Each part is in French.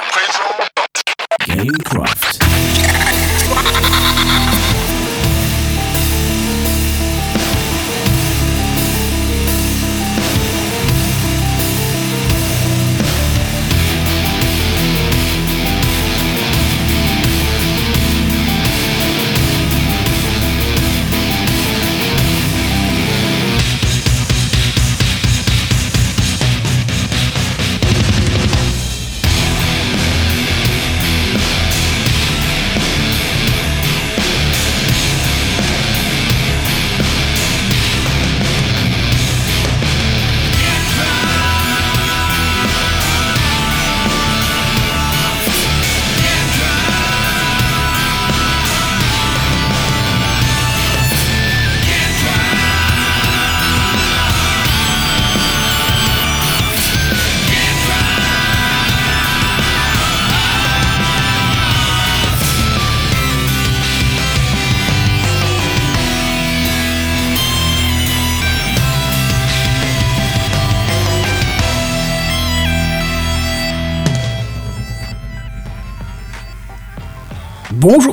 présente.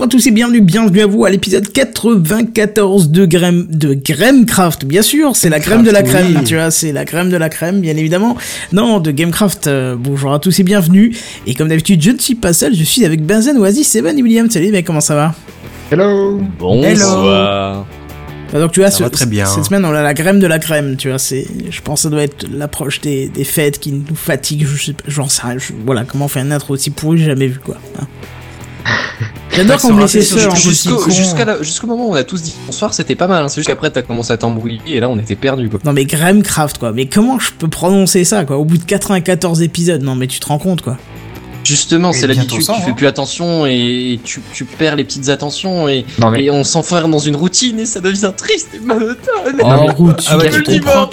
À tous et bienvenue, bienvenue à vous à l'épisode 94 de Grem, de bien sûr, c'est la crème de la crème, oui. tu vois, c'est la crème de la crème, bien évidemment. Non, de Gamecraft, euh, bonjour à tous et bienvenue. Et comme d'habitude, je ne suis pas seul, je suis avec Benzen, Oasis, Seven et William. Salut mec, comment ça va? Hello Bonsoir. Bah, Donc tu vois, Ça ce- va très bien. cette semaine on a la crème de la crème, tu vois, c'est, je pense que ça doit être l'approche des, des fêtes qui nous fatigue, je sais pas, j'en sais rien, je- voilà, comment faire une intro aussi pourrie, j'ai jamais vu quoi. hein. J'adore qu'on me laissait seul Jusqu'au la- jusqu'au moment où on a tous dit bonsoir, c'était pas mal. hein. C'est juste qu'après t'as commencé à t'embrouiller et là on était perdu quoi. Non mais Gramecraft quoi, mais comment je peux prononcer ça quoi? Au bout de 94 épisodes, non mais tu te rends compte quoi Justement, c'est l'habitude. Tu hein. fais plus attention et tu, tu perds les petites attentions et, Non mais et on s'enferme dans une routine et ça devient triste et monotone. En route, ah ouais, tu dis comprends.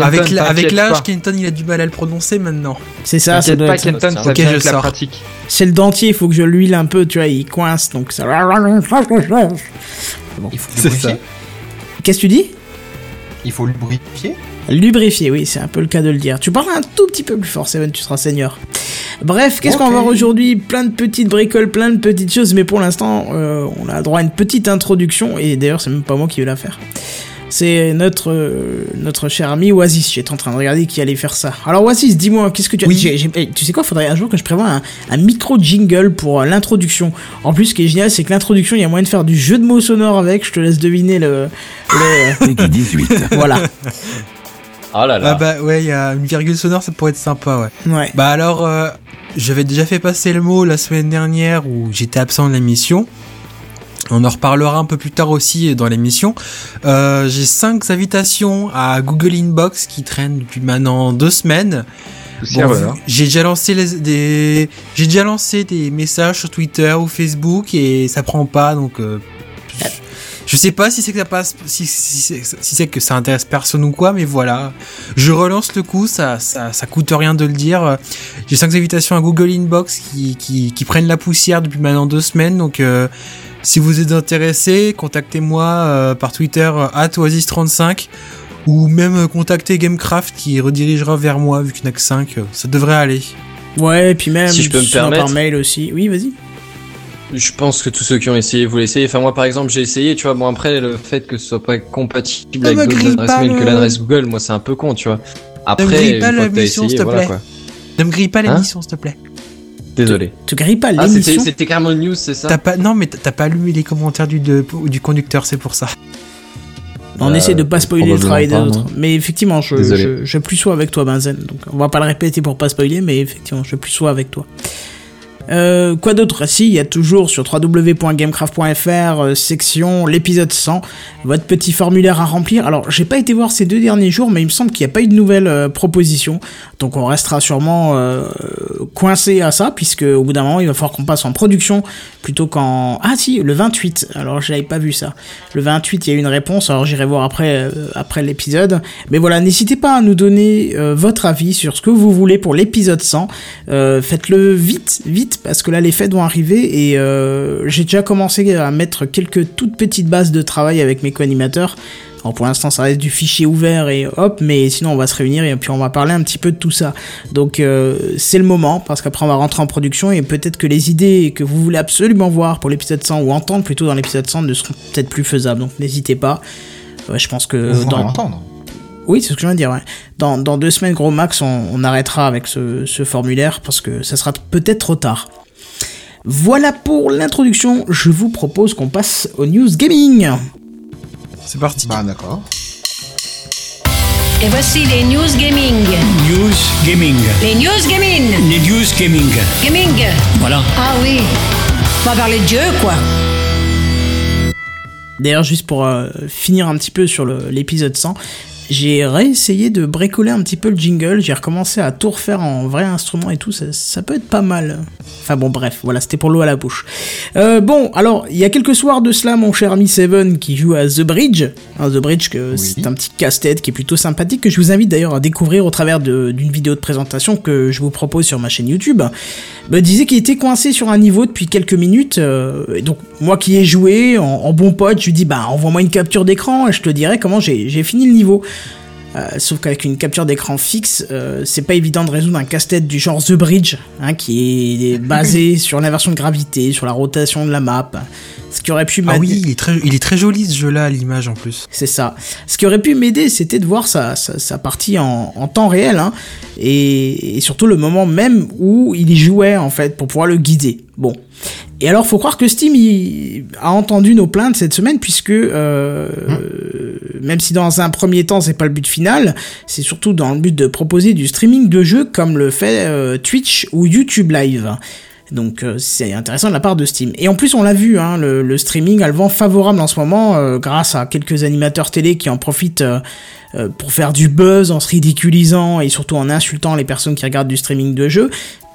Avec la- avec t'inquiète l'âge. Kenton il a du mal à le prononcer maintenant. c'est ça, doit pas, être... Kenton, ça je la pratique. C'est le dentier, il faut que je l'huile un peu, tu vois, il coince donc ça... Il faut C'est lubrifier. ça. Qu'est-ce que tu dis? Il faut lubrifier. Lubrifier, oui, c'est un peu le cas de le dire. Tu parles un tout petit peu plus fort, Seven, tu seras seigneur. Bref, qu'est-ce qu'on va voir aujourd'hui? Plein de petites bricoles, plein de petites choses, mais pour l'instant, euh, on a droit à une petite introduction, et d'ailleurs, c'est même pas moi qui vais la faire. C'est notre, euh, notre cher ami Oasis, j'étais en train de regarder qui allait faire ça. Alors Oasis, dis-moi, qu'est-ce que tu as Oui. eh, Tu sais quoi, faudrait un jour que je prévoie un, un micro-jingle pour euh, l'introduction. En plus, ce qui est génial, c'est que l'introduction, il y a moyen de faire du jeu de mots sonore avec, je te laisse deviner le... le Peggy 18. voilà. Oh là Ah là. bah ouais, il y a une virgule sonore, ça pourrait être sympa, ouais. Ouais. Bah alors, euh, j'avais déjà fait passer le mot la semaine dernière où j'étais absent de l'émission. On en reparlera un peu plus tard aussi dans l'émission. Euh, J'ai cinq invitations à Google Inbox qui traînent depuis maintenant deux semaines. Bon, j'ai déjà lancé les, des, j'ai déjà lancé des messages sur Twitter ou Facebook et ça prend pas donc. euh, je sais pas si c'est que ça passe, si, si c'est que ça intéresse personne ou quoi, mais voilà. Je relance le coup, ça, ça, ça coûte rien de le dire. J'ai cinq invitations à Google Inbox qui, qui, qui prennent la poussière depuis maintenant deux semaines, donc euh, si vous êtes intéressé, contactez-moi euh, par Twitter euh, @oasis35 ou même euh, contactez Gamecraft qui redirigera vers moi vu qu'il n'y a que 5, ça devrait aller. Ouais, et puis même Si je peux me permettre. par mail aussi. Oui, vas-y. Je pense que tous ceux qui ont essayé, vous l'essayez. Enfin moi par exemple j'ai essayé, tu vois. Bon après le fait que ce soit pas compatible Ne me avec d'autres grille adresses pas mail que l'adresse Google, moi c'est un peu con, tu vois. Après, grille une pas fois la que t'as mission, essayé, s'il te plaît. Ne me grille pas Hein l'émission s'il te plaît. Désolé. Tu grilles pas Ah c'était l'émission. c'était carrément une news, c'est ça T'as pas, non mais t'as pas allumé les commentaires du, de- du conducteur, c'est pour ça. on Euh, essaie de pas spoiler le travail des autres. Mais effectivement, je, je, je plus sois avec toi, Benzen. Donc, on va pas le répéter pour pas spoiler, mais effectivement, je plus sois avec toi. Euh, quoi d'autre? Si, il y a toujours sur www.gamecraft.fr euh, section l'épisode 100, votre petit formulaire à remplir. Alors, j'ai pas été voir ces deux derniers jours, mais il me semble qu'il n'y a pas eu de nouvelles euh, propositions. Donc, on restera sûrement coincé à ça, puisque au bout d'un moment, il va falloir qu'on passe en production plutôt qu'en... Ah si, le 28. Alors, j'avais pas vu ça. Le 28, il y a eu une réponse, alors j'irai voir après, après l'épisode. Mais voilà, n'hésitez pas à nous donner votre avis sur ce que vous voulez pour l'épisode 100. Euh, Faites-le vite, vite, parce que là, les fêtes vont arriver et euh, j'ai déjà commencé à mettre quelques toutes petites bases de travail avec mes co-animateurs. Alors pour l'instant, ça reste du fichier ouvert et hop, mais sinon on va se réunir et puis on va parler un petit peu de tout ça. Donc euh, c'est le moment parce qu'après on va rentrer en production et peut-être que les idées que vous voulez absolument voir pour l'épisode 100 ou entendre plutôt dans l'épisode 100 ne seront peut-être plus faisables. Donc n'hésitez pas. Je pense que dans... entendre. Oui, c'est ce que je viens de dire. Ouais. Dans, dans deux semaines, gros max, on, on arrêtera avec ce, ce formulaire parce que ça sera peut-être trop tard. Voilà pour l'introduction. Je vous propose qu'on passe aux news gaming. C'est parti. Bah d'accord. Et voici les news gaming. News Gaming. Les news gaming. Les News Gaming. Gaming. Voilà. Ah oui. On va parler de Dieu, quoi. D'ailleurs, juste pour euh, finir un petit peu sur l'épisode 100, j'ai réessayé de bricoler un petit peu le jingle. J'ai recommencé à tout refaire en vrai instrument et tout. Ça, ça peut être pas mal. Enfin bon, bref, voilà, c'était pour l'eau à la bouche. Euh, bon, alors, il y a quelques soirs de cela, mon cher ami Seven qui joue à The Bridge. Hein, The Bridge, que c'est un petit casse-tête qui est plutôt sympathique, que je vous invite d'ailleurs à découvrir au travers d'une vidéo de présentation que je vous propose sur ma chaîne YouTube. Me disait qu'il était coincé sur un niveau depuis quelques minutes. euh, et donc, moi qui ai joué, en, en bon pote, je lui dis, bah, envoie-moi une capture d'écran et je te dirai comment j'ai fini le niveau. Euh, sauf qu'avec une capture d'écran fixe, euh, c'est pas évident de résoudre un casse-tête du genre The Bridge, hein, qui est basé sur l'inversion de gravité, sur la rotation de la map. Ce qui aurait pu Ah m'aider- oui, il est très, il est très joli ce jeu-là l'image en plus. c'est ça. Ce qui aurait pu m'aider, c'était de voir sa, sa, sa partie en, en temps réel, hein, et, et surtout le moment même où il y jouait, en fait, pour pouvoir le guider. Bon. Et alors, faut croire que Steam il a entendu nos plaintes cette semaine, puisque euh, même si dans un premier temps c'est pas le but final, c'est surtout dans le but de proposer du streaming de jeux comme le fait euh, Twitch ou YouTube Live. Donc euh, c'est intéressant de la part de Steam. Et en plus on l'a vu, hein, le, le streaming a le vent favorable en ce moment euh, grâce à quelques animateurs télé qui en profitent euh, pour faire du buzz en se ridiculisant et surtout en insultant les personnes qui regardent du streaming de jeux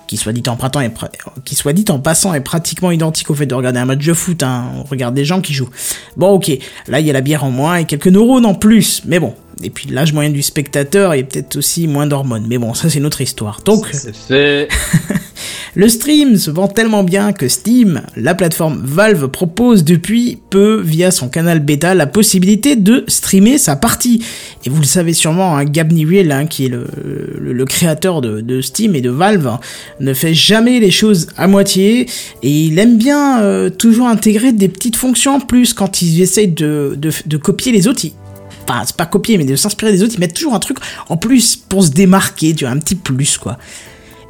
qui soit dit en et pra- qui soit dit en passant est pratiquement identique au fait de regarder un match de foot. Hein. On regarde des gens qui jouent. Bon, ok, là il y a la bière en moins et quelques neurones en plus, mais bon. Et puis l'âge moyen du spectateur est peut-être aussi moins d'hormones, mais bon, ça c'est notre histoire. Donc, le stream se vend tellement bien que Steam, la plateforme Valve, propose depuis peu via son canal bêta la possibilité de streamer sa partie. Et vous le savez sûrement, hein, Gab Newell, hein, qui est le, le- le créateur de, de Steam et de Valve, hein, ne fait jamais les choses à moitié et il aime bien euh, toujours intégrer des petites fonctions en plus quand il essaye de, de, de copier les autres. Enfin, c'est pas copier, mais de s'inspirer des autres, ils mettent toujours un truc en plus pour se démarquer, tu vois, un petit plus, quoi.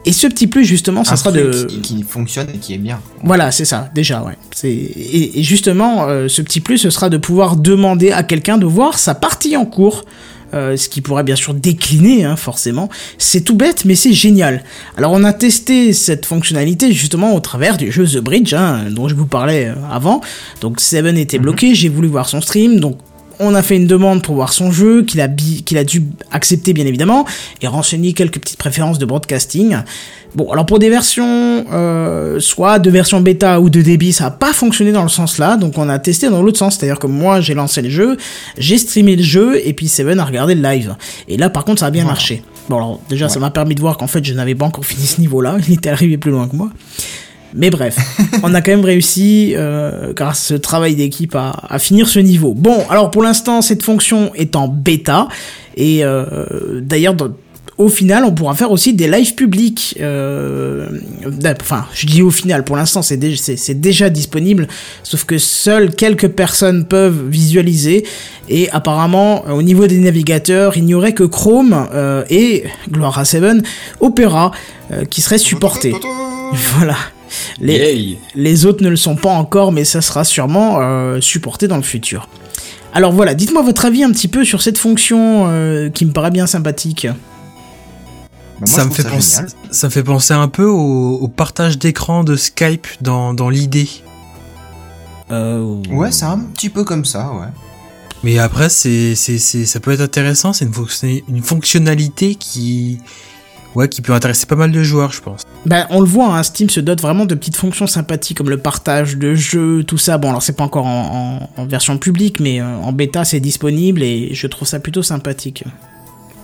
Et ce petit plus, justement, ça Un sera truc de... qui, qui fonctionne et qui est bien. Voilà, c'est ça, déjà, ouais. C'est et, et justement, euh, ce petit plus, ce sera de pouvoir demander à quelqu'un de voir sa partie en cours. euh, ce qui pourrait bien sûr décliner, hein, forcément. C'est tout bête, mais c'est génial. Alors on a testé cette fonctionnalité justement au travers du jeu The Bridge, hein, dont je vous parlais euh, avant. Donc Seven était bloqué, j'ai voulu voir son stream, donc on a fait une demande pour voir son jeu, qu'il a, bi- qu'il a dû accepter bien évidemment, et renseigner quelques petites préférences de broadcasting. Bon, alors pour des versions, euh, soit de version bêta ou de débit, ça a pas fonctionné dans le sens là, donc on a testé dans l'autre sens, c'est-à-dire que moi j'ai lancé le jeu, j'ai streamé le jeu, et puis Seven a regardé le live. Et là par contre ça a bien marché. Bon alors déjà ça m'a permis de voir qu'en fait je n'avais pas encore fini ce niveau-là, il était arrivé plus loin que moi. Mais bref, on a quand même réussi, euh, grâce à ce travail d'équipe, à, à finir ce niveau. Bon, alors pour l'instant, cette fonction est en bêta, et euh, d'ailleurs, au final, on pourra faire aussi des lives publics. euh, enfin, je dis au final, pour l'instant, c'est déjà, disponible, sauf que seules quelques personnes peuvent visualiser, et apparemment, au niveau des navigateurs, il n'y aurait que Chrome euh, et, gloire à Seven, Opera, euh, qui seraient supportés. Voilà. Les, Yay. les autres ne le sont pas encore, mais ça sera sûrement euh, supporté dans le futur. Alors voilà, dites-moi votre avis un petit peu sur cette fonction euh, qui me paraît bien sympathique. Bah, moi, ça, me fait penser, génial. ça me fait penser un peu au, au partage d'écran de Skype dans, dans l'idée. Euh, Ouais, c'est un petit peu comme ça, ouais. Mais après, c'est, c'est, c'est, ça peut être intéressant. C'est une, fonction- une fonctionnalité qui, ouais, qui peut intéresser pas mal de joueurs, je pense. Ben, on le voit, hein, Steam se dote vraiment de petites fonctions sympathiques comme le partage de jeux, tout ça. Bon, alors c'est pas encore en, en- en version publique, mais euh, en bêta c'est disponible et je trouve ça plutôt sympathique.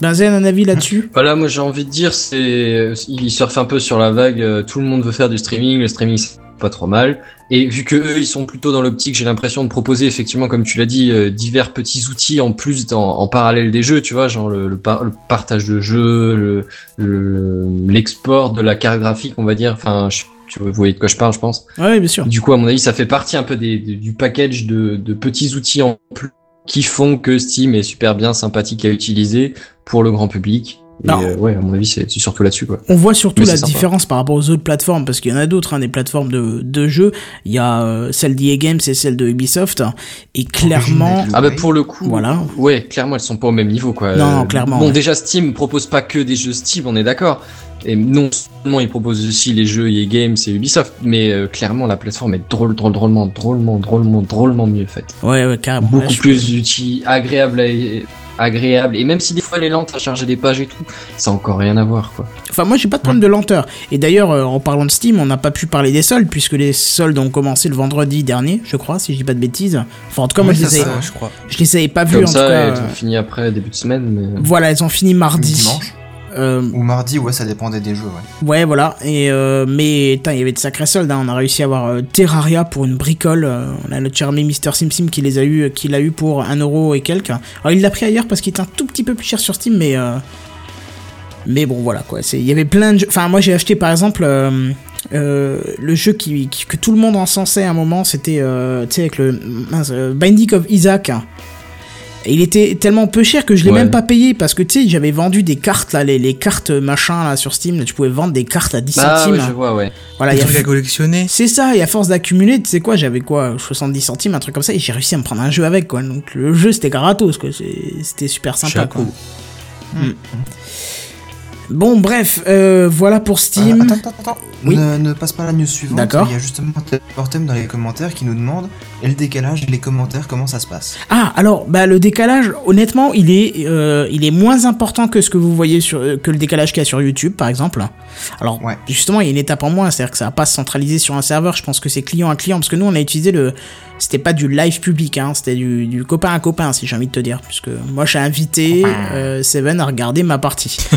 Benzen, un avis là-dessus? Voilà, moi j'ai envie de dire, c'est, il surfe un peu sur la vague. euh, Tout le monde veut faire du streaming. Le streaming, c'est pas trop mal. Et vu que eux, ils sont plutôt dans l'optique, j'ai l'impression de proposer effectivement, comme tu l'as dit, euh, divers petits outils en plus dans- en parallèle des jeux, tu vois, genre le, le par- le partage de jeux, le- le- l'export de la carte graphique, on va dire. Enfin, je- tu vois, vous voyez de quoi je parle, je pense. Ouais, bien sûr. Du coup, à mon avis, ça fait partie un peu des, des- du package de, de petits outils en plus qui font que Steam est super bien sympathique à utiliser pour le grand public. Et Non. euh, ouais, à mon avis, c'est surtout là-dessus, quoi. On voit surtout Mais la différence par rapport aux autres plateformes, parce qu'il y en a d'autres, hein, des plateformes de, de jeux. Il y a euh, celle d'EA Games et celle de Ubisoft. Et clairement. Ah bah pour le coup, voilà. ouais, clairement elles sont pas au même niveau quoi. Non, non, clairement, Bon ouais. déjà Steam propose pas que des jeux Steam, on est d'accord. Et non seulement ils proposent aussi les jeux EA Games et Ubisoft, mais euh, clairement la plateforme est drôle, drôle, drôlement, drôlement, drôlement, drôlement mieux faite. Ouais, ouais, carrément. Beaucoup plus d'outils, agréable, à, agréable. Et même si des fois elle est lente à charger des pages et tout, ça a encore rien à voir quoi. Enfin, moi, j'ai pas de problème de lenteur. Et d'ailleurs, euh, en parlant de Steam, on n'a pas pu parler des soldes, puisque les soldes ont commencé le vendredi dernier, je crois, si je dis pas de bêtises. Enfin, en tout cas, moi, je les, c'est ai, ça, je crois. je les avais pas vus, Comme en tout cas. elles euh, ont fini après début de semaine. Mais... Voilà, elles ont fini mardi. Dimanche. Euh, Ou mardi, ouais, ça dépendait des jeux, ouais. Ouais, voilà. Et euh, mais il y avait de sacrés soldes. hein. On a réussi à avoir euh, Terraria pour une bricole. Euh, on a notre cher ami Mister SimSim qui les a eu, qui l'a eu pour un euro et quelques. Alors il l'a pris ailleurs parce qu'il était un tout petit peu plus cher sur Steam, mais euh, mais bon voilà quoi. Il y avait plein de jeux. Enfin moi j'ai acheté par exemple. euh, euh, le jeu qui, qui- que tout le monde encensait à un moment, c'était euh, tu sais avec le mince, euh, Binding of Isaac. Et il était tellement peu cher que je l'ai Ouais. même pas payé parce que tu sais j'avais vendu des cartes là, les, les cartes machin là sur Steam, là, tu pouvais vendre des cartes à 10 Ah centimes. ouais, je vois, ouais. Voilà, Des il y a- trucs à collectionner. c'est ça, et à force d'accumuler, tu sais quoi, j'avais quoi, 70 centimes, un truc comme ça, et j'ai réussi à me prendre un jeu avec, quoi. Donc le jeu, c'était gratos, quoi. C'était super sympa, Chapeau. quoi. Mm. Bon, bref, euh, voilà pour Steam. Euh, attends, attends, attends. Oui. Ne, ne passe pas la news suivante. D'accord. Il y a justement Portem dans les commentaires qui nous demande et le décalage, les commentaires, comment ça se passe Ah, alors, bah, le décalage, honnêtement, il est, euh, il est moins important que ce que vous voyez sur, euh, que le décalage qu'il y a sur YouTube, par exemple. Alors, Ouais. justement, il y a une étape en moins, c'est-à-dire que ça va pas se centraliser sur un serveur. Je pense que c'est client à client, parce que nous, on a utilisé le, c'était pas du live public, hein, c'était du, du copain à copain, si j'ai envie de te dire, puisque moi, j'ai invité Seven à regarder ma partie.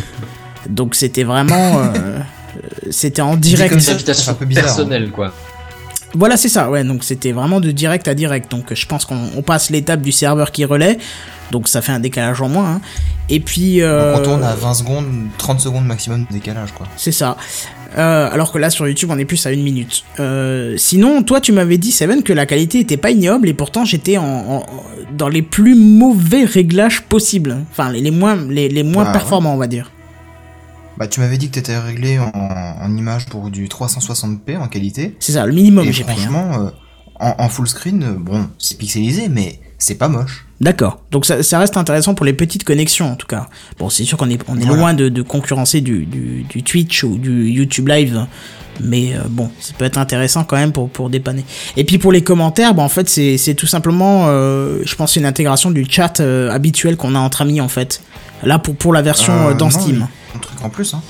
Donc, c'était vraiment, euh, c'était en direct. comme ça, c'est un peu bizarre, hein. personnelle, quoi. Voilà, c'est ça, ouais. Donc c'était vraiment de direct à direct. Donc je pense qu'on on passe l'étape du serveur qui relaie. Donc ça fait un décalage en moins. hein. Et puis. Euh, Donc on tourne à 20 secondes, 30 secondes maximum de décalage, quoi. C'est ça. Euh, alors que là sur YouTube on est plus à une minute. Euh, sinon, toi tu m'avais dit Seven que la qualité était pas ignoble et pourtant j'étais en, en- dans les plus mauvais réglages possibles. Enfin les, les moins les, les moins Ah, ouais. performants on va dire. Bah, tu m'avais dit que t'étais réglé en, en image pour du 360p en qualité. C'est ça, le minimum j'ai pris. hein. franchement, euh, en, en full screen, euh, bon, c'est pixelisé, mais c'est pas moche. D'accord. Donc ça, ça reste intéressant pour les petites connexions en tout cas. Bon, c'est sûr qu'on est, on est Voilà. loin de, de concurrencer du, du, du Twitch ou du YouTube Live. Mais euh, bon, ça peut être intéressant quand même pour, pour dépanner. Et puis pour les commentaires, bah, en fait, c'est tout simplement, euh, je pense, une intégration du chat euh, habituel qu'on a entre amis en fait. Là, pour, pour la version dans non, Steam. Un truc en plus, hein.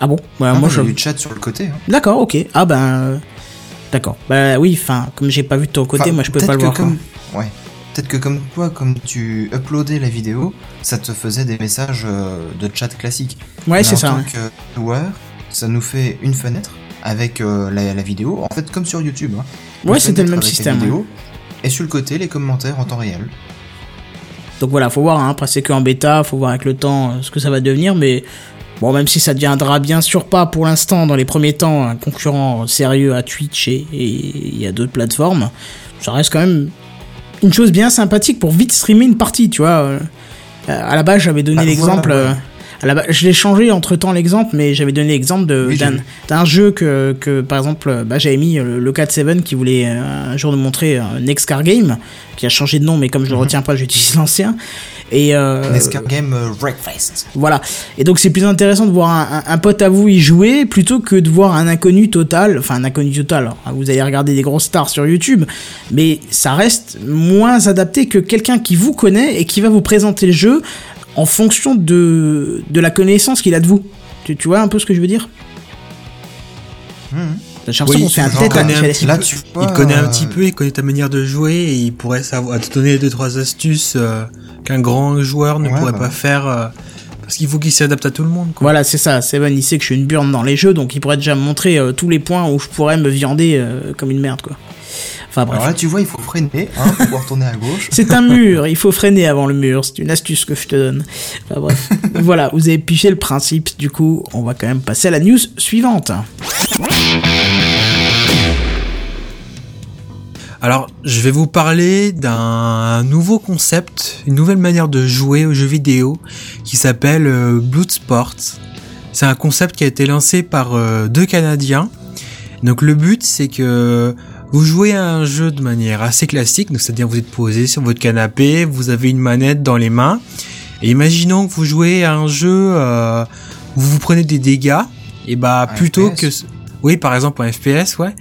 Ah bon? Ouais, Ah, moi non, je. du chat sur le côté. hein. D'accord, ok. Ah ben. D'accord. Bah oui, enfin, comme j'ai pas vu de ton côté, moi je peux pas le voir. quoi. Ouais. Peut-être que comme toi, comme tu uploadais la vidéo, ça te faisait des messages de chat classique. Ouais, c'est en ça. tant ouais. que joueur, ça nous fait une fenêtre avec euh, la, la vidéo. En fait, comme sur YouTube. hein. Ouais, c'était le même système. ouais. Et sur le côté, les commentaires en temps réel. Donc voilà, faut voir, hein, après c'est que en bêta, faut voir avec le temps euh, ce que ça va devenir, mais bon, même si ça deviendra bien sûr pas pour l'instant, dans les premiers temps, un concurrent sérieux à Twitch et il y a d'autres plateformes, ça reste quand même une chose bien sympathique pour vite streamer une partie, tu vois. euh. Euh, à la base, j'avais donné Ah, l'exemple. voilà, ouais. Euh, à la je l'ai changé entre temps l'exemple, mais j'avais donné l'exemple de- Oui, j'ai d'un jeu que, que, par exemple, euh, bah, j'avais mis euh, le 4-7 qui voulait euh, un jour nous montrer un Next Car Game, qui a changé de nom, mais comme je le Mhm. retiens pas, j'utilise l'ancien. Et euh, Nescar Game euh, Breakfast. voilà. Et donc c'est plus intéressant de voir un, un- un pote à vous y jouer plutôt que de voir un inconnu total. Enfin un inconnu total. Vous allez regarder des grosses stars sur YouTube, mais ça reste moins adapté que quelqu'un qui vous connaît et qui va vous présenter le jeu en fonction de, de la connaissance qu'il a de vous. Tu, tu vois un peu ce que je veux dire? J'ai l'impression Oui, qu'on fait un tête à un petit Là, Il connaît un petit peu, il connaît ta manière de jouer et il pourrait savoir te donner deux trois astuces euh, qu'un grand joueur ne Ouais, pourrait bah. pas faire euh, parce Parce qu'il faut qu'il s'adapte à tout le monde. Quoi. Voilà, c'est ça. Seven, il sait que je suis une burne dans les jeux, donc il pourrait déjà me montrer euh, tous les points où je pourrais me viander euh, comme une merde, quoi. Enfin bref. Alors là, tu vois, il faut freiner, hein, pour pouvoir tourner à gauche. C'est un mur, il faut freiner avant le mur, c'est une astuce que je te donne. Enfin bref. voilà, vous avez piché le principe, du coup, on va quand même passer à la news suivante. Alors, je vais vous parler d'un nouveau concept, une nouvelle manière de jouer aux jeux vidéo qui s'appelle euh, Bloodsport. C'est un concept qui a été lancé par euh, deux Canadiens. Donc le but, c'est que vous jouez à un jeu de manière assez classique, donc c'est-à-dire vous êtes posé sur votre canapé, vous avez une manette dans les mains, et imaginons que vous jouez à un jeu euh, où vous prenez des dégâts, et bah Un plutôt FPS. que oui par exemple un FPS, ouais,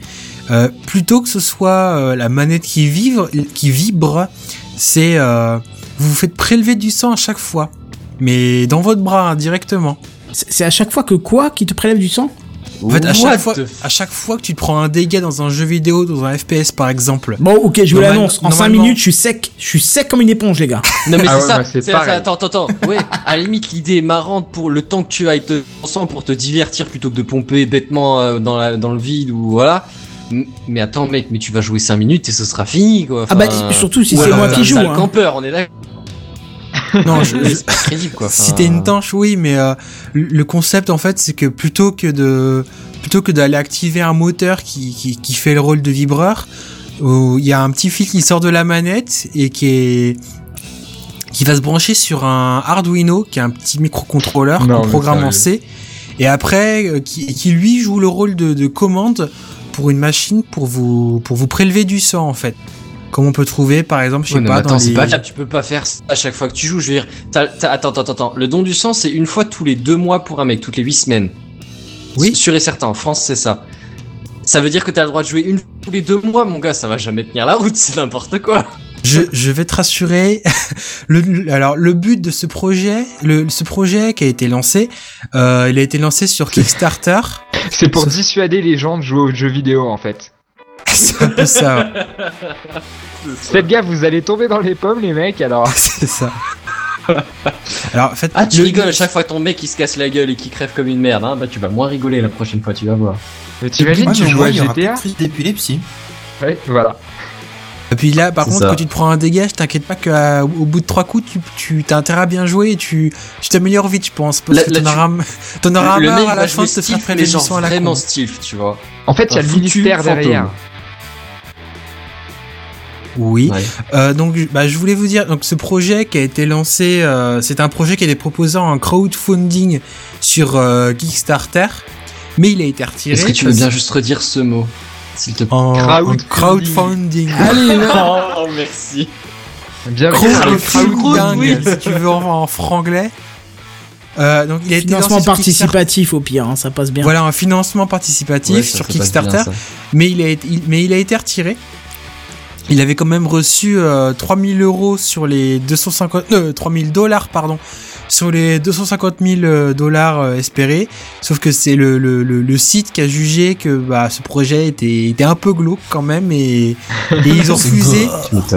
euh, plutôt que ce soit euh, la manette qui vibre, qui vibre, c'est vous vous faites prélever du sang à chaque fois, mais dans votre bras hein, directement. C'est à chaque fois que quoi qui te prélève du sang? En fait, à chaque, fois, à chaque fois que tu te prends un dégât dans un jeu vidéo, dans un FPS par exemple, Bon, ok, je vous l'annonce. En 5 normalement- minutes, je suis sec. Je suis sec comme une éponge, les gars. Non mais Ah c'est ouais, ça, bah, c'est c'est ça, pareil. attends, attends, attends, ouais, à la limite l'idée est marrante pour le temps que tu ailles te sang pour te divertir plutôt que de pomper bêtement euh, dans, la, dans le vide ou voilà. Mais attends mec, mais tu vas jouer 5 minutes et ce sera fini quoi. Ah bah, surtout si c'est moi qui joue. hein. campeur, on est d'accord. non, je- je- C'est pas crédible quoi. si enfin, t'es une tanche, oui, mais euh, le concept en fait, c'est que plutôt que de plutôt que d'aller activer un moteur qui, qui, qui fait le rôle de vibreur, où il y a un petit fil qui sort de la manette et qui est qui va se brancher sur un Arduino, qui est un petit microcontrôleur qu'on programme en. C, et après euh, qui, qui lui joue le rôle de, de commande pour une machine pour vous pour vous prélever du sang en fait. Comme on peut trouver par exemple, je sais Ouais, pas, dans attends, c'est les- pas tu peux pas faire ça à chaque fois que tu joues. Je veux dire, t'as- t'as- attends, attends, attends. Le don du sang, c'est une fois tous les deux mois pour un mec, toutes les huit semaines. Oui. Sûr et certain, en France, c'est ça. Ça veut dire que t'as le droit de jouer une fois tous les deux mois, mon gars, ça va jamais tenir la route, c'est n'importe quoi. Je, je vais te rassurer. le, le- alors le but de ce projet, le, ce projet qui a été lancé, euh, il a été lancé sur Kickstarter. C'est pour dissuader les gens de jouer aux jeux vidéo en fait. C'est un peu ça. ouais. Faites gaffe, vous allez tomber dans les pommes les mecs alors. C'est ça. Alors en fait, Ah, tu le- rigoles à chaque fois que ton mec il se casse la gueule et qu'il crève comme une merde, hein, bah tu vas moins rigoler la prochaine fois, tu vas voir. Mais T'imagines tu joues à GTA d'épilepsie. Ouais, voilà. Et puis là, par contre, ça. quand tu te prends un dégage, t'inquiète pas qu'au bout de trois coups, tu, tu t'as intérêt à bien jouer et tu, tu t'améliores vite, je pense, parce Là- que t'en tu- auras, t'en auras le marre mec à la jouer de te faire à la vraiment. Steve, tu vois. En fait, il y a Un le ministère fantôme. derrière. Oui. Ouais. Euh, donc, bah, je voulais vous dire, donc ce projet qui a été lancé, euh, c'est un projet qui a été proposé en crowdfunding sur euh, Kickstarter, mais il a été retiré. Est-ce que tu veux bien juste redire ce mot, s'il te plaît? en en Crowdfunding. crowdfunding. Allez, là. Oh, merci. Bien sûr, le crowdfunding, oui. si tu veux en, en franglais. Euh, donc, il a été Financement participatif au pire, hein, ça passe bien. Voilà, un financement participatif Ouais, ça, sur ça passe bien, Kickstarter. mais il a été, il- mais il a été retiré. Il avait quand même reçu euh, 3000 euros sur les 250, euh, 3000 dollars pardon, sur les 250 000 euh, dollars euh, espérés. Sauf que c'est le, le, le, le site qui a jugé que bah, ce projet était, était un peu glauque quand même et, et ils ont refusé.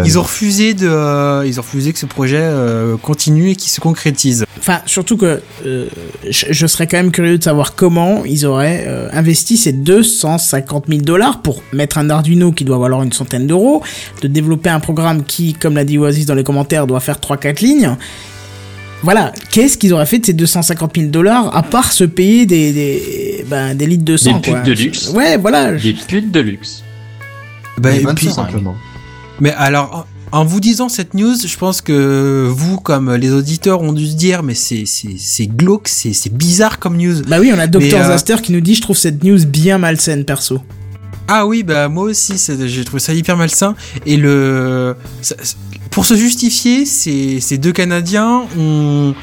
Ils ont refusé de, euh, ils ont refusé que ce projet euh, continue et qu'il se concrétise. Enfin, surtout que euh, je, je serais quand même curieux de savoir comment ils auraient euh, investi ces 250 000 dollars pour mettre un Arduino qui doit valoir une centaine d'euros, de développer un programme qui, comme l'a dit Oasis dans les commentaires, doit faire 3-4 lignes. Voilà, qu'est-ce qu'ils auraient fait de ces 250 000 dollars à part se payer des, des, ben, des litres de sang putes quoi. de luxe. Ouais, voilà. Des putes de luxe, Bah, Mais et puis- simplement. Mais alors, en vous disant cette news, je pense que vous, comme les auditeurs, ont dû se dire, mais c'est glauque, c'est c'est bizarre comme news. Bah oui, on a Dr Mais, euh, Zaster qui nous dit je trouve cette news bien malsaine perso. Ah oui, bah moi aussi, c'est- j'ai trouvé ça hyper malsain. Et le, ça- pour se justifier, ces, ces deux Canadiens ont,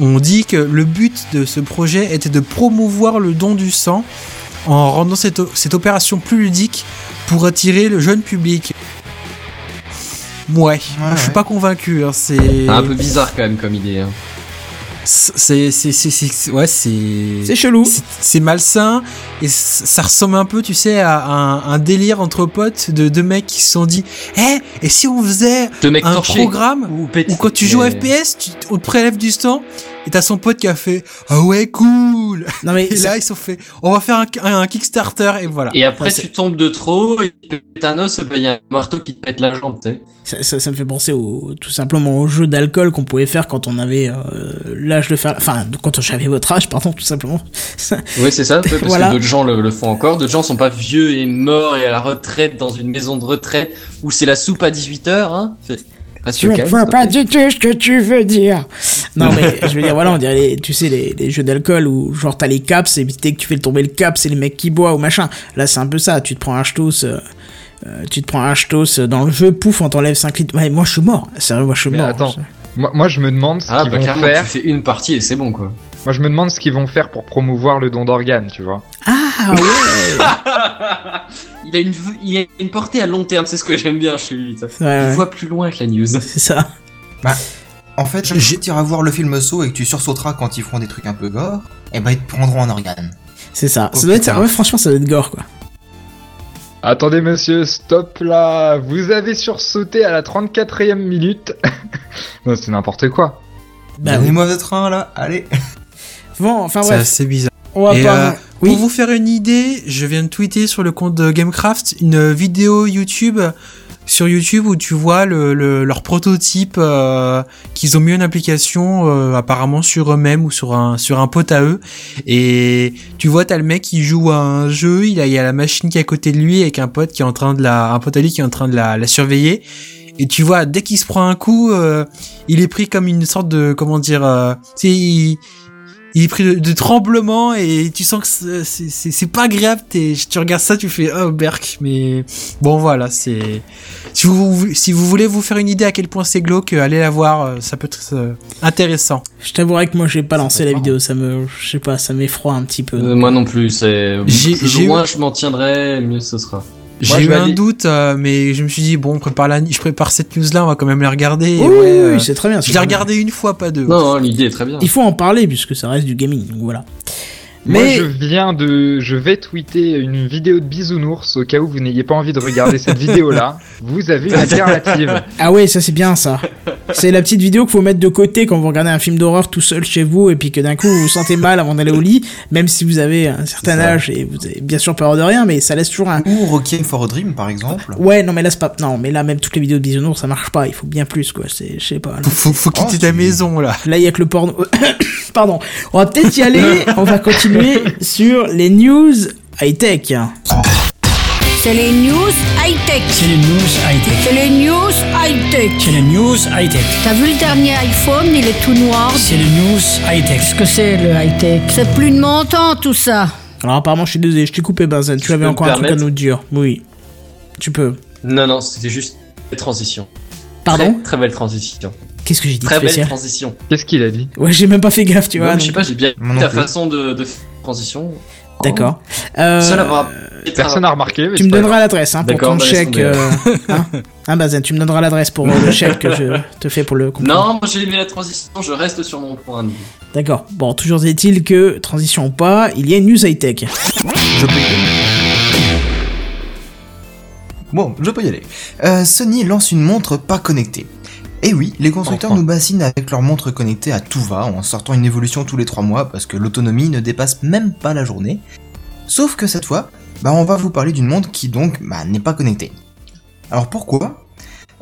ont dit que le but de ce projet était de promouvoir le don du sang en rendant cette, cette opération plus ludique pour attirer le jeune public. Ouais, je suis ouais. pas convaincu. Hein, c'est Un peu bizarre quand même comme idée. Hein. C'est c'est c'est c'est- ouais c'est C'est chelou. c'est- c'est malsain et ça ressemble un peu, tu sais, à un, un délire entre potes de deux mecs qui se sont dit, eh, et si on faisait Deux mecs un torchés. programme Ou où quand tu joues à Mais- FPS, tu, on te prélève du sang Et t'as son pote qui a fait ah ouais cool. Non mais Et là ils sont fait on va faire un, un, un Kickstarter et voilà. Et après, tu tombes de trop, et Thanos, ben, il y a un marteau qui te pète la jambe, tu sais. ça, ça, ça me fait penser au, tout simplement au jeu d'alcool qu'on pouvait faire quand on avait euh, l'âge de faire, enfin quand j'avais votre âge, pardon, tout simplement. Oui, c'est ça, parce Voilà. que d'autres gens le, le font encore. D'autres gens sont pas vieux et morts et à la retraite dans une maison de retraite où c'est la soupe à 18h, hein. C'est- Tu ne vois pas du tout ce que tu veux dire. Non mais je veux dire voilà on dirait les, tu sais les, les jeux d'alcool où genre t'as les caps et dès que tu fais tomber le cap c'est les mecs qui boivent ou machin. Là c'est un peu ça. Tu te prends un ch'tos, euh, euh, tu te prends un ch'tos dans le jeu, pouf on t'enlève 5 litres. Ouais moi je suis mort. Sérieux moi je suis Mais mort. attends. Moi, moi, je me demande ce Ah, qu'ils bah, vont faire. tu fais une partie et c'est bon, quoi. Moi, je me demande ce qu'ils vont faire pour promouvoir le don d'organes, tu vois. Ah ouais. il, a une, il a une portée à long terme, c'est ce que j'aime bien chez lui. ça. Ouais, Il voit plus loin que la news. C'est ça. En fait, que tu iras voir le film Saw et que tu sursauteras quand ils feront des trucs un peu gore, eh ben ils te prendront en organe. C'est ça. Oh, ça doit être, ouais, franchement, ça doit être gore, quoi. Attendez, monsieur, stop là. Vous avez sursauté à la 34e minute. non, c'est n'importe quoi. Bah oui. Donnez-moi votre train là, allez. Bon, enfin C'est bref, assez bizarre. on va Et, pas. euh, oui. Pour vous faire une idée, je viens de tweeter sur le compte de Gamecraft une vidéo YouTube sur YouTube où tu vois le, le- leur prototype euh, qu'ils ont mis en application euh, apparemment sur eux-mêmes ou sur un sur un pote à eux et tu vois t'as le mec qui joue à un jeu il a il y a la machine qui est à côté de lui avec un pote qui est en train de la un pote à lui qui est en train de la, la surveiller et tu vois dès qu'il se prend un coup euh, il est pris comme une sorte de comment dire tu sais, il, est pris de, de tremblement et tu sens que c'est- pas agréable. Tu regardes ça, tu fais oh berk. Mais bon voilà, c'est si vous si vous voulez vous faire une idée à quel point c'est glauque, allez la voir, euh, ça peut être euh, intéressant. Je t'avouerai que moi, j'ai pas lancé la vidéo. Ça me, je sais pas, ça m'effroie un petit peu. Euh, moi non plus, c'est. Moins je m'en tiendrai, mieux ce sera. J'ai eu un aller- doute, euh, mais je me suis dit bon, on prépare la, je prépare cette news là, on va quand même la regarder. oui, ouais, oui, euh, oui, c'est très bien. je l'ai très bien. regardé une fois, pas deux. Non, non, l'idée est très bien. Il faut en parler puisque ça reste du gaming. Donc voilà. Moi, Mais je viens de, je vais tweeter une vidéo de bisounours au cas où vous n'ayez pas envie de regarder cette vidéo-là. Vous avez une alternative. ah ouais, ça c'est bien ça. C'est la petite vidéo qu'il faut mettre de côté quand vous regardez un film d'horreur tout seul chez vous et puis que d'un coup vous vous sentez mal avant d'aller au lit, même si vous avez un certain âge et vous avez bien sûr peur de rien, mais ça laisse toujours un. Ou Requiem for a Dream par exemple. Ouais, non mais là c'est pas. Non, mais là même toutes les vidéos de bisounours ça marche pas. Il faut bien plus quoi. C'est, je sais pas. là. Faut, faut, faut quitter Oh, ta maison là. Là, il y a que le porno. Pardon. On va peut-être y aller. On va continuer sur les news high-tech. C'est les news high-tech. C'est les news high-tech. C'est les news high-tech. C'est les news high-tech. T'as vu le dernier iPhone, il est tout noir. C'est les news high-tech. Qu'est-ce que c'est le high-tech? C'est plus de mon temps tout ça. Alors, apparemment, je suis désolé. Je t'ai coupé, Benzen. Tu Je avais encore un truc à nous dire. Oui. Tu peux. Non, non, c'était juste une transition. Pardon Très, très belle transition. Qu'est-ce que j'ai dit Très belle spécial transition. Qu'est-ce qu'il a dit Ouais, j'ai même pas fait gaffe, tu Non, vois. je sais pas, j'ai bien non ta plus. façon de, transition. D'accord. Euh, Personne n'a remarqué. mais tu me donneras l'adresse hein, pour ton bah, chèque. euh, hein, hein, tu me donneras l'adresse pour euh, le chèque que je te fais pour le comprendre. Non, moi j'ai aimé la transition, je reste sur mon point de vue. D'accord. Bon, toujours est-il que, transition ou pas, il y a une news high-tech. Je peux y aller. Bon, je peux y aller. Euh, Sony lance une montre pas connectée. Et oui, les constructeurs Enfin. nous bassinent avec leurs montres connectées à tout va, en sortant une évolution tous les 3 mois, parce que l'autonomie ne dépasse même pas la journée. Sauf que cette fois, bah on va vous parler d'une montre qui donc bah, n'est pas connectée. Alors pourquoi?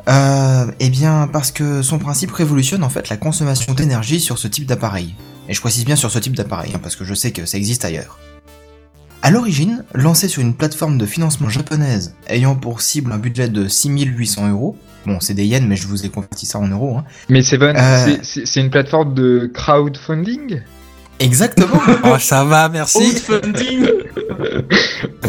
Euh, Eh bien parce que son principe révolutionne en fait la consommation d'énergie sur ce type d'appareil. Et je précise bien sur ce type d'appareil, hein, parce que je sais que ça existe ailleurs. À l'origine, lancé sur une plateforme de financement japonaise ayant pour cible un budget de 6800 euros, bon c'est des yens mais je vous ai converti ça en euros, hein. Mais Seven, Euh. c'est- une plateforme de crowdfunding? Exactement Oh ça va, merci. Crowdfunding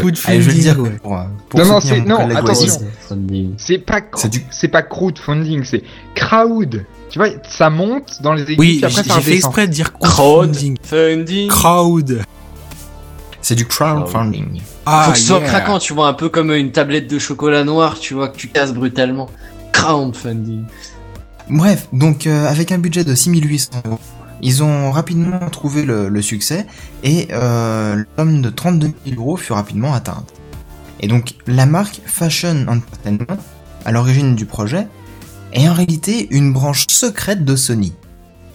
Coup de Allez, je le dire ouais. pour, pour Non, non, c'est- non, attention. Crowdfunding. C'est pas cr- C'est du- c'est pas crowdfunding, c'est crowd. Tu vois, ça monte dans les aiguilles, Oui, j'ai fait exprès de dire crowdfunding. Crowdfunding. Crowd. C'est du crowdfunding. Ah, Faut que ce soit yeah. craquant, tu vois, un peu comme une tablette de chocolat noir, tu vois, que tu casses brutalement. Crowdfunding. Bref, donc euh, avec un budget de 6800 euros, ils ont rapidement trouvé le, succès et euh, la somme de 32 000 euros fut rapidement atteinte. Et donc la marque Fashion Entertainment, à l'origine du projet, est en réalité une branche secrète de Sony.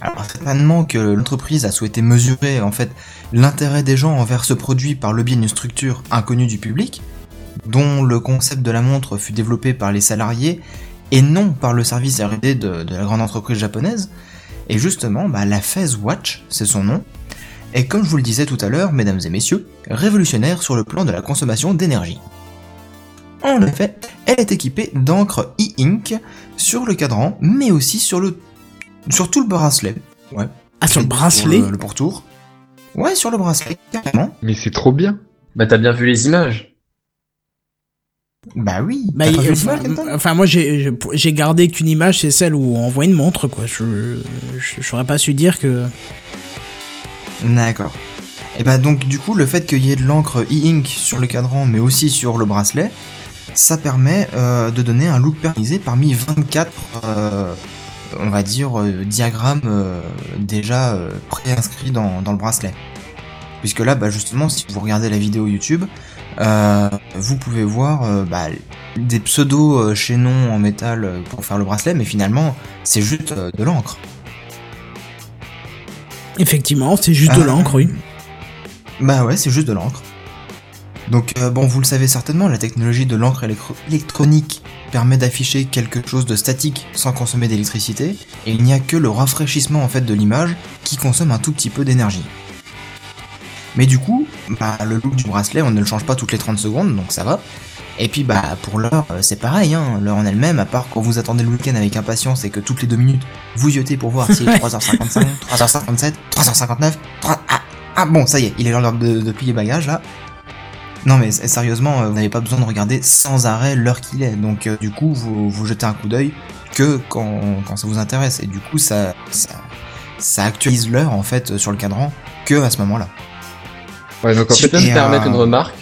Alors certainement que l'entreprise a souhaité mesurer en fait l'intérêt des gens envers ce produit par le biais d'une structure inconnue du public, dont le concept de la montre fut développé par les salariés et non par le service R&D de, de la grande entreprise japonaise. Et justement, bah, la Phase Watch, c'est son nom, est comme je vous le disais tout à l'heure, mesdames et messieurs, révolutionnaire sur le plan de la consommation d'énergie. En effet, elle est équipée d'encre e-ink sur le cadran, mais aussi sur le sur tout le bracelet. Ouais. Ah, sur le Pour bracelet le, le pourtour. Ouais, sur le bracelet, carrément. Mais c'est trop bien. Bah t'as bien vu les images. Bah oui. Bah, il- enfin, moi, j'ai gardé qu'une image, c'est celle où on voit une montre, quoi. Je je- j'aurais pas su dire que. D'accord. Et bah donc du coup le fait qu'il y ait de l'encre e-ink sur le cadran mais aussi sur le bracelet, ça permet euh, de donner un look personnalisé parmi 24 euh, on va dire euh, diagrammes euh, déjà euh, préinscrits dans, dans le bracelet. Puisque là bah justement si vous regardez la vidéo YouTube, vous pouvez voir euh, bah, des pseudo euh, chaînons en métal euh, pour faire le bracelet mais finalement c'est juste euh, de l'encre. Effectivement, c'est juste de l'encre, oui. Bah ouais, c'est juste de l'encre. Donc euh, bon, vous le savez certainement, la technologie de l'encre électro- électronique permet d'afficher quelque chose de statique sans consommer d'électricité, et il n'y a que le rafraîchissement en fait de l'image qui consomme un tout petit peu d'énergie. Mais du coup, bah, le look du bracelet, on ne le change pas toutes les 30 secondes, donc ça va. Et puis bah pour l'heure, euh, c'est pareil, hein, l'heure en elle-même, à part quand vous attendez le week-end avec impatience et que toutes les deux minutes, vous yotez pour voir si 3h55, 3h57, 3h59, 3... Ah, ah bon, ça y est, il est l'heure de, de plier bagages là. Non mais sérieusement, euh, vous n'avez pas besoin de regarder sans arrêt l'heure qu'il est. Donc euh, du coup, vous, vous jetez un coup d'œil que quand, quand ça vous intéresse. Et du coup, ça, ça, ça actualise l'heure en fait sur le cadran que à ce moment-là. Ouais, donc en je fait, peux me et, permettre une remarque.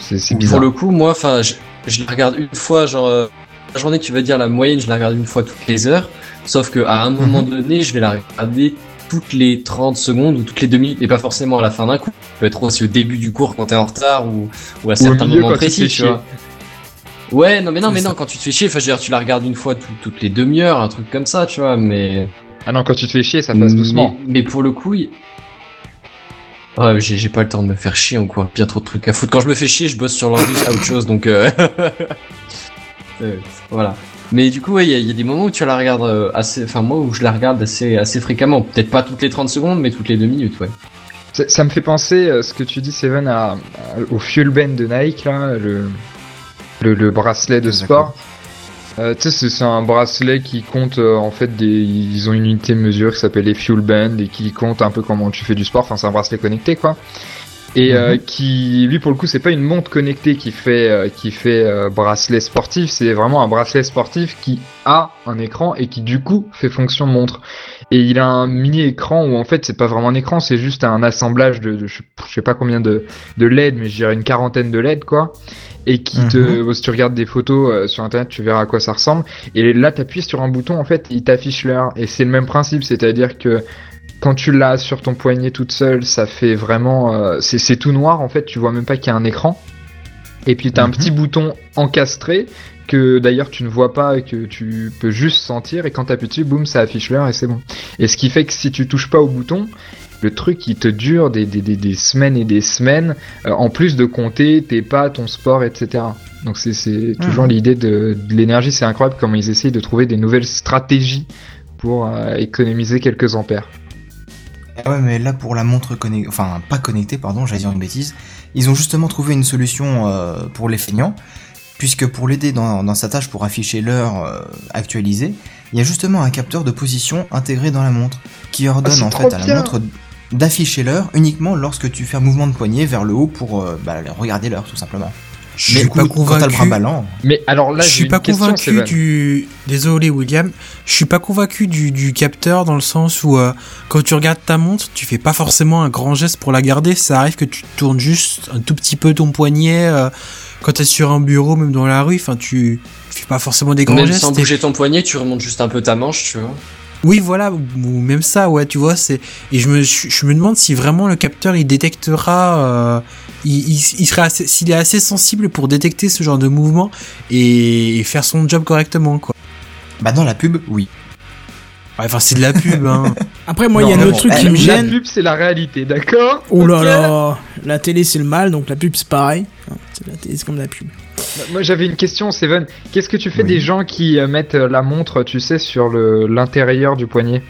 c'est c'est Pour bizarre. le coup, moi, enfin, je, je la regarde une fois, genre, euh, la journée, tu vas dire la moyenne, je la regarde une fois toutes les heures. Sauf que à un moment donné, je vais la regarder toutes les 30 secondes ou toutes les 2 minutes, et pas forcément à la fin d'un coup. Ça peut être aussi au début du cours quand t'es en retard ou, ou à certains moments précis, tu vois. Ouais, non, mais non, mais non, quand tu te fais chier, enfin, je veux dire, tu la regardes une fois tout- toutes les demi-heures, un truc comme ça, tu vois, mais. Ah non, quand tu te fais chier, ça passe doucement. Mais, mais pour le coup, ouais, j'ai j'ai pas le temps de me faire chier encore. Bien trop de trucs à foutre. Quand je me fais chier, je bosse sur l'ordi à autre chose, donc euh... euh, voilà. Mais du coup, ouais, il y, a- il y a des moments où tu la regardes euh, assez, enfin moi où je la regarde assez, assez fréquemment. Peut-être pas toutes les 30 secondes, mais toutes les deux minutes, ouais. Ça, ça me fait penser, euh, ce que tu dis, Seven, à, à- au Fuel Band de Nike, là, le, le, le bracelet de sport. Euh, tu sais, c'est- un bracelet qui compte, euh, en fait, des, ils ont une unité de mesure qui s'appelle les Fuel Band et qui compte un peu comment tu fais du sport. Enfin, c'est un bracelet connecté, quoi. Et euh, qui, lui, pour le coup, c'est pas une montre connectée qui fait, euh, qui fait euh, bracelet sportif, c'est vraiment un bracelet sportif qui a un écran et qui, du coup, fait fonction montre. Et il a un mini écran où en fait c'est pas vraiment un écran, c'est juste un assemblage de, de- je, sais pas combien de, de LED, mais je dirais une quarantaine de LED quoi. Et qui te, si tu regardes des photos euh, sur internet, tu verras à quoi ça ressemble. Et là, t'appuies sur un bouton, en fait, il t'affiche l'heure. Et c'est le même principe, c'est-à-dire que quand tu l'as sur ton poignet toute seule, ça fait vraiment, euh, c'est tout noir en fait, tu vois même pas qu'il y a un écran. Et puis t'as un Mhm. petit bouton encastré que d'ailleurs tu ne vois pas et que tu peux juste sentir et quand t'appuies dessus, boum, ça affiche l'heure et c'est bon. Et ce qui fait que si tu touches pas au bouton, le truc il te dure des, des, des, des semaines et des semaines, euh, en plus de compter tes pas, ton sport, etc. Donc c'est toujours l'idée de, de l'énergie, c'est incroyable comment ils essayent de trouver des nouvelles stratégies pour euh, économiser quelques ampères. Ah ouais, mais là pour la montre connectée, enfin pas connectée, pardon, j'allais dire une bêtise, ils ont justement trouvé une solution euh, pour les feignants, puisque pour l'aider dans, dans sa tâche pour afficher l'heure euh, actualisée, il y a justement un capteur de position intégré dans la montre, qui ordonne Ah, c'est en fait à la bien. montre d'afficher l'heure uniquement lorsque tu fais un mouvement de poignet vers le haut pour euh, bah, regarder l'heure tout simplement. Je Mais suis pas quand t'as le bras convaincu. ballant, Mais alors là, je suis pas question, convaincu du. Désolé William, je suis pas convaincu du, du capteur dans le sens où euh, quand tu regardes ta montre, tu fais pas forcément un grand geste pour la garder. Ça arrive que tu tournes juste un tout petit peu ton poignet euh, quand t'es sur un bureau, même dans la rue. Enfin, tu, tu fais pas forcément des grands Même gestes. sans bouger ton poignet, tu remontes juste un peu ta manche, tu vois. Oui, voilà, ou même ça, ouais, tu vois, c'est et je me je, me demande si vraiment le capteur il détectera, euh, il, il, il s'il est assez sensible pour détecter ce genre de mouvement et, et faire son job correctement, quoi. bah dans la pub, oui. Ouais, Enfin, c'est de la pub, hein. Après, moi, il y a un autre truc qui me La gêne. pub, c'est la réalité, d'accord Oh là là, la télé c'est le mal, donc la pub c'est pareil. C'est la télé c'est comme la pub. Moi, j'avais une question, Seven. Qu'est-ce que tu fais Oui. des gens qui euh, mettent euh, la montre, tu sais, sur l'intérieur du poignet?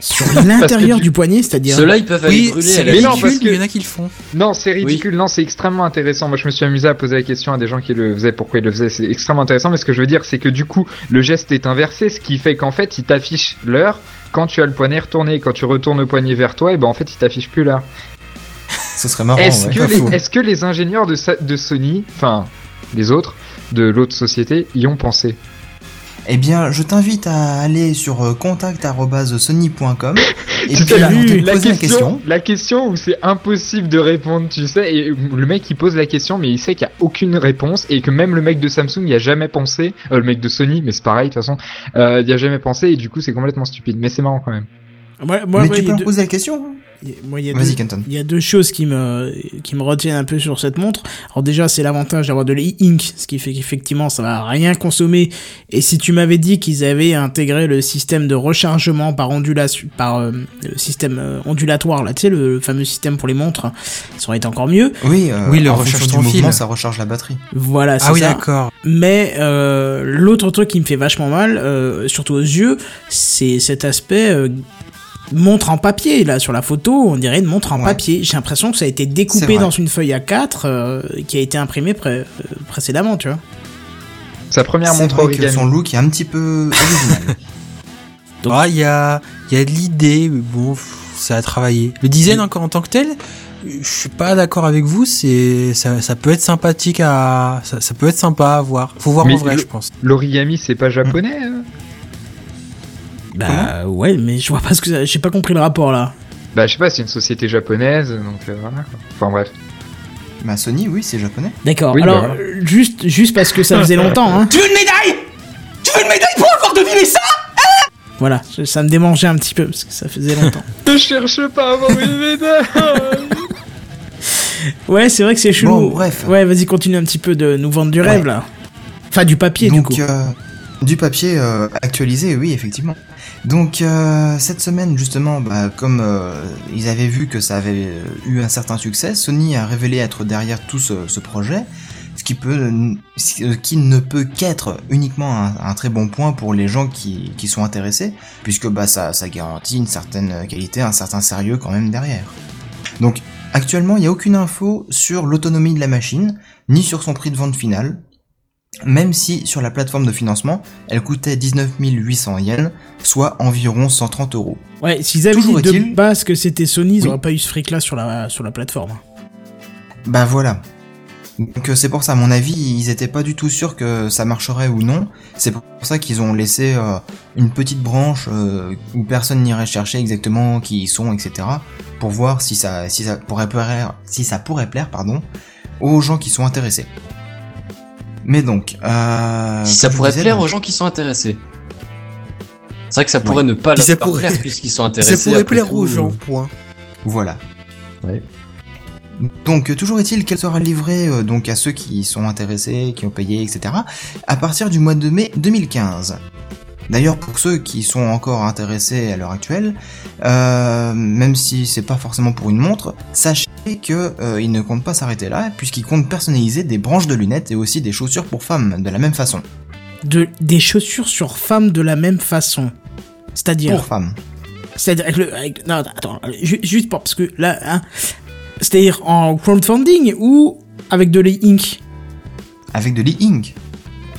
Sur l'intérieur du poignet, c'est-à-dire. Ceux-là, ils peuvent aller Oui, brûler c'est à la Mais non, ridicule, parce que- mais il y en a qui le font. Non, c'est ridicule. Non, c'est extrêmement intéressant. Moi, je me suis amusé à poser la question à des gens qui le faisaient, pourquoi ils le faisaient. C'est extrêmement intéressant. Mais ce que je veux dire, c'est que du coup, le geste est inversé, ce qui fait qu'en fait, il t'affiche l'heure quand tu as le poignet retourné. Quand tu retournes le poignet vers toi, et ben en fait, il t'affiche plus l'heure. Ce serait marrant, Est-ce ouais, que, les- faux. est-ce que les ingénieurs de, sa- de Sony, enfin les autres de l'autre société, y ont pensé? Eh bien, je t'invite à aller sur euh, contact@sony.com et Tu puis sais, à la, te la poser question, la question. la question où c'est impossible de répondre, tu sais, et le mec il pose la question, mais il sait qu'il n'y a aucune réponse et que même le mec de Samsung n'y a jamais pensé, euh, le mec de Sony, mais c'est pareil de toute façon, euh, il n'y a jamais pensé et du coup c'est complètement stupide, mais c'est marrant quand même. Moi, Mais moi, tu peux leur poser la question. a- moi, il y a Vas-y, deux- Kenton. Il y a deux choses qui me, qui me retiennent un peu sur cette montre. Alors déjà, c'est l'avantage d'avoir de l'e-ink, ce qui fait qu'effectivement, ça va rien consommer. Et si tu m'avais dit qu'ils avaient intégré le système de rechargement par ondulation, par euh, le système euh, ondulatoire, là, tu sais, le, le fameux système pour les montres, ça aurait été encore mieux. Oui, euh, Oui, le recharge du mouvement, fil. ça recharge la batterie. Voilà, c'est Ah oui, ça. d'accord. Mais euh, l'autre truc qui me fait vachement mal, euh, surtout aux yeux, c'est cet aspect euh, montre en papier. Là, sur la photo, on dirait une montre en Ouais. papier. J'ai l'impression que ça a été découpé dans une feuille A4 euh, qui a été imprimée pré- euh, précédemment, tu vois. Sa première montre origami. son look est un petit peu original. Donc- Ah, il y a, il y a de l'idée, mais bon, pff, ça a travaillé. Le design encore en tant que tel, je suis pas d'accord avec vous, c'est, ça, ça peut être sympathique à, ça, ça peut être sympa à voir. Faut voir Mais en vrai, je pense. L'origami c'est pas japonais hein? Bah ouais, mais je vois pas ce que ça- j'ai pas compris le rapport là. Bah je sais pas, c'est une société japonaise, donc euh, voilà. quoi. Enfin bref. bah, Sony, oui, c'est japonais. D'accord. Oui, Alors bah voilà. euh, juste juste parce que ça faisait longtemps, hein. Tu veux une médaille? Tu veux une médaille pour avoir deviné ça? Voilà, ça- ça me démangeait un petit peu parce que ça faisait longtemps. Ne cherche pas à avoir une médaille ouais, c'est vrai que c'est chelou. Bon, bref. Ouais, vas-y, continue un petit peu de nous vendre du rêve Ouais. là. Enfin, du papier Donc, du coup. euh, du papier euh, actualisé, oui, effectivement. Donc, euh, cette semaine, justement, bah, comme euh, ils avaient vu que ça avait euh, eu un certain succès, Sony a révélé être derrière tout ce, ce projet, ce qui, peut, ce qui ne peut qu'être uniquement un, très bon point pour les gens qui, qui sont intéressés, puisque bah, ça, ça garantit une certaine qualité, un certain sérieux quand même derrière. Donc, actuellement, il n'y a aucune info sur l'autonomie de la machine, ni sur son prix de vente final, même si sur la plateforme de financement, elle coûtait 19 800 yens, soit environ 130 euros. Ouais, s'ils avaient dit de base que c'était Sony, ils Oui. auraient pas eu ce fric là sur la, sur la plateforme. Bah voilà. Donc euh, c'est pour ça, à mon avis, ils étaient pas du tout sûrs que ça marcherait ou non. C'est pour ça qu'ils ont laissé euh, une petite branche euh, où personne n'irait chercher exactement qui ils sont, etc. Pour voir si ça, si ça pourrait plaire, si ça pourrait plaire, pardon, aux gens qui sont intéressés. Mais donc, euh, Si ça pourrait disais, plaire donc- aux gens qui sont intéressés. C'est vrai que ça pourrait ne pas ça leur pourrait- plaire puisqu'ils sont intéressés. Ça pourrait plaire tout. aux gens, point. Voilà. Ouais. Donc euh, toujours est-il qu'elle sera livrée euh, donc à ceux qui sont intéressés, qui ont payé, etc. à partir du mois de mai 2015. D'ailleurs pour ceux qui sont encore intéressés à l'heure actuelle, euh, même si c'est pas forcément pour une montre, sachez que euh, ils ne comptent pas s'arrêter là puisqu'ils comptent personnaliser des branches de lunettes et aussi des chaussures pour femmes de la même façon. De, des chaussures sur femmes de la même façon. C'est-à-dire. Pour femmes. C'est-à-dire avec le. avec- non, attends, ju- juste pour. Parce que là, hein, C'est-à-dire en crowdfunding ou avec de l'e-ink? Avec de l'e-ink.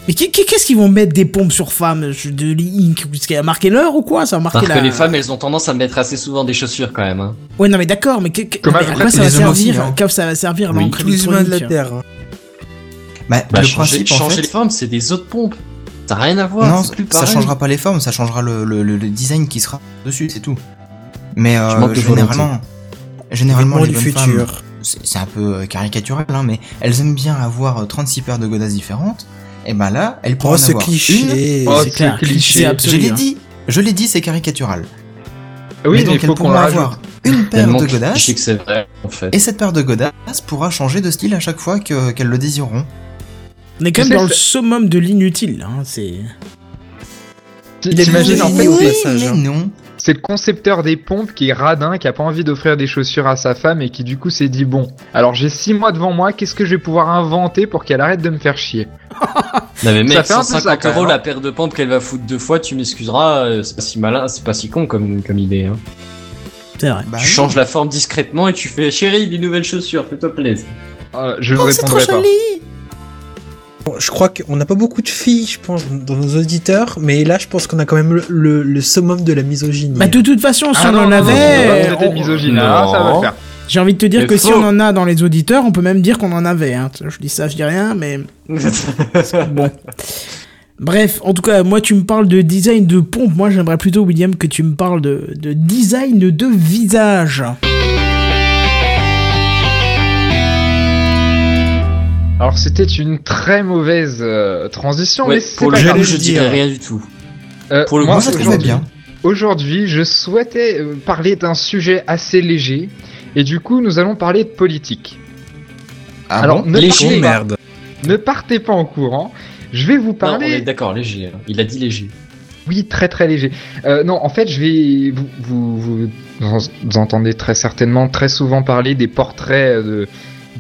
Mais qu'est- qu'est-ce qu'ils vont mettre des pompes sur femmes de l'e-ink Parce qu'il a marqué l'heure ou quoi Ça a marqué Parce la... que les femmes, elles ont tendance à mettre assez souvent des chaussures quand même. hein. Ouais, non, mais d'accord, mais, que- que- Comme mais à à peu quoi près ça va hommes aussi, servir hein. ça va servir Oui, l'encre Tous les humains de la électronique Terre. hein. Bah, Bah, le changer, principe en changer fait, les formes, c'est des autres pompes. Ça n'a rien à voir. non, plus ça pareil. changera pas les formes, ça changera le, le, le- le design qui sera dessus, c'est tout. Mais Je euh, généralement, généralement les du bonnes femmes, futur. c'est c'est un peu euh, caricatural, hein, mais elles aiment bien avoir euh, 36 paires de godasses différentes. Et ben là, elles pourront Oh, en ce avoir une. cliché. Oh, C'est clair, cliché. c'est Je absolu. l'ai hein. dit, je l'ai dit, c'est caricatural. Oui, mais donc il faut elles qu'on pourront le avoir une paire de godasses, que c'est vrai, en fait. et cette paire de godasses pourra changer de style à chaque fois que- qu'elles le désireront. On est quand même dans le summum de l'inutile, là, hein, c'est... T'imagines, en fait, c'est- passage, mais hein. non. C'est le concepteur des pompes qui est radin, qui a pas envie d'offrir des chaussures à sa femme et qui du coup s'est dit bon, alors j'ai six mois devant moi, qu'est-ce que je vais pouvoir inventer pour qu'elle arrête de me faire chier? Non mais mec, Ça fait un peu 150 ça, quand euros même, hein. la paire de pompes qu'elle va foutre deux fois, tu m'excuseras, euh, c'est pas si malin, c'est pas si con comme, comme idée. Hein. C'est vrai. Bah tu oui. changes la forme discrètement et tu fais chérie, des nouvelles chaussures, fais-toi plaisir. Euh, Je ne Oh, c'est trop répondrai pas. joli je crois qu'on n'a pas beaucoup de filles, je pense, dans nos auditeurs, mais là, je pense qu'on a quand même le, le, le summum de la misogynie. Bah de toute façon, si Ah on non, en non, non, on va avait, pas euh, traiter de on- misogyne, Non. ah, ça va le faire. j'ai envie de te dire Mais que si on en a dans les auditeurs, on peut même dire qu'on en avait. Hein. Je dis ça, je dis rien, mais bon. Bref, en tout cas, moi tu me parles de design de pompe, moi j'aimerais plutôt, William, que tu me parles de, de design de visage. Alors c'était une très mauvaise euh, transition, Ouais, mais c'est pour pas le grave. je dirais rien du tout. Euh, pour le moi, coup, ça aujourd'hui- bien. Aujourd'hui, je souhaitais euh, parler d'un sujet assez léger, et du coup, nous allons parler de politique. Ah Alors, bon ne Léger, partez, pas, merde. ne partez pas en courant. Je vais vous Non, on est parler. d'accord, léger. hein. Il a dit léger. Oui, très très léger. Euh, non, en fait, je vais vous, vous, vous, vous entendez très certainement très souvent parler des portraits de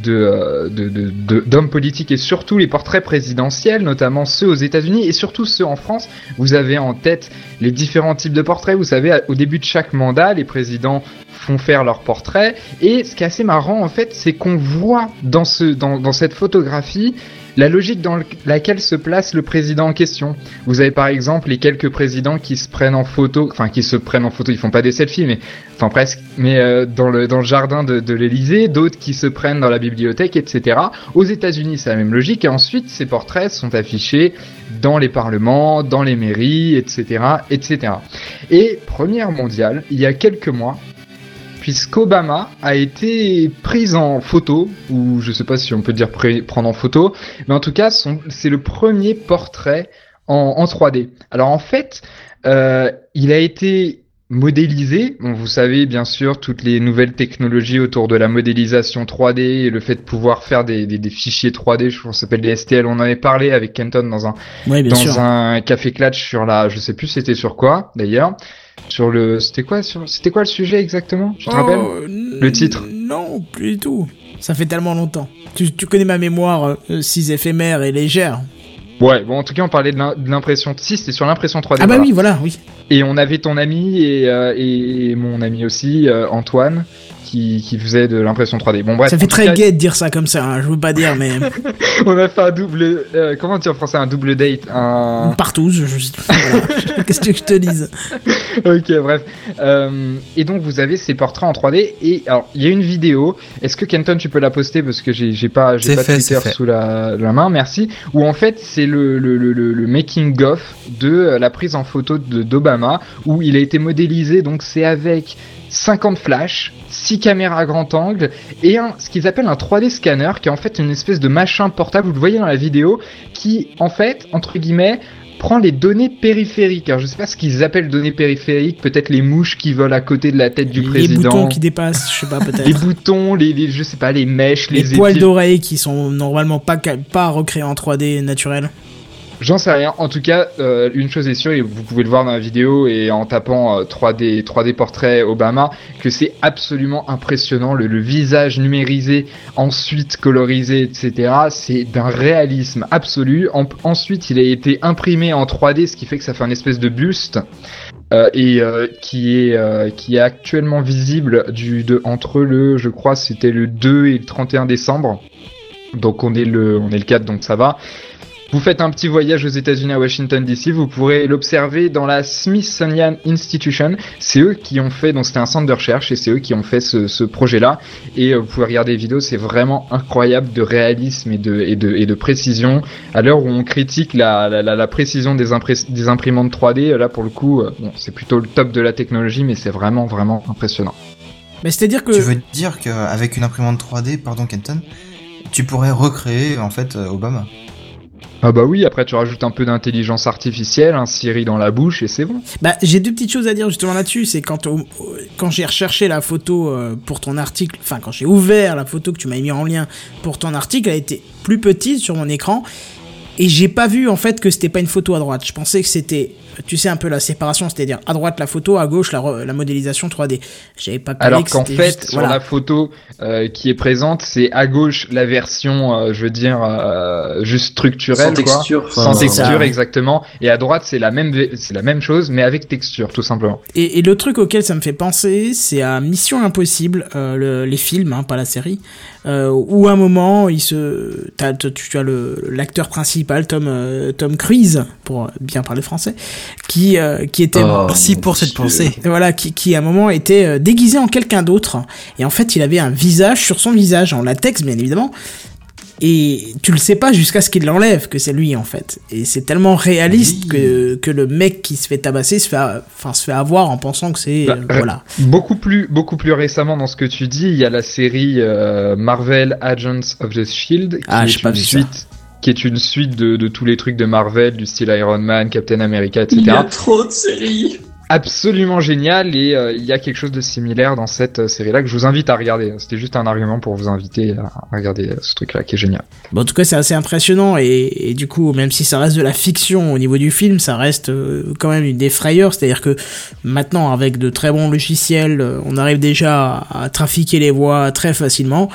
euh, d'hommes politiques et surtout les portraits présidentiels, notamment ceux aux États-Unis et surtout ceux en France. Vous avez en tête les différents types de portraits. Vous savez, au début de chaque mandat, les présidents font faire leurs portraits. Et ce qui est assez marrant, en fait, c'est qu'on voit dans ce dans cette photographie la logique dans le- laquelle se place le président en question. Vous avez par exemple les quelques présidents qui se prennent en photo, enfin qui se prennent en photo, ils font pas des selfies, mais enfin presque, mais euh, dans le dans le jardin de, de l'Élysée, d'autres qui se prennent dans la bibliothèque, etc. Aux États-Unis, c'est la même logique, et ensuite ces portraits sont affichés dans les parlements, dans les mairies, etc., etc. Et première mondiale, il y a quelques mois, puisqu'Obama a été pris en photo, ou je sais pas si on peut dire pr- prendre en photo, mais en tout cas, c'est le premier portrait en, en 3D. Alors en fait, euh, il a été modélisé. Bon, vous savez bien sûr toutes les nouvelles technologies autour de la modélisation 3D et le fait de pouvoir faire des, des, des fichiers 3D, je pense s'appelle des STL. On en avait parlé avec Kenton dans un dans sûr. un café clutch sur la, je sais plus c'était sur quoi d'ailleurs, sur le, c'était quoi sur, c'était quoi le sujet exactement? Tu te rappelles? Oh, Le titre? Non, plus du tout. Ça fait tellement longtemps. Tu, tu connais ma mémoire euh, si éphémère et légère. Ouais, bon en tout cas on parlait de l'im- de l'impression, si c'était sur l'impression 3D. Ah bah voilà. oui, voilà, oui. Et on avait ton ami et, euh, et mon ami aussi, euh, Antoine, qui, qui faisait de l'impression 3D. Bon bref. ça fait très cas, gay de dire ça comme ça, hein, je veux pas dire, mais On a fait un double, euh, comment on dit en français un double date, un. partout, je, je- voilà. Qu'est-ce que je te dise ok, bref. Euh, et donc vous avez ces portraits en 3D et alors il y a une vidéo. Est-ce que Kenton tu peux la poster parce que j'ai pas pas fait, Twitter sous la, la main, merci. Où en fait c'est le making of de euh, la prise en photo d'Obama où il a été modélisé donc c'est avec 50 flashs, 6 caméras à grand angle et ce qu'ils appellent un 3D scanner qui est en fait une espèce de machin portable, vous le voyez dans la vidéo, qui en fait, entre guillemets, prend les données périphériques. Alors je sais pas ce qu'ils appellent données périphériques, peut-être les mouches qui volent à côté de la tête du Les président. boutons qui dépassent, je sais pas, Les peut-être. boutons, les, les- je sais pas, les mèches, les, Les poils d'oreilles qui sont normalement pas, pas recréés en 3D naturel. J'en sais rien. En tout cas, euh, une chose est sûre, et vous pouvez le voir dans la vidéo et en tapant euh, 3D 3D portrait Obama, que c'est absolument impressionnant. Le, visage numérisé, ensuite colorisé, etc. C'est d'un réalisme absolu. En- ensuite, il a été imprimé en 3D, ce qui fait que ça fait un espèce de buste. euh, et qui est qui est actuellement visible du de entre le je crois c'était le 2 et le 31 décembre donc on est le on est le 4 donc ça va vous faites un petit voyage aux États-Unis à Washington DC, vous pourrez l'observer dans la Smithsonian Institution. C'est eux qui ont fait, donc c'était un centre de recherche et c'est eux qui ont fait ce, ce projet-là. Et euh, vous pouvez regarder les vidéos, c'est vraiment incroyable de réalisme et de, et de, et de précision. À l'heure où on critique la, la, la, la précision des, des imprimantes 3D, là pour le coup, euh, bon, c'est plutôt le top de la technologie, mais c'est vraiment vraiment impressionnant. Mais c'est-à-dire que. Tu veux dire qu'avec une imprimante 3D, pardon Kenton, tu pourrais recréer en fait euh, Obama? Ah bah oui, après tu rajoutes un peu d'intelligence artificielle, un Siri dans la bouche et c'est bon. Bah, j'ai deux petites choses à dire justement là-dessus. C'est quand, quand j'ai recherché la photo euh, pour ton article, enfin, quand j'ai ouvert la photo que tu m'as mis en lien pour ton article, elle était plus petite sur mon écran. Et j'ai pas vu en fait que c'était pas une photo à droite. Je pensais que c'était, tu sais, un peu la séparation, c'est-à-dire à droite la photo, à gauche la, la modélisation 3D. J'avais pas compris Alors que qu'en fait, juste- sur voilà. la photo euh, qui est présente, c'est à gauche la version, euh, je veux dire, euh, juste structurelle, Sans quoi. texture. Sans texture, ça, ouais. exactement. Et à droite, c'est la même, la même chose, mais avec texture, tout simplement. Et, et le truc auquel ça me fait penser, c'est à Mission Impossible, euh, le- les films, hein, pas la série, euh, où à un moment, il se, t'as, tu, tu as le l'acteur principal, Tom euh, Tom Cruise, pour bien parler français, qui euh, qui était Oh, Merci pour cette pensée. voilà, qui, qui à un moment était euh, déguisé en quelqu'un d'autre. Et en fait, il avait un visage sur son visage, en latex, bien évidemment. Et tu le sais pas jusqu'à ce qu'il l'enlève que c'est lui en fait. Et c'est tellement réaliste Oui. que, que le mec qui se fait tabasser se fait, enfin, se fait avoir en pensant que c'est Bah, euh, voilà. Beaucoup plus, beaucoup plus récemment dans ce que tu dis, il y a la série euh, Marvel Agents of the Shield, qui Ah, est pas une ça. suite, qui est une suite de, de tous les trucs de Marvel, du style Iron Man, Captain America, Il y etc. a trop de séries. Absolument génial et euh, il y a quelque chose de similaire dans cette euh, série-là que je vous invite à regarder. C'était juste un argument pour vous inviter à regarder euh, ce truc-là qui est génial. Bon, en tout cas, c'est assez impressionnant et, du coup, même si ça reste de la fiction au niveau du film, ça reste quand même une des frayeurs. C'est-à-dire que maintenant, avec de très bons logiciels, on arrive déjà à, à trafiquer les voix très facilement.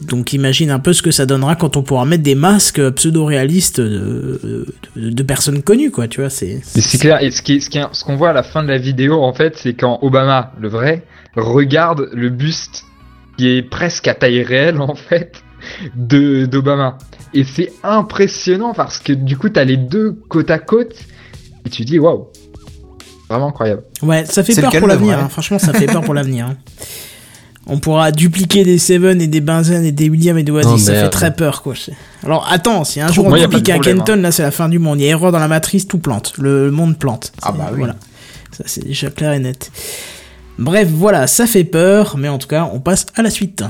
Donc, imagine un peu ce que ça donnera quand on pourra mettre des masques pseudo-réalistes de, de, de personnes connues, quoi. Tu vois, c'est. Clair. Et ce qui, est- ce qui, est- ce qu'on voit à la fin de la vidéo, en fait, c'est quand Obama, le vrai, regarde le buste qui est presque à taille réelle, en fait, de d'Obama. Et c'est impressionnant parce que du coup, t'as les deux côte à côte et tu dis waouh, vraiment incroyable. Ouais, ça fait C'est peur pour l'avenir. hein. Franchement, ça fait peur pour l'avenir. hein. On pourra dupliquer des Seven et des Benzen et des William et des Oasis. Ça fait merde. très peur, quoi. Alors, attends, si un jour on duplique un Kenton, là, c'est la fin du monde. Il y a erreur dans la matrice, tout plante. Le monde plante. Ah bah oui. Voilà. Ça, c'est déjà clair et net. Bref, voilà, ça fait peur, mais en tout cas, on passe à la suite.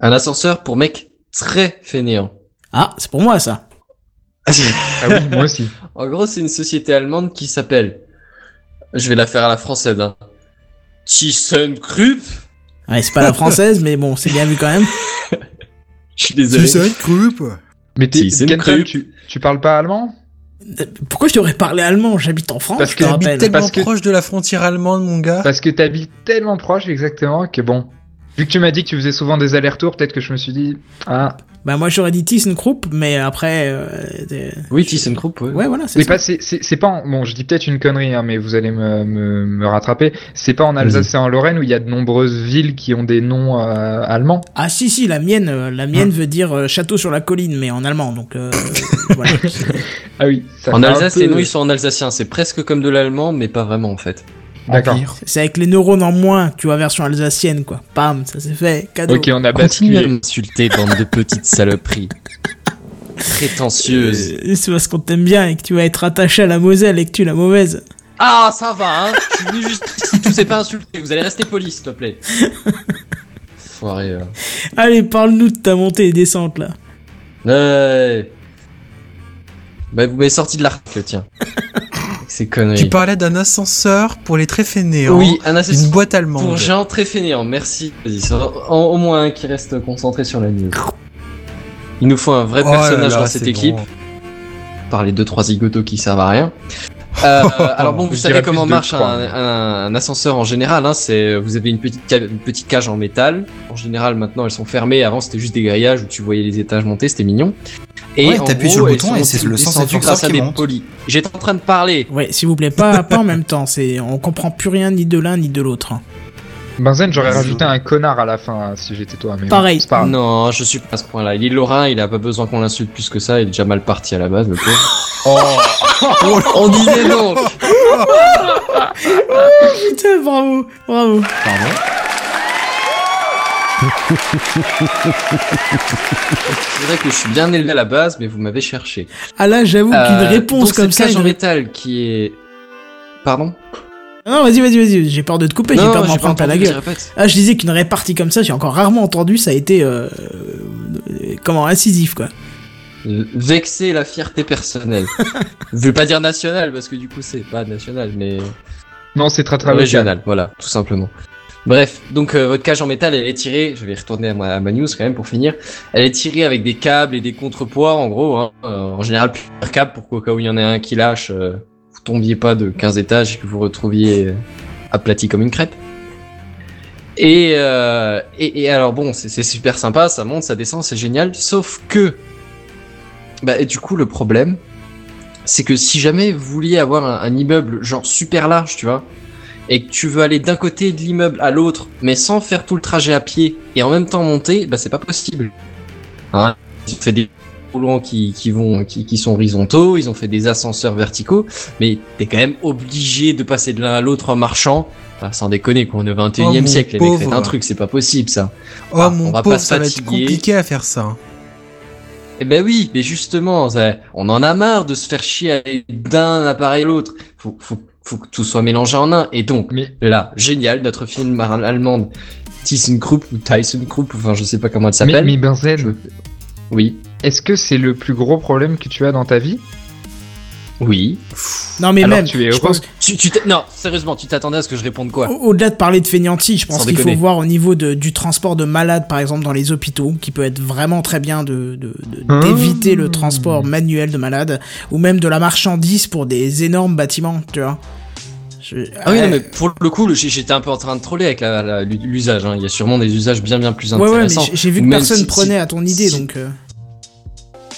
Un ascenseur pour mec très fainéant. Ah, c'est pour moi, ça. Ah oui, moi aussi. En gros, c'est une société allemande qui s'appelle. Je vais la faire à la française. Hein. ThyssenKrupp. Ouais, c'est pas la française, mais bon, c'est bien vu quand même. Je suis désolé. groupe. Mais t'es, Kenton, tu, tu parles pas allemand? Pourquoi je devrais parler allemand? J'habite en France, Parce je que rappelle. Tellement Parce que- proche de la frontière allemande, mon gars. Parce que t'habites tellement proche exactement que bon. Vu que tu m'as dit que tu faisais souvent des allers-retours, peut-être que je me suis dit ah Bah, moi, j'aurais dit ThyssenKrupp, mais après. euh, Oui, ThyssenKrupp, ouais. Ouais, voilà, c'est Mais ça. pas, c'est, c'est, c'est pas en- bon, je dis peut-être une connerie, hein, mais vous allez me, me, me rattraper. C'est pas en Alsace et en Lorraine où il y a de nombreuses villes qui ont des noms euh, allemands. Ah si si la mienne euh, la mienne Hein veut dire euh, château sur la colline mais en allemand donc euh, voilà. Ah oui. Ça En fait un Alsace, peu- les noms ils sont en alsacien. C'est presque comme de l'allemand, mais pas vraiment en fait. D'accord. C'est avec les neurones en moins tu vois version alsacienne quoi. Pam ça c'est fait cadeau. Ok, on a Continue à basculé. m'insulter, bande de petites saloperies. Prétentieuse. Euh, C'est parce qu'on t'aime bien et que tu vas être attaché à la Moselle et que tu es la mauvaise. Ah, ça va, hein Je suis venu juste ici, tu sais pas insulter. Vous allez rester poli, s'il te plaît. Foiré, euh. Allez parle-nous de ta montée et descente là. Ouais. Bah, vous m'avez sorti de l'article, tiens. Conneries. Tu parlais d'un ascenseur pour les très fainéants. Oui, un Une assessment boîte allemande. pour gens très fainéants. Merci. En- au moins un qui reste concentré sur la news. Il nous faut un vrai Oh personnage là, dans cette équipe. bon. Par les deux trois zigotos qui servent à rien. Euh, alors bon, vous savez comment marche un, mais- un- un ascenseur en général. Hein, c'est vous avez une petite ca- une petite cage en métal. En général, maintenant elles sont fermées. Avant, c'était juste des grillages où tu voyais les étages monter. C'était mignon. Et Ouais, t'appuies sur le bouton et c'est le sens à qui des monte. polis. J'étais en train de parler. Ouais s'il vous plaît pas pas en même temps c'est on comprend plus rien ni de l'un ni de l'autre. Benzen, j'aurais rajouté un connard à la fin hein, si j'étais toi. Mais Pareil. bon, pas. Non, je suis pas à ce point-là. Il est lorrain, il a pas besoin qu'on l'insulte plus que ça. Il est déjà mal parti à la base, le pauvre. Oh, On disait donc. Putain bravo bravo. Pardon. C'est vrai que je suis bien élevé à la base, mais vous m'avez cherché. Ah là j'avoue qu'une Euh, réponse comme ça. cage en métal qui est. Pardon Non vas-y vas-y vas-y j'ai peur de te couper j'ai peur de m'en pas prendre à la gueule. Ah, je disais qu'une répartie comme ça, j'ai encore rarement entendu, ça a été euh, euh, comment incisif quoi. Vexer la fierté personnelle. je veux pas dire nationale parce que du coup c'est pas national, mais non, c'est très très régional, voilà, tout simplement. Bref, donc euh, votre cage en métal, elle est tirée, je vais retourner à ma, à ma news quand même pour finir, elle est tirée avec des câbles et des contrepoids en gros, hein, euh, en général plusieurs câbles pour qu'au cas où il y en ait un qui lâche, euh, tombiez pas de 15 étages et que vous retrouviez euh, aplati comme une crêpe. Et, euh, alors bon, c'est super sympa, ça monte, ça descend, c'est génial, sauf que, bah et du coup le problème, c'est que si jamais vous vouliez avoir un, immeuble genre super large, tu vois, et que tu veux aller d'un côté de l'immeuble à l'autre, mais sans faire tout le trajet à pied et en même temps monter, bah c'est pas possible. Hein des roulants qui, qui vont, qui, qui sont horizontaux, ils ont fait des ascenseurs verticaux, mais t'es quand même obligé de passer de l'un à l'autre en marchant. Enfin, sans déconner, quoi, on est au 21 Oh, e siècle, les mecs, pauvre. un truc, c'est pas possible ça. Oh Ah, mon on va pauvre, pas ça va être compliqué à faire ça. Eh ben oui, mais justement, ça- on en a marre de se faire chier d'un appareil à l'autre. Faut, faut, faut que tout soit mélangé en un. Et donc, Mais- là, génial, notre film allemande, ThyssenKrupp ou ThyssenKrupp, enfin je sais pas comment elle Mais, s'appelle. mais Oui, est-ce que c'est le plus gros problème que tu as dans ta vie? Oui. Non, mais Alors même, tu es je heureux. pense Tu, tu t'es- non, sérieusement, tu t'attendais à ce que je réponde quoi? Au- Au-delà de parler de fainéantie, je pense qu'il faut voir au niveau de, du transport de malades, par exemple, dans les hôpitaux, qui peut être vraiment très bien de, de- de- Ah. d'éviter le transport manuel de malades, ou même de la marchandise pour des énormes bâtiments, tu vois. Je- Ah oui, Ouais. non, mais pour le coup, j'étais un peu en train de troller avec l'usage. hein. Il y a sûrement des usages bien bien plus Ouais, ouais, mais intéressants. j'ai- vu que personne si- prenait si- à ton idée, si- donc. euh,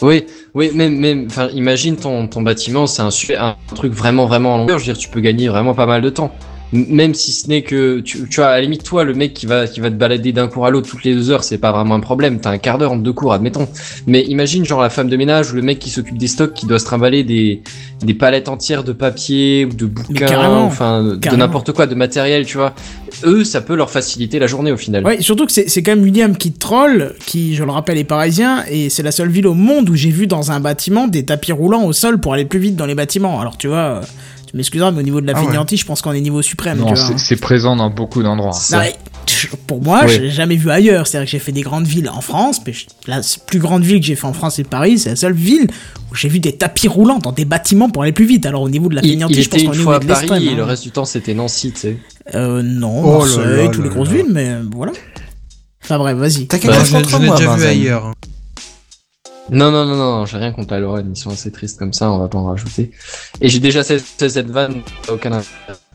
Oui, oui, même, même, enfin, imagine ton, ton bâtiment, c'est un, un truc vraiment, vraiment en longueur. Je veux dire, tu peux gagner vraiment pas mal de temps. Même si ce n'est que, tu, tu vois, à la limite, toi, le mec qui va, qui va te balader d'un cours à l'autre toutes les deux heures, c'est pas vraiment un problème. T'as un quart d'heure entre deux cours, admettons. Mais imagine, genre, la femme de ménage ou le mec qui s'occupe des stocks qui doit se trimballer des, des palettes entières de papier ou de bouquins, carrément, enfin, de n'importe quoi, de matériel, tu vois. Eux, ça peut leur faciliter la journée au final. Ouais, surtout que c'est c'est quand même William qui troll, qui, je le rappelle, est parisien, et c'est la seule ville au monde où j'ai vu dans un bâtiment des tapis roulants au sol pour aller plus vite dans les bâtiments. Alors tu vois, euh, tu m'excuseras, mais au niveau de la Ah ouais. fainéantie, je pense qu'on est niveau suprême. Non, tu vois. c'est c'est présent dans beaucoup d'endroits. Non, mais, tch, pour moi, Oui. je l'ai jamais vu ailleurs. C'est-à-dire que j'ai fait des grandes villes en France, mais je- la plus grande ville que j'ai fait en France, c'est Paris. C'est la seule ville où j'ai vu des tapis roulants dans des bâtiments pour aller plus vite. Alors au niveau de la il je pense qu'on est au fois à niveau de Paris et le hein. reste du temps c'était Nancy, tu sais. Euh, non, Oh Marseille, toutes les grosses là. villes, mais voilà. Enfin bref, vas-y. T'as quelque Bah, chose contre moi, déjà vu ailleurs. Non, non, non, non, j'ai rien contre la Lorraine, ils sont assez tristes comme ça, on va pas en rajouter. Et j'ai déjà cette, cette vanne au Canada.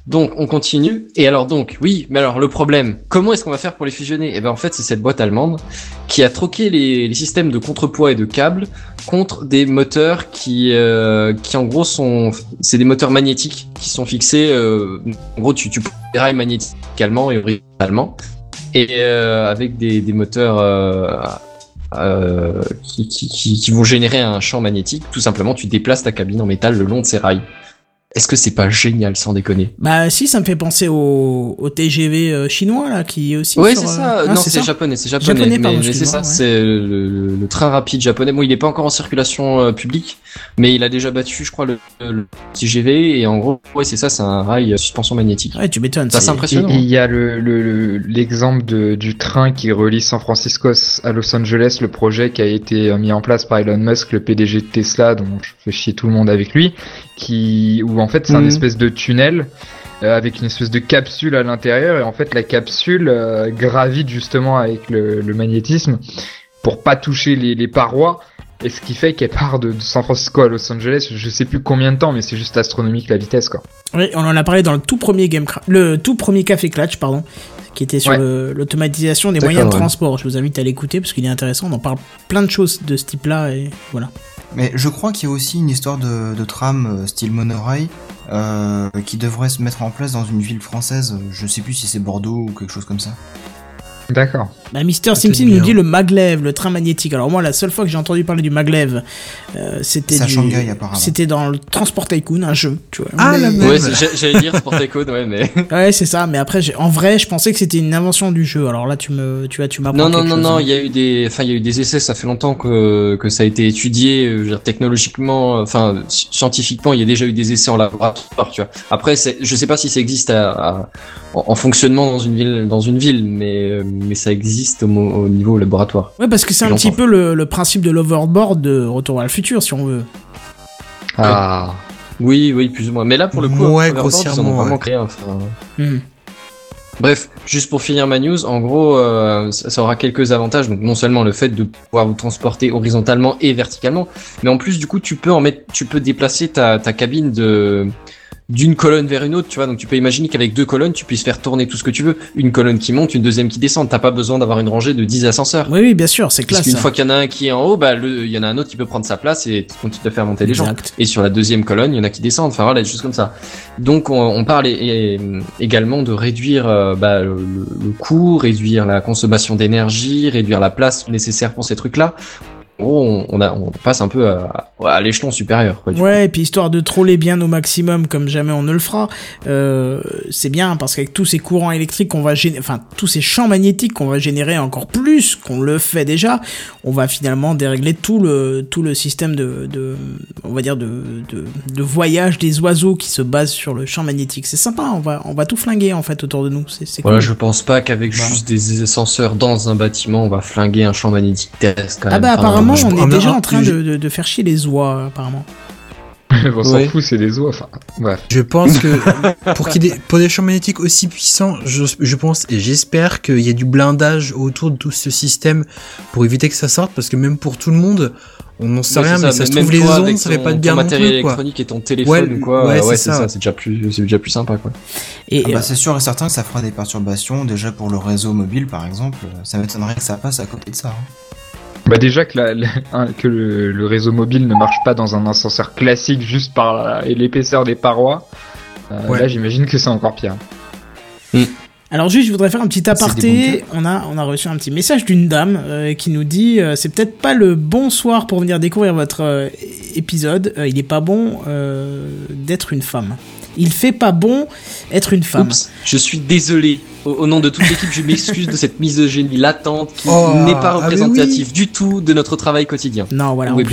Donc, on continue. Et alors donc, oui, mais alors le problème, comment est-ce qu'on va faire pour les fusionner? Eh ben en fait, c'est cette boîte allemande qui a troqué les, les systèmes de contrepoids et de câbles contre des moteurs qui, euh, qui en gros sont, c'est des moteurs magnétiques qui sont fixés. euh, en gros, tu, tu des rails magnétiquement et horizontalement, et euh, avec des, des moteurs. Euh, qui vont générer un champ magnétique. Tout simplement, tu déplaces ta cabine en métal le long de ces rails. Est-ce que c'est pas génial sans déconner? Bah si, ça me fait penser au, au TGV euh, chinois là, qui est aussi. Ouais, sur, c'est euh, ça. ah, non, c'est japonais, c'est japonais. Japonais, mais pardon, mais c'est ça, ouais. c'est le, train rapide japonais. Bon, il est pas encore en circulation euh, publique, mais il a déjà battu, je crois, le, le TGV. Et en gros, ouais, c'est ça, c'est un rail euh, suspension magnétique. Ouais, tu m'étonnes. Ça, c'est impressionnant. et il y a le- le- le- l'exemple du train qui relie San Francisco à Los Angeles, le projet qui a été euh, mis en place par Elon Musk, le PDG de Tesla, dont je fais chier tout le monde avec lui, qui où en fait c'est un Mhm. espèce de tunnel euh, avec une espèce de capsule à l'intérieur et en fait la capsule euh, gravite justement avec le, le magnétisme pour pas toucher les, les parois. Et ce qui fait qu'elle part de, de San Francisco à Los Angeles, je sais plus combien de temps, mais c'est juste astronomique la vitesse quoi. Oui, on en a parlé dans le tout premier Game le tout premier Café Clutch, pardon, qui était sur Ouais. l'automatisation des moyens de ouais. transport. Je vous invite à l'écouter parce qu'il est intéressant. On en parle plein de choses de ce type-là et voilà. Mais je crois qu'il y a aussi une histoire de, de tram euh, style monorail euh, qui devrait se mettre en place dans une ville française. Je sais plus si c'est Bordeaux ou quelque chose comme ça. D'accord. Bah, Mister Simpson nous dit le maglev, le train magnétique. Alors moi, la seule fois que j'ai entendu parler du maglev, euh, c'était C'est à du- Shanghai, apparemment. C'était dans le Transport Tycoon, un jeu, tu vois. Ah, Mais- la même. Ouais, j'allais dire Sport Icon, ouais, mais. Ouais, c'est ça. Mais après, en vrai, je pensais que c'était une invention du jeu. Alors là, tu me, tu vois, tu m'apprends Non, non, non, chose, non, hein. il y a eu des, enfin, il y a eu des essais, ça fait longtemps que, que ça a été étudié, euh, je veux dire, technologiquement, euh, enfin, sci- scientifiquement, il y a déjà eu des essais en laboratoire, tu vois. Après, c'est, je sais pas si ça existe à, à- en, en fonctionnement dans une ville, dans une ville, mais, euh, mais ça existe au, niveau laboratoire. Ouais, parce que c'est un petit peu le, le principe de l'overboard de Retour vers le futur, si on veut. Ah. Oui, oui, plus ou moins. Mais là, pour le coup, Ouais, Hoverboard, ils en ont grossièrement, vraiment ouais. créé un, enfin, Hmm. Bref, juste pour finir ma news, en gros, euh, ça, ça aura quelques avantages. Donc non seulement le fait de pouvoir vous transporter horizontalement et verticalement, mais en plus du coup tu peux en mettre, tu peux déplacer ta, ta cabine de d'une colonne vers une autre, tu vois. Donc tu peux imaginer qu'avec deux colonnes, tu puisses faire tourner tout ce que tu veux. Une colonne qui monte, une deuxième qui descend. T'as pas besoin d'avoir une rangée de 10 ascenseurs. Oui, oui, bien sûr, c'est Parce classe. qu'une ça. fois qu'il y en a un qui est en haut, bah le- il y en a un autre qui peut prendre sa place et continuer de faire monter les gens. Exact. Et sur la deuxième colonne, il y en a qui descendent. Enfin voilà, des choses comme ça. Donc on, on parle et- et- également de réduire euh, bah, le, le coût, réduire la consommation d'énergie, réduire la place nécessaire pour ces trucs-là. Gros, on, on, a, on passe un peu à, à l'échelon supérieur. Quoi, Ouais, et puis histoire de troller bien au maximum comme jamais on ne le fera, euh, c'est bien parce qu'avec tous ces courants électriques qu'on va générer, enfin tous ces champs magnétiques qu'on va générer encore plus qu'on le fait déjà, on va finalement dérégler tout le tout le système de, de on va dire de, de de voyage des oiseaux qui se base sur le champ magnétique. C'est sympa, on va on va tout flinguer en fait autour de nous. C'est c'est Voilà, cool. je pense pas qu'avec Bah. juste des ascenseurs dans un bâtiment, on va flinguer un champ magnétique terrestre. Quand Ah même. bah Enfin, apparemment je- on est déjà un- en train je- de, de, de faire chier les oies apparemment. on s'en Ouais. fout, c'est des oies. Enfin, bref. Je pense que pour qu'il y ait des, pour des champs magnétiques aussi puissants, je, je pense et j'espère qu'il y a du blindage autour de tout ce système pour éviter que ça sorte, parce que même pour tout le monde, on n'en sait Ouais, rien, c'est mais ça se trouve les ondes, avec ça fait ton- pas de ton bien non matériel plus, quoi. électronique et ton téléphone Ouais, ou quoi. ouais, Ouais, c'est c'est ça. ça. C'est déjà plus, c'est déjà plus sympa, quoi. Et Ah bah, euh, c'est sûr et certain que ça fera des perturbations, déjà pour le réseau mobile par exemple, ça m'étonnerait que ça passe à côté de ça. hein. Bah déjà que, la, la- que le, le réseau mobile ne marche pas dans un ascenseur classique juste par la- l'épaisseur des parois. euh, Ouais. Là, j'imagine que c'est encore pire. Alors juste, je voudrais faire un petit aparté. On a, on a reçu un petit message d'une dame euh, qui nous dit euh, c'est peut-être pas le bon soir pour venir découvrir votre euh, épisode. Euh, il est pas bon euh, d'être une femme. Il fait pas bon être une femme. Oups, je suis désolé. Au, au nom de toute l'équipe, je m'excuse de cette misogynie latente qui Oh, n'est pas ah, représentative du tout de notre travail quotidien. Non, voilà. Ouais,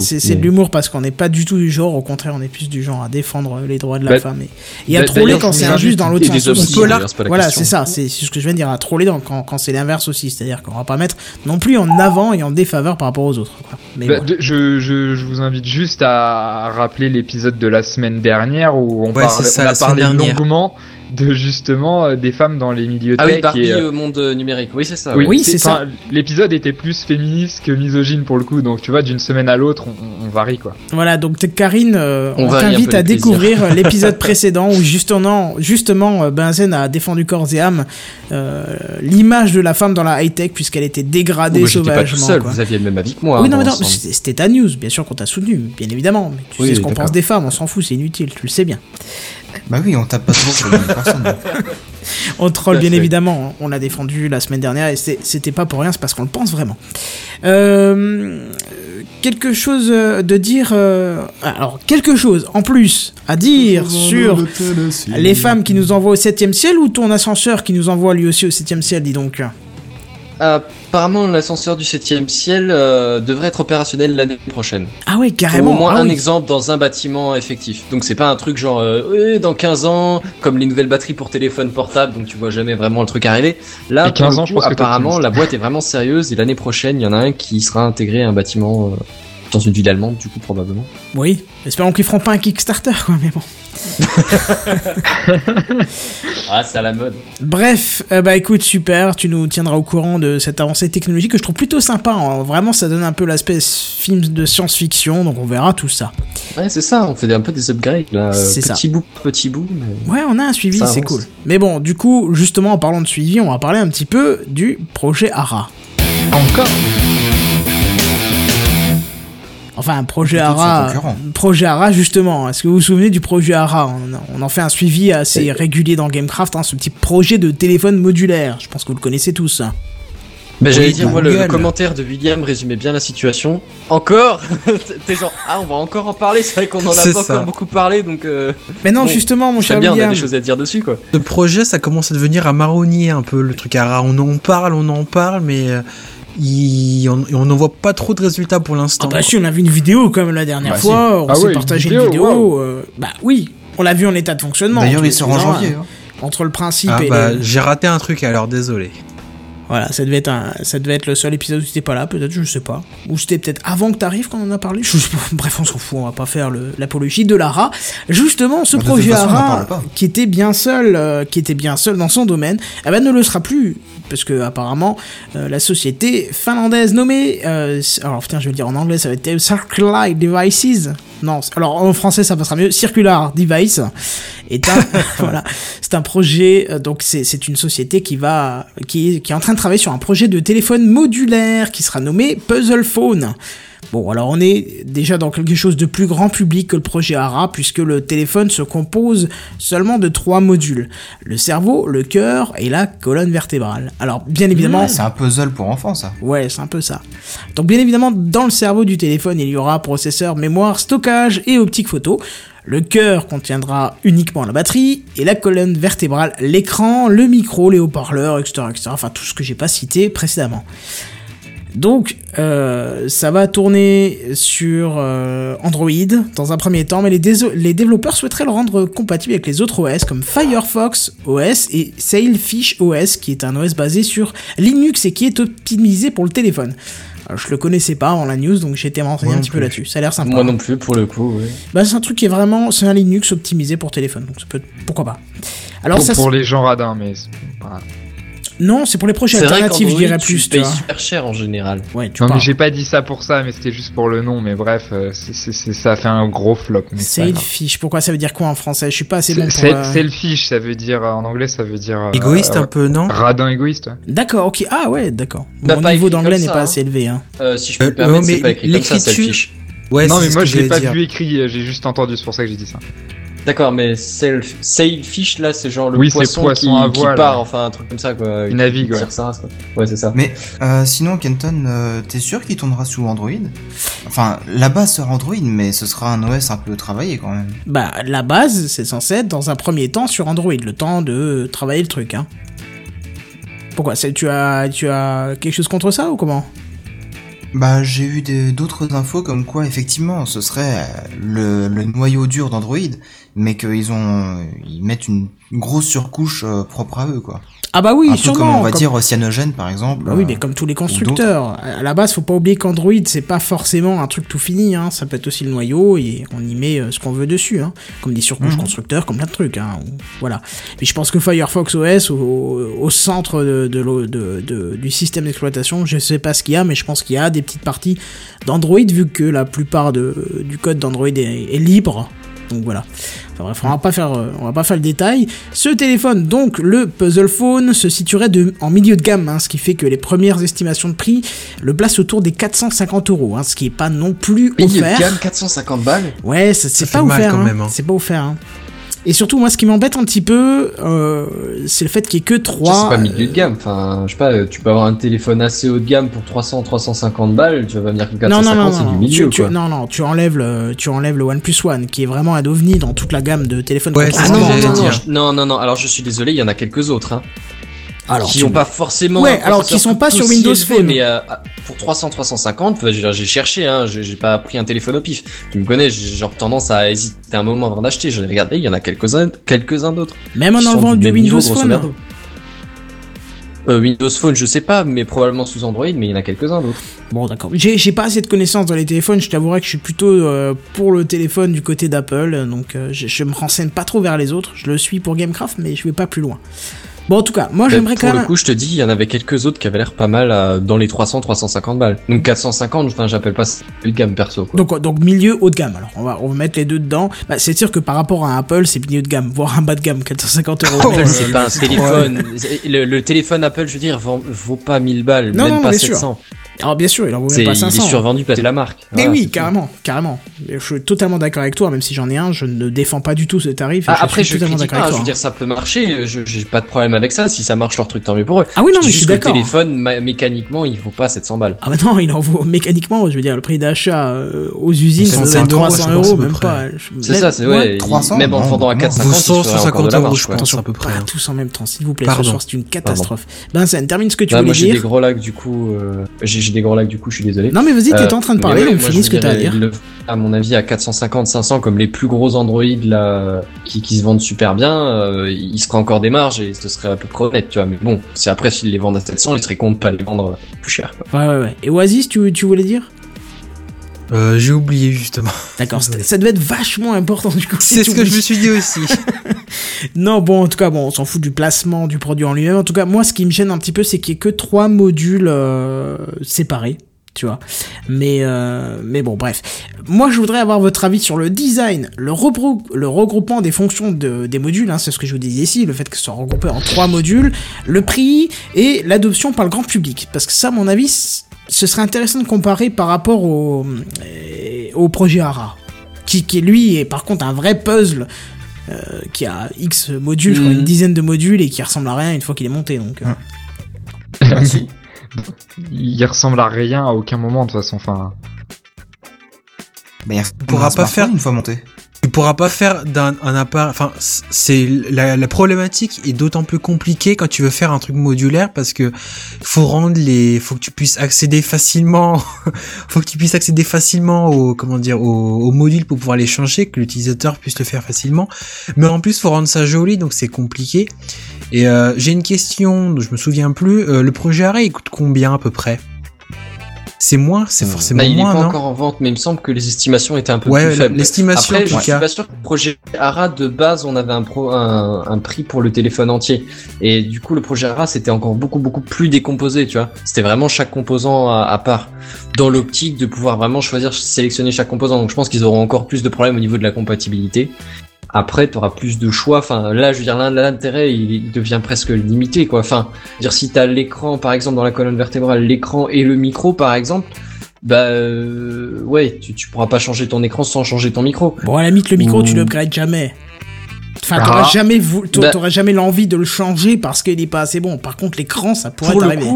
c'est de l'humour parce qu'on n'est pas du tout du genre. Au contraire, on est plus du genre à défendre les droits de la Bah, femme et, et à bah, troller d'ailleurs, quand c'est injuste dans l'autre sens aussi. c'est pas la Voilà, c'est ça. C'est ce que je viens de dire à troller dans, quand, quand c'est l'inverse aussi. C'est-à-dire qu'on va pas mettre non plus en avant et en défaveur par rapport aux autres. quoi. Mais Bah, voilà. je, je, je vous invite juste à rappeler l'épisode de la semaine dernière où on, Ouais, parlait- c'est ça, on la a parlé dernière. longuement de justement euh, des femmes dans les milieux Ah oui, tech Barbie et, euh, euh, monde numérique. Oui, c'est ça. oui, Oui, c'est ça. L'épisode était plus féministe que misogyne pour le coup, donc tu vois, d'une semaine à l'autre, on, on varie quoi. Voilà, donc Karine, euh, On t'invite à découvrir l'épisode précédent où justement, justement Benzen a défendu corps et âme euh, l'image de la femme dans la high-tech puisqu'elle était dégradée Oh, bah, J'étais pas tout sauvagement. seul, quoi. vous aviez le même avis que moi. oui, hein, non, mais dans non, c'était ta news, bien sûr qu'on t'a soutenu, bien évidemment. Mais tu Oui, sais ce qu'on pense des femmes, on s'en fout, c'est inutile, tu le sais bien. Bah oui, on tape pas trop sur les mêmes personnes. donc. On troll bien fait. évidemment, on l'a défendu la semaine dernière et c'était pas pour rien, c'est parce qu'on le pense vraiment. Euh, quelque chose euh, de dire, euh, alors quelque chose en plus à dire sur les femmes qui nous envoient au septième ciel ou ton ascenseur qui nous envoie lui aussi au septième ciel, dis donc. Apparemment, l'ascenseur du 7 ciel euh, devrait être opérationnel l'année prochaine. Ah ouais, Pour carrément. au moins ah un oui. exemple dans un bâtiment effectif. Donc c'est pas un truc genre euh, dans 15 ans, comme les nouvelles batteries pour téléphone portable, donc tu vois jamais vraiment le truc arriver. Là, Et 15 pour le ans, je coup, pense que t'es apparemment, la boîte est vraiment sérieuse et l'année prochaine, il y en a un qui sera intégré à un bâtiment euh, dans une ville allemande, du coup probablement. Oui, espérons qu'ils feront pas un Kickstarter, quoi, mais bon. Ah, c'est à la mode. Bref, euh, bah écoute, super, tu nous tiendras au courant de cette avancée technologique que je trouve plutôt sympa. hein. Vraiment, ça donne un peu l'aspect film de science-fiction, donc on verra tout ça. Ouais, c'est ça, on fait un peu des upgrades là, C'est ça. petit bout, petit bout. Mais... Ouais, on a un suivi, c'est cool. Mais bon, du coup, justement, en parlant de suivi, on va parler un petit peu du projet ARA. Encore? Enfin, un projet ARA. concurrent. Projet ARA, justement. Est-ce que vous vous souvenez du projet ARA on, on en fait un suivi assez régulier dans Gamecraft, hein, ce petit projet de téléphone modulaire. Je pense que vous le connaissez tous. Bah, j'allais dire, moi, le, commentaire de William résumait bien la situation. Encore T'es genre, ah, on va encore en parler, c'est vrai qu'on en a pas ça. encore beaucoup parlé, donc euh, Mais non, Bon, justement, mon cher bien, on a William. des choses à dire dessus, quoi. Ce projet, ça commence à devenir un marronnier un peu, le truc à On en parle, on en parle, mais euh, il- on on n'en voit pas trop de résultats pour Ah l'instant. bah si, on a vu une vidéo comme la dernière Bah, fois, on Ah s'est ouais, une partagé vidéo, une vidéo. euh, bah oui, on l'a vu en état de fonctionnement. D'ailleurs, il sort en janvier. hein. Entre le principe Ah et bah, les- j'ai raté un truc alors, désolé. Voilà, ça devait être un, ça devait être le seul épisode où tu n'étais pas là, peut-être, je sais pas. Ou c'était peut-être avant que t'arrives quand on en a parlé. Je. Bref, on s'en fout, on va pas faire l'apologie de Lara. Justement, ce Bah, projet façon, on en ARA, parle pas. qui était bien seul, euh, qui était bien seul dans son domaine, eh ben, ne le sera plus. Parce que, apparemment, euh, la société finlandaise nommée, euh, alors, putain, je vais le dire en anglais, ça va être Circular Devices. Non, alors, en français, ça passera mieux. Circular Device est un, voilà, c'est un projet, donc c'est, une société qui va, qui qui est en train de travailler sur un projet de téléphone modulaire qui sera nommé Puzzle Phone. Bon, alors on est déjà dans quelque chose de plus grand public que le projet ARA, puisque le téléphone se compose seulement de trois modules. Le cerveau, le cœur et la colonne vertébrale. Alors, bien évidemment... Ouais, c'est un puzzle pour enfants, ça. Ouais, c'est un peu ça. Donc bien évidemment, dans le cerveau du téléphone, il y aura processeur, mémoire, stockage et optique photo. Le cœur contiendra uniquement la batterie et la colonne vertébrale, l'écran, le micro, les haut-parleurs, etc., etc. Enfin tout ce que j'ai pas cité précédemment. Donc, euh, ça va tourner sur euh, Android dans un premier temps, mais les, développeurs souhaiteraient le rendre compatible avec les autres OS comme Firefox OS et Sailfish OS, qui est un OS basé sur Linux et qui est optimisé pour le téléphone. Je le connaissais pas avant la news, donc j'ai été Moi un non petit peu plus. là-dessus. Ça a l'air sympa. Moi non plus, pour le coup. ouais. Bah, c'est un truc qui est vraiment, c'est un Linux optimisé pour téléphone, donc ça peut, pourquoi pas. Alors pour, ça, pour les gens radins, mais pas- non, c'est pour les projets C'est vrai alternatifs, je dirais plus, tu payes super cher en général. Ouais, tu Non, mais j'ai pas dit ça pour ça, mais c'était juste pour le nom. Mais bref, euh, ça a fait un gros flop. C'est grave. Sailfish, pourquoi ça veut dire quoi en français? Je suis pas assez bon C'est- pour. euh, Selfish, ça veut dire en anglais, ça veut dire euh, Égoïste euh, un peu, non? radin égoïste. ouais. D'accord, ok. Ah ouais, d'accord. Bah, Mon niveau d'anglais n'est pas hein. assez élevé. Hein. Euh, si je peux Euh, me permettre, non, mais c'est pas écrit comme ça, l'écriture- selfish. Ouais, non, mais moi je l'ai pas vu écrit, j'ai juste entendu, c'est pour ça que j'ai dit ça. D'accord, mais self, sailfish là, c'est genre le Oui, poisson, poisson qui, à qui voile, part, ouais. enfin un truc comme ça quoi. Il navigue, ouais. ça, quoi. Ouais, c'est ça. Mais euh, sinon, Kenton, euh, t'es sûr qu'il tournera sous Android? Enfin, la base sera Android, mais ce sera un OS un peu travaillé quand même. Bah, la base, c'est censé être dans un premier temps sur Android, le temps de travailler le truc, hein. Pourquoi? C'est- tu as, tu as quelque chose contre ça ou comment? Bah, j'ai eu d'autres infos comme quoi, effectivement, ce serait euh, le, le noyau dur d'Android, mais qu'ils ont, ils mettent une grosse surcouche euh, propre à eux, quoi. Ah bah oui, un peu sûrement. comme on va comme- dire Cyanogène, par exemple. Bah oui, euh, mais comme tous les constructeurs. À la base, faut pas oublier qu'Android, c'est pas forcément un truc tout fini, hein. Ça peut être aussi le noyau et on y met euh, ce qu'on veut dessus, hein. Comme des surcouches Mhm. constructeurs, comme plein de trucs, hein. Voilà. Mais je pense que Firefox OS, au, au centre de, de l'o- de- de- du système d'exploitation, je sais pas ce qu'il y a, mais je pense qu'il y a des petites parties d'Android, vu que la plupart du code d'Android est, est libre. Donc voilà. Enfin bref, on va pas faire, euh, on va pas faire le détail. Ce téléphone, donc le Puzzle Phone, se situerait de, en milieu de gamme, hein, ce qui fait que les premières estimations de prix le placent autour des 450 euros, hein, ce qui est pas non plus Milieu de offert. gamme, 450 balles? Ouais, ça- c'est pas mal offert. quand hein. même, hein. C'est pas offert. Et surtout, moi, ce qui m'embête un petit peu, euh, c'est le fait qu'il y ait que Ça, 3. C'est pas milieu de gamme. Enfin, je sais pas, euh, tu peux avoir un téléphone assez haut de gamme pour 300, 350 balles. Tu vas dire que non, 450 non, non, c'est non, du milieu, tu, tu- quoi. non, non, tu enlèves le, tu enlèves le OnePlus One, qui est vraiment un ovni dans toute la gamme de téléphones. Ouais, Ah non, non, non, non, non. Alors je suis désolé, il y en a quelques autres, hein, Alors, qui n'ont pas forcément. Ouais, alors, qui sont pas sur Windows élevé, Phone. Mais euh, pour 300, 350, enfin, je veux dire, j'ai cherché, hein, j'ai pas pris un téléphone au pif. Tu me connais, j'ai genre tendance à hésiter un moment avant d'acheter. J'ai regardé, il y en a quelques-uns, quelques-uns d'autres. même en enlevant du niveau, Windows Phone. Euh, Windows Phone, je sais pas, mais probablement sous Android, mais il y en a quelques-uns d'autres. Bon, d'accord. J'ai pas assez de connaissances dans les téléphones. Je t'avouerai que je suis plutôt euh, pour le téléphone du côté d'Apple. Donc, je, je me renseigne pas trop vers les autres. Je le suis pour Gamecraft, mais je vais pas plus loin. Bon, en tout cas, moi, Euh, j'aimerais pour quand le même. coup, je te dis, il y en avait quelques autres qui avaient l'air pas mal euh, dans les 300, 350 balles. Donc 450, enfin, j'appelle pas ça de gamme perso, quoi. Donc, donc milieu haut de gamme. Alors, on va, on va mettre les deux dedans. Bah, c'est sûr que par rapport à Apple, c'est milieu de gamme, voire un bas de gamme, 450 euros. Oh, c'est pas un téléphone. Le, le téléphone Apple, je veux dire, vaut, vaut pas 1000 balles, Non, même non, pas bien sûr. 700. Alors, bien sûr, il en vaut C'est, même pas il est 500. survendu parce que c'est la marque. Mais Voilà, oui, c'est tout. carrément, carrément. Je suis totalement d'accord avec toi, même si j'en ai un, je ne défends pas du tout ce tarif. Ah, je après, suis je totalement d'accord avec je veux toi. dire, ça peut marcher, je, j'ai pas de problème avec ça, si ça marche leur truc, tant mieux pour eux. Ah oui, non, C'est mais je suis que le d'accord. téléphone, mécaniquement, il vaut pas 700 balles. Ah bah non, il en vaut mécaniquement, je veux dire, le prix d'achat euh, aux usines, ça doit 150 être euros, 300 je pense, euros, même pas. C'est ça, c'est ouais, ouais. il- 300, même en vendant à non. 450, Vaut il serait encore de 150 la euros, je pense, à peu près. pas hein. tous en même temps, s'il vous plaît, Pardon. ce soir c'est une catastrophe. Ben, ça termine ce que tu Ah, voulais moi j'ai dire. des gros lags du coup, euh, j'ai des gros lacs du coup, je suis désolé. Non mais vas-y, t'étais Euh, en train de parler, ouais, je ce que t'as à dire. le- à mon avis, à 450, 500, comme les plus gros Android là, qui, qui se vendent super bien, euh, il serait encore des marges et ce serait à peu près honnête, tu vois. Mais bon, c'est après s'ils les vendent à 700, ils seraient con de pas les vendre plus cher. quoi. Ouais, ouais, ouais. Et Oasis, tu, tu voulais dire? Euh, J'ai oublié justement. D'accord, ça devait être vachement important du coup. C'est ce que je me suis dit aussi. Non, bon, en tout cas, bon, on s'en fout du placement du produit en lui-même. En tout cas, moi, ce qui me gêne un petit peu, c'est qu'il y ait que trois modules euh, séparés, tu vois. Mais, euh, mais bon, bref. Moi, je voudrais avoir votre avis sur le design, le, rebrou- le regroupement des fonctions de, des modules, hein, c'est ce que je vous disais ici, le fait que ce soit regroupé en trois modules, le prix et l'adoption par le grand public. Parce que ça, à mon avis, ce serait intéressant de comparer par rapport au, euh, au projet ARA. Qui, qui, lui, est par contre un vrai puzzle euh, qui a X modules, je crois, Mhm. une dizaine de modules et qui ressemble à rien une fois qu'il est monté. Donc, euh. Il ressemble à rien à aucun moment de toute façon. Enfin, Bah, il pourra pas faire- une fois monté. Pourras pas faire d'un un appareil. Enfin, c'est la, problématique est d'autant plus compliquée quand tu veux faire un truc modulaire parce que faut rendre les, faut que tu puisses accéder facilement, faut que tu puisses accéder facilement au, comment dire, au module pour pouvoir les changer, que l'utilisateur puisse le faire facilement. Mais en plus, faut rendre ça joli, donc c'est compliqué. Et euh, j'ai une question, je me souviens plus. euh, le projet arrêt, il coûte combien à peu près? C'est moins, c'est forcément Bah, il est moins, pas non encore en vente, mais il me semble que les estimations étaient un peu Ouais, plus faibles. l'estimation, Après, en je suis cas. pas sûr que le projet ARA de base, on avait un, pro, un, un prix pour le téléphone entier. Et du coup, le projet ARA, c'était encore beaucoup, beaucoup plus décomposé, tu vois. C'était vraiment chaque composant à, à part. Dans l'optique de pouvoir vraiment choisir, sélectionner chaque composant. Donc, je pense qu'ils auront encore plus de problèmes au niveau de la compatibilité. Après, tu auras plus de choix. Enfin, là, je veux dire, l'intérêt, il, devient presque limité, quoi. Enfin, je veux dire, si t'as l'écran, par exemple, dans la colonne vertébrale, l'écran et le micro, par exemple, bah, euh, ouais, tu, tu pourras pas changer ton écran sans changer ton micro. Bon, à la limite, le micro, tu l'upgrades jamais. Enfin, Ah. t'auras jamais, t'a- Bah. jamais l'envie de le changer parce qu'il est pas assez bon. Par contre, l'écran, ça pourrait pour le t'arriver.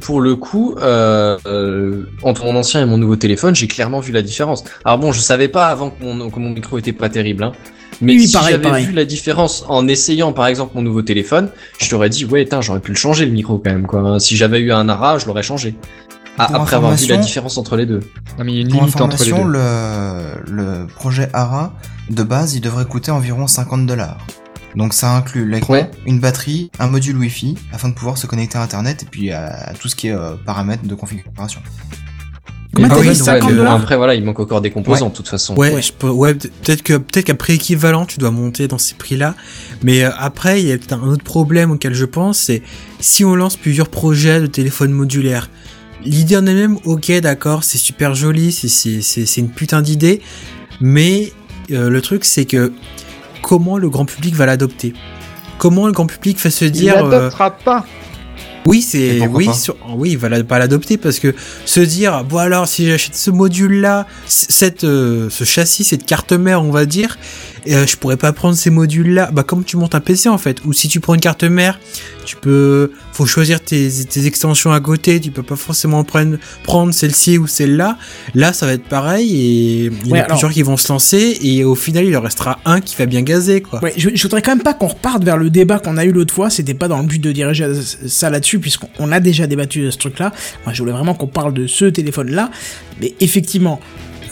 pour le coup, euh, euh, entre mon ancien et mon nouveau téléphone, j'ai clairement vu la différence. Alors bon, je savais pas avant que mon, que mon micro était pas terrible, hein. Mais Oui, si pareil, j'avais pareil. vu la différence en essayant par exemple mon nouveau téléphone, je t'aurais dit ouais, tain, j'aurais pu le changer le micro quand même quoi. Si j'avais eu un ARA, je l'aurais changé. Ah, après avoir vu la différence entre les deux. non, mais il y a une Pour limite entre les deux. le, le projet ARA, de base, il devrait coûter environ 50 dollars. Donc ça inclut l'écran, Ouais. une batterie, un module Wi-Fi, afin de pouvoir se connecter à Internet et puis à, à tout ce qui est euh, paramètres de configuration. Combien Ah t'as oui, dit donc, 50 dollars Après voilà, il manque encore des composants de toute façon. Ouais, Ouais. je peux- ouais, peut- peut-être que peut-être qu'après équivalent, tu dois monter dans ces prix-là. Mais euh, après, il y a peut-être un autre problème auquel je pense, c'est si on lance plusieurs projets de téléphone modulaire. L'idée en elle-même, ok, d'accord, c'est super joli, c'est c'est c'est c'est une putain d'idée, mais euh, le truc c'est que comment le grand public va l'adopter? Comment le grand public va se Il dire euh, l'adoptera pas. Oui, c'est oui, sur- oui, il va la- pas l'adopter parce que se dire bon alors si j'achète ce module là, cette euh, ce châssis, cette carte mère, on va dire, euh, je pourrais pas prendre ces modules là. Bah comme tu montes un PC en fait, ou si tu prends une carte mère, tu peux faut choisir tes, tes extensions à côté, tu peux pas forcément prendre prendre celle-ci ou celle-là. Là, ça va être pareil et il y Ouais, a alors- plusieurs qui vont se lancer et au final, il en restera un qui va bien gazer quoi. Ouais, je, je voudrais quand même pas qu'on reparte vers le débat qu'on a eu l'autre fois. C'était pas dans le but de diriger ça là-dessus, puisqu'on on a déjà débattu de ce truc-là. Moi, je voulais vraiment qu'on parle de ce téléphone-là. Mais effectivement,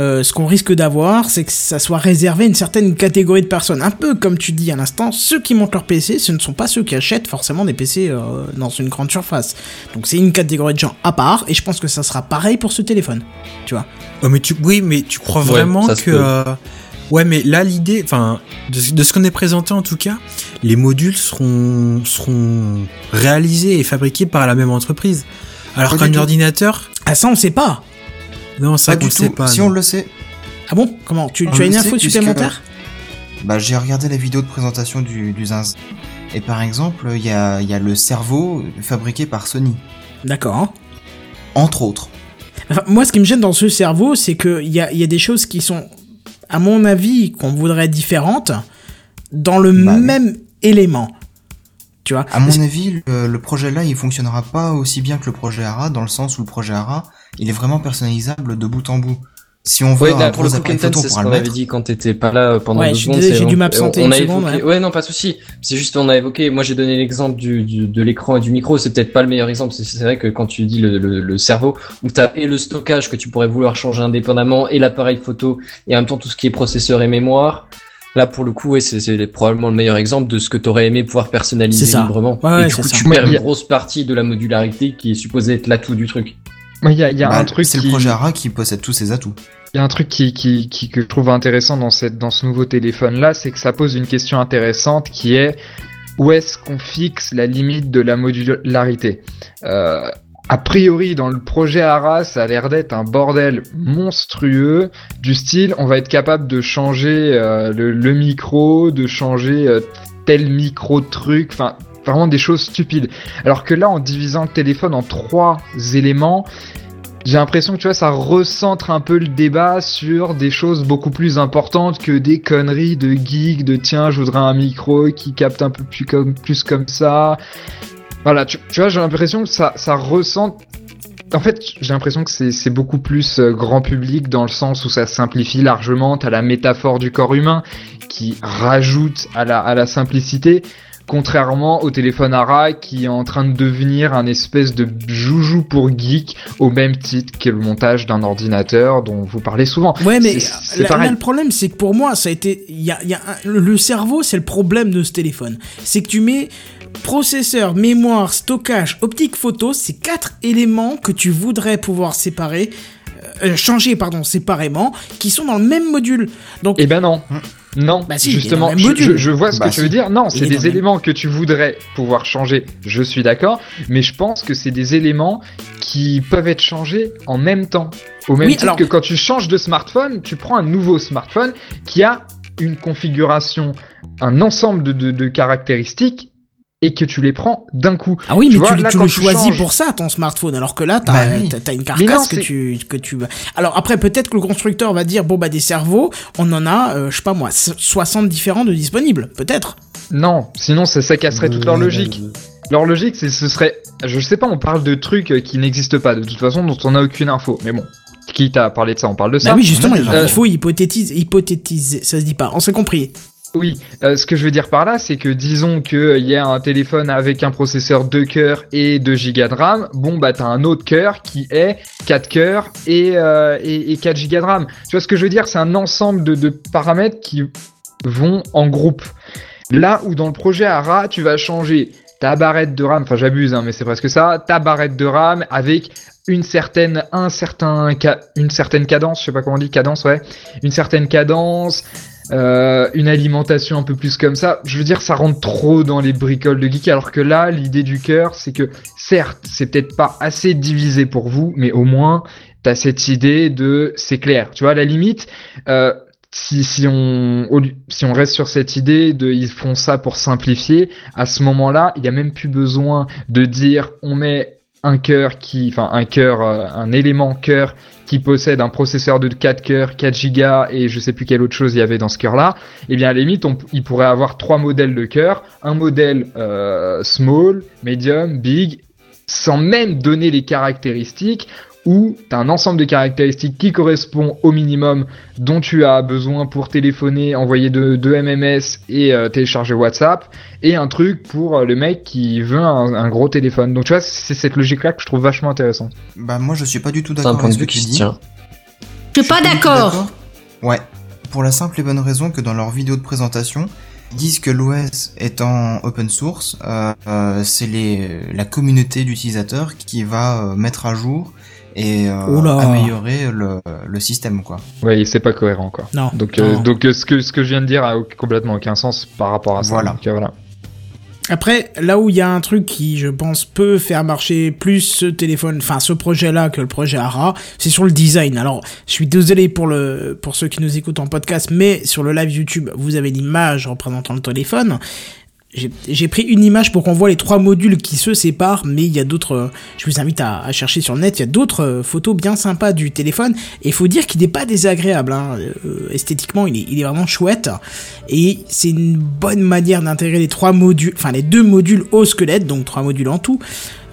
euh, ce qu'on risque d'avoir, c'est que ça soit réservé à une certaine catégorie de personnes. Un peu comme tu dis à l'instant, ceux qui montent leur PC, ce ne sont pas ceux qui achètent forcément des PC euh, dans une grande surface. Donc c'est une catégorie de gens à part, et je pense que ça sera pareil pour ce téléphone. Tu vois Oh, mais tu, oui, mais tu crois vraiment que. euh, ouais, mais là, l'idée, enfin, de, de ce qu'on est présenté en tout cas, les modules seront, seront réalisés et fabriqués par la même entreprise. Alors qu'un ordinateur, Ah ça, on sait pas. Non, ça qu'on du sait tout. pas. si non. on le sait, Ah bon Comment Tu, On tu as le une info puisque- supplémentaire? Bah, j'ai regardé la vidéo de présentation du, du Zinz. Et par exemple, il y a, il y a le cerveau fabriqué par Sony, D'accord. entre autres. Enfin, moi, ce qui me gêne dans ce cerveau, c'est qu'il y a, il y a des choses qui sont, à mon avis, qu'on voudrait différentes dans le Bah oui. même élément. Tu vois? À mon avis, le, le projet là, il fonctionnera pas aussi bien que le projet ARA, dans le sens où le projet ARA, il est vraiment personnalisable de bout en bout. Si on veut Ouais, un là, pour le coup, photo, c'est ce qu'on avait dit quand t'étais pas là euh, pendant Ouais, deux je secondes. j'ai dû m'absenter on une a seconde, évoqué- ouais. Ouais, non, pas de souci. C'est juste, on a évoqué, moi j'ai donné l'exemple du, du- de l'écran et du micro, c'est peut-être pas le meilleur exemple. C'est c'est vrai que quand tu dis le, le, le cerveau, où t'as et le stockage que tu pourrais vouloir changer indépendamment, et l'appareil photo, et en même temps tout ce qui est processeur et mémoire, Là, pour le coup, ouais, c'est c'est probablement le meilleur exemple de ce que t'aurais aimé pouvoir personnaliser C'est ça. librement. Ouais, et ouais, du c'est coup, ça. tu perds une grosse partie de la modularité qui est supposée être l'atout du truc. Il y a, il y a Bah, un truc C'est qui... le projet ARA qui possède tous ses atouts. Il y a un truc qui, qui, qui, que je trouve intéressant dans, cette, dans ce nouveau téléphone-là, c'est que ça pose une question intéressante qui est où est-ce qu'on fixe la limite de la modularité? Euh, A priori, dans le projet ARA, ça a l'air d'être un bordel monstrueux du style, on va être capable de changer euh, le, le micro, de changer euh, tel micro truc, enfin vraiment des choses stupides. Alors que là, en divisant le téléphone en trois éléments, j'ai l'impression que tu vois, ça recentre un peu le débat sur des choses beaucoup plus importantes que des conneries de geek, de tiens, je voudrais un micro qui capte un peu plus comme, plus comme ça. Voilà, tu, vois, j'ai l'impression que ça, ça recentre. En fait, j'ai l'impression que c'est c'est beaucoup plus euh, grand public dans le sens où ça simplifie largement. T'as la métaphore du corps humain qui rajoute à la, à la simplicité. Contrairement au téléphone ARA qui est en train de devenir un espèce de joujou pour geek au même titre que le montage d'un ordinateur dont vous parlez souvent. Ouais, mais C'est- pareil. là, le problème, c'est que pour moi, ça a été. Il y a, il y a un- le- le cerveau, c'est le problème de ce téléphone. C'est que tu mets processeur, mémoire, stockage, optique photo, c'est quatre éléments que tu voudrais pouvoir séparer, euh, changer, pardon, séparément, qui sont dans le même module. Donc, Eh ben non. Non, Bah si, justement, je, je- je vois ce Bah que tu si. veux dire. Non, c'est des éléments que tu voudrais pouvoir changer, je suis d'accord, mais je pense que c'est des éléments qui peuvent être changés en même temps. Au même Oui, titre alors- que quand tu changes de smartphone, tu prends un nouveau smartphone qui a une configuration, un ensemble de, de- de caractéristiques et que tu les prends d'un coup. Ah oui, Tu mais vois, tu, là, tu le tu choisis changes- pour ça, ton smartphone, alors que là, t'as Bah oui. une carcasse non, que tu que tu. Alors après, peut-être que le constructeur va dire bon bah des cerveaux, on en a, euh, je sais pas moi, so- 60 différents de disponibles, peut-être. Non, sinon ça, ça casserait toute leur logique. Leur logique, c'est ce serait, je sais pas, on parle de trucs euh, qui n'existent pas de toute façon, dont on a aucune info. Mais bon, qui t'a parlé de ça, on parle de ça. Bah oui, justement, Euh, il faut hypothétiser, hypothétiser, ça se dit pas, on s'est compris. Oui, euh, ce que je veux dire par là, c'est que disons que il y a un téléphone avec un processeur 2 cœurs et 2 gigas de RAM, bon bah t'as un autre cœur qui est 4 cœurs et, euh, et, et 4 gigas de RAM. Tu vois ce que je veux dire? C'est un ensemble de, de paramètres qui vont en groupe. Là où dans le projet ARA, tu vas changer ta barrette de RAM, enfin j'abuse, hein, mais c'est presque ça, ta barrette de RAM avec une certaine, un certain, une certaine cadence, je sais pas comment on dit, cadence, ouais, une certaine cadence, euh, une alimentation un peu plus comme ça. Je veux dire, ça rentre trop dans les bricoles de geek, alors que là, l'idée du cœur, c'est que, certes, c'est peut-être pas assez divisé pour vous, mais au moins, t'as cette idée de, c'est clair. Tu vois, à la limite, euh, si, si on, si on reste sur cette idée de, ils font ça pour simplifier, à ce moment-là, il y a même plus besoin de dire, on met un cœur qui, enfin, un cœur, euh, un élément cœur qui possède un processeur de 4 cœurs, 4 Go et je sais plus quelle autre chose il y avait dans ce cœur-là, eh bien à la limite, on, il pourrait avoir trois modèles de cœur, un modèle euh, small, medium, big, sans même donner les caractéristiques, où tu as un ensemble de caractéristiques qui correspond au minimum dont tu as besoin pour téléphoner, envoyer de, de MMS et euh, télécharger WhatsApp, et un truc pour euh, le mec qui veut un, un gros téléphone. Donc tu vois, c'est cette logique-là que je trouve vachement intéressante. Bah moi je suis pas du tout C'est un d'accord point avec de ce que vue tu qui se dis. tient. Je suis pas tout d'accord. Ouais. Pour la simple et bonne raison que dans leur vidéo de présentation, ils disent que l'OS étant open source, euh, c'est les la communauté d'utilisateurs qui va euh, mettre à jour et euh, Oula. améliorer le, le système quoi. Ouais, c'est pas cohérent quoi. Non. Donc, euh, donc euh, ce que ce que je viens de dire a complètement aucun sens par rapport à ça. Voilà. Donc, voilà. Après, là où il y a un truc qui, je pense, peut faire marcher plus ce téléphone, enfin ce projet-là que le projet ARA, c'est sur le design. Alors, je suis désolé pour le pour ceux qui nous écoutent en podcast, mais sur le live YouTube, vous avez l'image représentant le téléphone. J'ai- pris une image pour qu'on voit les trois modules qui se séparent, mais il y a d'autres. euh, Je vous invite à, chercher sur le net. Il y a d'autres euh, photos bien sympas du téléphone. Et faut dire qu'il n'est pas désagréable. Hein. Euh, esthétiquement, il est, il est vraiment chouette. Et c'est une bonne manière d'intégrer les trois modules, enfin les deux modules au squelette, donc trois modules en tout,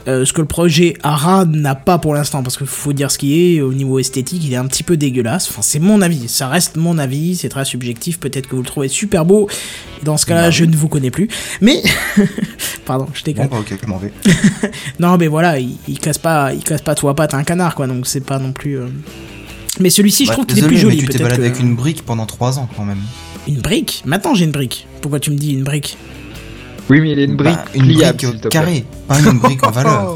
Euh, ce que le projet ARA n'a pas pour l'instant, parce qu'il faut dire ce qui est, au niveau esthétique, il est un petit peu dégueulasse. Enfin, c'est mon avis, ça reste mon avis, c'est très subjectif, peut-être que vous le trouvez super beau, dans ce cas-là, Bah je ne vous connais plus. Mais, pardon, je Bon, déconne. bah, ok, m'en vais. Non, mais voilà, il, il casse pas, il casse pas trois pattes à un canard, quoi, donc c'est pas non plus... euh, Mais celui-ci, je Bah, trouve qu'il est plus joli, mais tu t'es baladé que- avec une brique pendant 3 ans quand même. Une brique? Maintenant, j'ai une brique. Pourquoi tu me dis une brique? Oui, mais il est une brique Bah, une pliable, brique te plaît. carrée, pas une brique en valeur.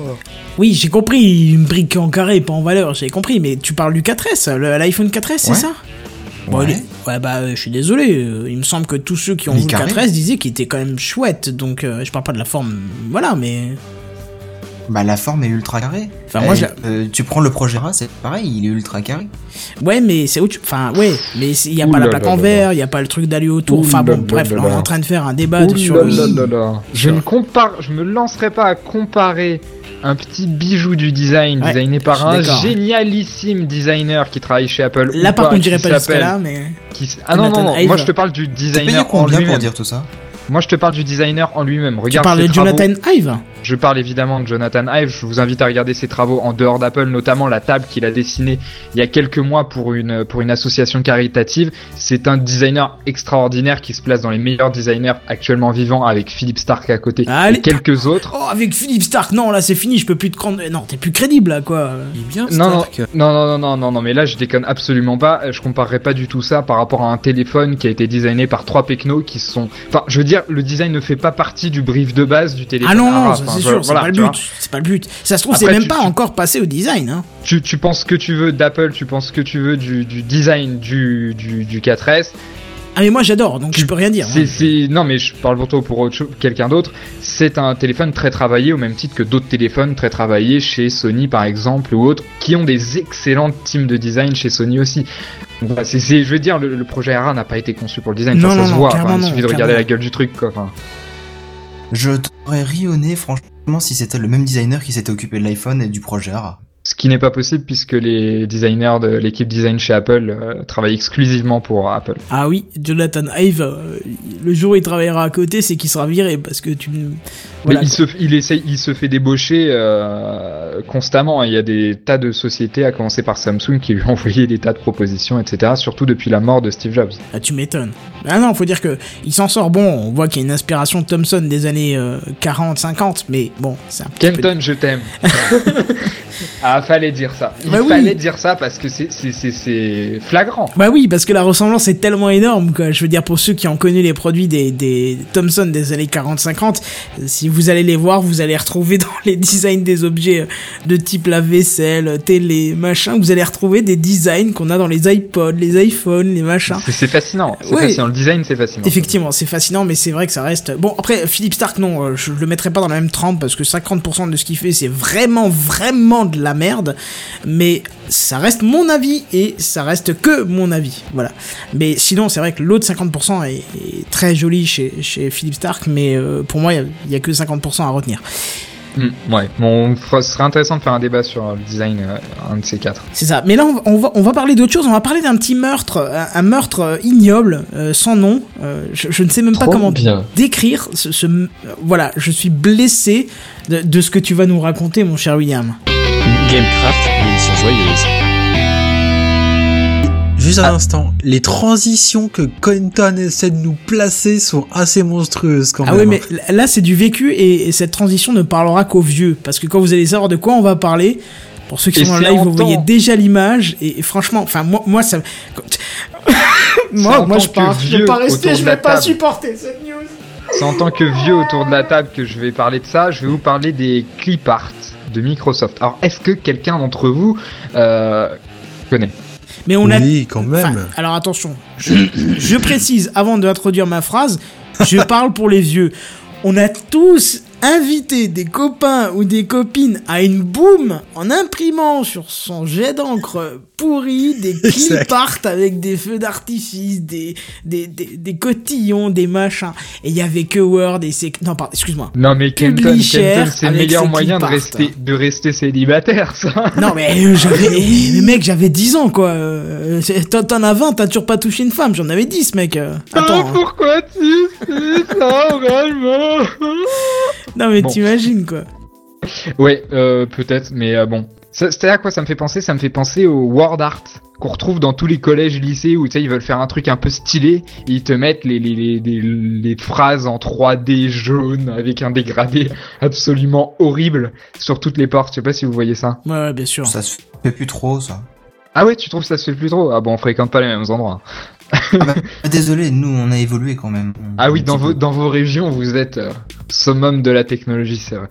Oui, j'ai compris, une brique en carré, pas en valeur, j'ai compris, mais tu parles du 4S, le- l'iPhone 4S, c'est ça Bon, Ouais. il est- ouais, bah, euh, je suis désolé, euh, il me semble que tous ceux qui ont vu le carré. 4S disaient qu'il était quand même chouette, donc euh, je parle pas de la forme, voilà, mais... Bah la forme est ultra carrée. Enfin, moi, Eh, je- euh, tu prends le projet RA, c'est pareil, il est ultra carré. Ouais, mais c'est autre... Enfin, ouais, mais il y a Ouh pas la là plaque là en là verre, il y a pas le truc d'aller autour, Ouh enfin bon, bref, on est en train de faire un débat Ouh sur là le... là là là. Je ne compare, je me lancerai pas à comparer un petit bijou du design Ouais, designé je par un génialissime designer qui travaille chez Apple. Là, par pas, contre, j'irai qui pas jusqu'à là, mais... qui Ah non, non, non, moi je te parle du payé designer en combien pour dire tout ça? Moi je te parle du designer en lui-même. Tu Regarde parles ses de travaux. Jonathan Ive Je parle évidemment de Jonathan Ive. Je vous invite à regarder ses travaux en dehors d'Apple, notamment la table qu'il a dessinée il y a quelques mois pour une, pour une association caritative. C'est un designer extraordinaire qui se place dans les meilleurs designers actuellement vivants avec Philippe Stark à côté Allez. et quelques autres. Oh, avec Philippe Stark, non, là, c'est fini, je peux plus te prendre... Non, t'es plus crédible, là, quoi Il est bien, Non, non, Stark. non, non, non, non, non, non, mais là je déconne absolument pas. Je comparerais pas du tout ça par rapport à un téléphone qui a été designé par trois pecnos qui sont. Enfin, je veux dire, le design ne fait pas partie du brief de base du téléphone. Ah non, non, Enfin, c'est voilà, sûr, c'est pas le but. C'est pas le but. Ça se trouve, c'est même tu- pas tu- encore passé au design. Hein. Tu, tu penses ce que tu veux d'Apple, tu penses ce que tu veux du, du design du, du, du 4S. Ah, mais moi j'adore, donc je peux rien dire. C'est, hein. c'est, non, mais je parle pour toi ou pour autre chose- quelqu'un d'autre. C'est un téléphone très travaillé au même titre que d'autres téléphones très travaillés chez Sony par exemple ou autres, qui ont des excellentes teams de design chez Sony aussi. Donc, voilà, c'est, c'est- je veux dire, le, le projet ARA n'a pas été conçu pour le design, Non, ça, ça non, se non, voit. Enfin, il non, suffit de regarder la gueule du truc, quoi. Enfin, Je t'aurais ri au nez, franchement, si c'était le même designer qui s'était occupé de l'iPhone et du projet RA. Qui n'est pas possible puisque les designers de l'équipe design chez Apple euh, travaillent exclusivement pour Apple. Ah oui, Jonathan Ive, euh, le jour où il travaillera à côté, c'est qu'il sera viré parce que tu. Voilà, mais il quoi. se, il essaye, il se fait débaucher euh, constamment. Il y a des tas de sociétés, à commencer par Samsung, qui lui ont envoyé des tas de propositions, etc. Surtout depuis la mort de Steve Jobs. Ah, tu m'étonnes. Ah non, faut dire que il s'en sort bon. On voit qu'il y a une inspiration de Thomson des années euh, 40-50, mais bon, c'est un petit peu. Kenton, je t'aime. ah, fallait dire ça. Il Bah oui. fallait dire ça parce que c'est, flagrant. Bah oui, parce que la ressemblance est tellement énorme, quoi. Je veux dire, pour ceux qui ont connu les produits des, des Thomson des années 40-50, euh, si vous allez les voir, vous allez retrouver dans les designs des objets euh, de type la vaisselle, télé, machin, vous allez retrouver des designs qu'on a dans les iPods, les iPhones, les machins. C'est, fascinant. C'est Oui. fascinant. Le design, c'est fascinant. Effectivement, c'est fascinant, mais c'est vrai que ça reste. Bon, après, Philippe Stark, non, euh, je le mettrai pas dans la même trempe parce que 50% de ce qu'il fait, c'est vraiment, vraiment de la merde. Mais ça reste mon avis et ça reste que mon avis. Voilà. Mais sinon, c'est vrai que l'autre 50% est, est très joli chez, chez Philippe Stark, mais euh, pour moi, il y a que 50% à retenir. Hmm, ouais. Bon, ce serait intéressant de faire un débat sur le design, euh, un de ces quatre. C'est ça. Mais là, on va, on va, on va parler d'autre chose. On va parler d'un petit meurtre, un, un meurtre euh, ignoble, euh, sans nom. Euh, je, je ne sais même pas comment bien. décrire ce, ce- euh, voilà, je suis blessé de, de ce que tu vas nous raconter, mon cher William. Gamecraft, une émission joyeuse. Juste un instant, les transitions que Quentin essaie de nous placer sont assez monstrueuses quand Ah même. oui, mais là, c'est du vécu et, et cette transition ne parlera qu'aux vieux, parce que quand vous allez savoir de quoi on va parler. Pour ceux qui Et sont en live, vous voyez déjà l'image et, et franchement, enfin moi, moi ça, moi, moi je pars, je vais pas rester, je vais pas table. supporter cette news. C'est en tant que vieux autour de la table que je vais parler de ça. Je vais vous parler des clip art de Microsoft. Alors, est-ce que quelqu'un d'entre vous euh, connaît Mais on a oui, quand même. Enfin, alors attention, je, je précise avant d'introduire ma phrase, je parle pour les vieux. On a tous invité des copains ou des copines à une boom en imprimant sur son jet d'encre pourri des clip Exact. art avec des feux d'artifice, des, des, des, des cotillons, des machins. Et il y avait que Word et c'est... Non, pardon, excuse-moi. Non, mais Kenton, c'est le meilleur moyen de rester, de rester célibataire, ça. Non mais euh, j'avais... Mais mec, j'avais 10 ans quoi. Euh, T'en as 20, t'as toujours pas touché une femme. J'en avais 10 mec. Euh, Attends. hein. pourquoi tu fais ça, vraiment? Non mais Bon. t'imagines quoi. Ouais, euh, peut-être, mais euh, bon. C'est à quoi ça me fait penser? Ça me fait penser au word art qu'on retrouve dans tous les collèges, lycées où tu sais ils veulent faire un truc un peu stylé et ils te mettent les les, les, les, les phrases en 3D jaune avec un dégradé absolument horrible sur toutes les portes. Je sais pas si vous voyez ça. Ouais, ouais, bien sûr. Ça se fait plus trop, ça. Ah ouais, tu trouves que ça se fait plus trop? Ah bon, on fréquente pas les mêmes endroits. Ah, Désolé, nous, on a évolué quand même. Ah oui, dans vos, peu. dans vos régions, vous êtes euh, summum de la technologie, c'est vrai.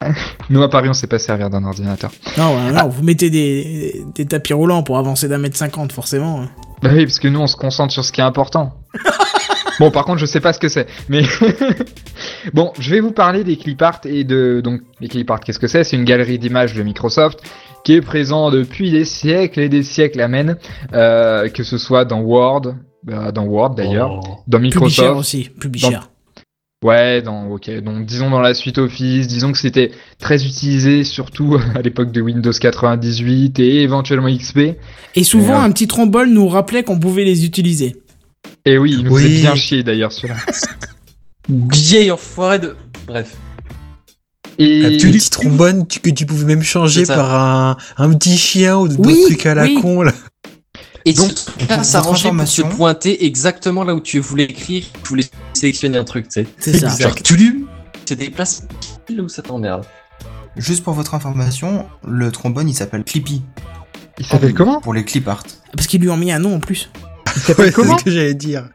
Nous, à Paris, on sait pas servir d'un ordinateur. Non, ouais, non, vous mettez des, des tapis roulants pour avancer d'un mètre cinquante, forcément. hein. Bah oui, parce que nous, on se concentre sur ce qui est important. bon, par contre, je sais pas ce que c'est, mais... bon, je vais vous parler des clip art et de... Donc, les clip art, qu'est-ce que c'est? C'est une galerie d'images de Microsoft qui est présent depuis des siècles et des siècles, amen. Euh, que ce soit dans Word, bah, dans Word d'ailleurs, Oh. dans Publisher Microsoft... aussi, Publisher. Ouais, dans ok, donc disons dans la suite Office, disons que c'était très utilisé surtout à l'époque de Windows 98 et éventuellement XP. Et souvent, Et, euh, un petit trombone nous rappelait qu'on pouvait les utiliser. Et oui, il nous Oui. faisait bien chier d'ailleurs celui-là. Vieille enfoiré de. Bref. Et Un petit trombone tu- que tu pouvais même changer par un, un petit chien ou d'autres Oui, trucs à la oui. con là. Et Donc, ça s'arrangeait pour se pointer exactement là où tu voulais écrire, tu voulais sélectionner un truc, tu sais. C'est ça. Exact. Genre, tu lui, c'est des places là où ça t'emmerde. Juste pour votre information, le trombone, il s'appelle Clippy. il s'appelle comment Pour les clip art. Parce qu'ils lui ont mis un nom en plus. Il s'appelle Ouais, c'est comment ce que j'allais dire.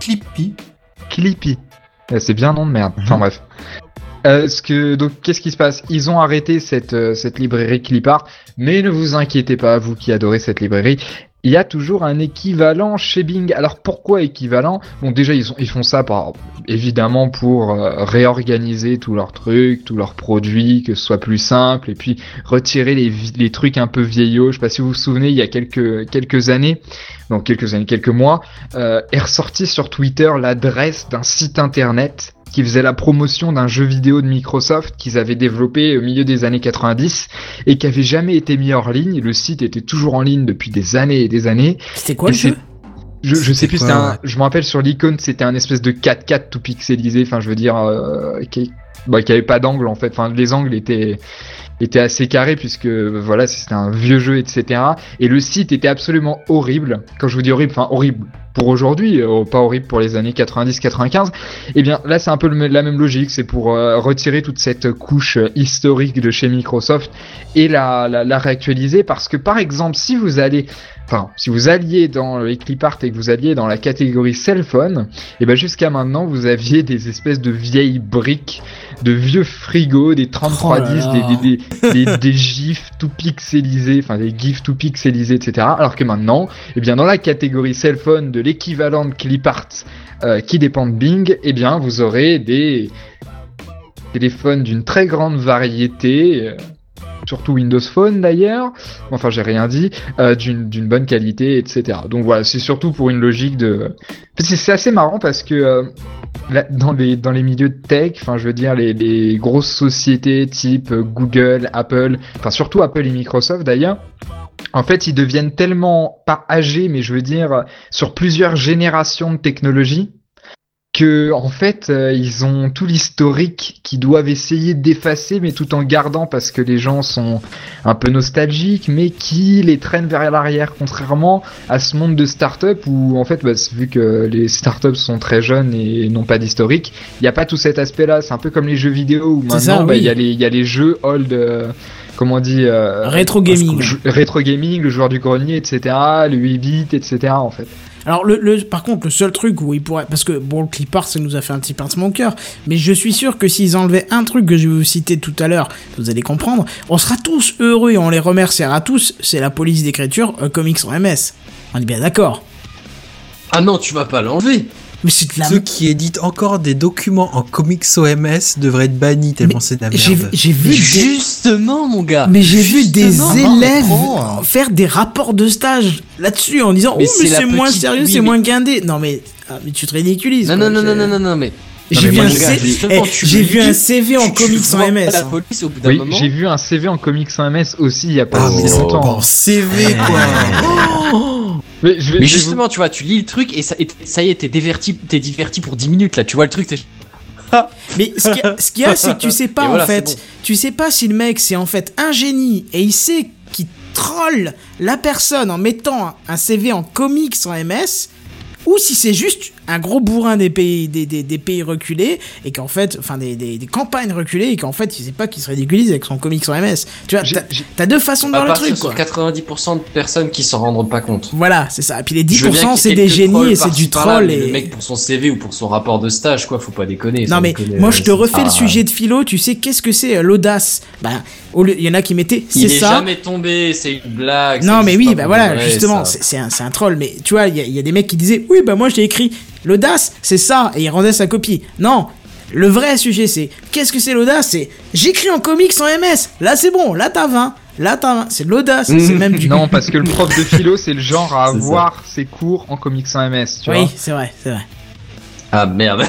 Clippy. Clippy. Ouais, C'est bien un nom de merde. Enfin bref. Euh, ce que donc qu'est-ce qui se passe? Ils ont arrêté cette euh, cette librairie Clipart, mais ne vous inquiétez pas, vous qui adorez cette librairie, il y a toujours un équivalent chez Bing. Alors pourquoi équivalent? Bon déjà ils ils font ça par évidemment pour euh, réorganiser tous leurs trucs, tous leurs produits, que ce soit plus simple et puis retirer les les trucs un peu vieillots. Je sais pas si vous vous souvenez, il y a quelques quelques années, donc quelques années, quelques mois, euh, est ressorti sur Twitter l'adresse d'un site internet qui faisait la promotion d'un jeu vidéo de Microsoft qu'ils avaient développé au milieu des années 90 et qui avait jamais été mis hors ligne. Le site était toujours en ligne depuis des années et des années. C'était quoi Et le c'est- jeu? Je, je sais plus, quoi, c'était un, ouais. je me rappelle sur l'icône, c'était un espèce de 4-4 tout pixelisé, enfin je veux dire, euh, qui, bah, qui avait pas d'angle en fait, enfin les angles étaient étaient assez carrés puisque voilà c'était un vieux jeu etc et le site était absolument horrible. Quand je vous dis horrible enfin horrible pour aujourd'hui euh, pas horrible pour les années 90 95 et bien là c'est un peu la même logique. C'est pour euh, retirer toute cette couche euh, historique de chez Microsoft et la, la réactualiser parce que par exemple si vous allez enfin si vous alliez dans les clipart et que vous alliez dans la catégorie cell phone et ben jusqu'à maintenant vous aviez des espèces de vieilles briques de vieux frigos des 3310 Oh là là. des, des, des, des, des gifs tout pixelisés enfin des gifs tout pixelisés etc alors que maintenant et bien dans la catégorie cell phone de l'équivalent de clipart euh, qui dépend de Bing et bien vous aurez des téléphones d'une très grande variété euh, surtout Windows Phone d'ailleurs, enfin j'ai rien dit, euh, d'une bonne qualité, etc. Donc voilà, c'est surtout pour une logique de... C'est assez marrant parce que euh, dans, les, milieux de tech, enfin je veux dire les, les grosses sociétés type euh, Google, Apple, enfin surtout Apple et Microsoft d'ailleurs, en fait ils deviennent tellement, pas âgés, mais je veux dire sur plusieurs générations de technologie, que en fait euh, ils ont tout l'historique qu'ils doivent essayer d'effacer mais tout en gardant parce que les gens sont un peu nostalgiques mais qui les traînent vers l'arrière contrairement à ce monde de start-up où en fait bah, vu que les start-up sont très jeunes et n'ont pas d'historique il n'y a pas tout cet aspect là c'est un peu comme les jeux vidéo où maintenant bah, il oui. y a les y a les jeux old euh, comment on dit euh, Rétro gaming. rétro gaming le joueur du grenier etc le 8 bits etc en fait Alors, le, le- par contre, le seul truc où ils pourraient. Parce que, bon, le clipart, ça nous a fait un petit pincement au cœur. Mais je suis sûr que s'ils enlevaient un truc que je vais vous citer tout à l'heure, vous allez comprendre, on sera tous heureux et on les remerciera tous. C'est la police d'écriture euh, Comics en MS. On est bien d'accord. Ah non, tu vas pas l'enlever. Mais c'est de la Ceux qui éditent encore des documents en comics OMS devraient être bannis tellement c'est de la J'ai merde. j'ai vu des... Justement, mon gars. Mais j'ai vu des Justement, élèves faire des rapports de stage là-dessus en disant Mais oh mais c'est moins petite- sérieux, oui, c'est mais- moins guindé. Non mais ah, mais tu te ridiculises. Non, quoi. non, non, non, non, non, non, mais. J'ai vu un C- eh, j'ai vu CV en comics en MS. La hein. police au bout d'un oui j'ai vu un CV en comics en MS aussi il y a pas Ah, si mais c'est longtemps pas en CV quoi. mais je vais, Mais je vais vous- justement, tu vois, tu lis le truc et ça, et ça y est, t'es diverti, t'es diverti pour 10 minutes là, tu vois le truc, t'es. ça. Mais ce qu'il y a, ce qu'il y a, c'est que tu sais pas Et en voilà, fait. bon. Tu sais pas si le mec c'est en fait un génie et il sait qu'il troll la personne en mettant un CV en comics en MS ou si c'est juste un gros bourrin des pays, des, des, des pays reculés et qu'en fait, enfin des, des, des campagnes reculées et qu'en fait il sait pas qu'il se ridiculise avec son comics en MS. Tu vois, t'as- deux façons de voir le truc sur quoi. 90% de personnes qui s'en rendront pas compte. Voilà, c'est ça. Et puis les Je veux bien 10% qu'il y c'est des génies et c'est du troll mais et Le mec pour son CV ou pour son rapport de stage, quoi, faut pas déconner. Non mais déconner, moi euh, je te c'est- refais le sujet de philo, tu sais qu'est-ce que c'est euh, l'audace? Ben il y en a qui mettaient c'est Il est ça. jamais tombé, c'est une blague. Non ça mais oui, bah voilà, justement, ça. c'est c'est un, troll, mais tu vois, il y, a- il y a des mecs qui disaient, oui, bah moi j'ai écrit l'audace, c'est ça, et ils rendaient sa copie. Non, le vrai sujet c'est, qu'est-ce que c'est l'audace? C'est, j'écris en comics en MS, là c'est bon, là t'as 20, là t'as 20, c'est de l'audace, c'est même du... Non, parce que le prof de philo, c'est le genre à ça. avoir ses cours en comics en MS, tu Oui, vois. c'est vrai, c'est vrai. Ah merde.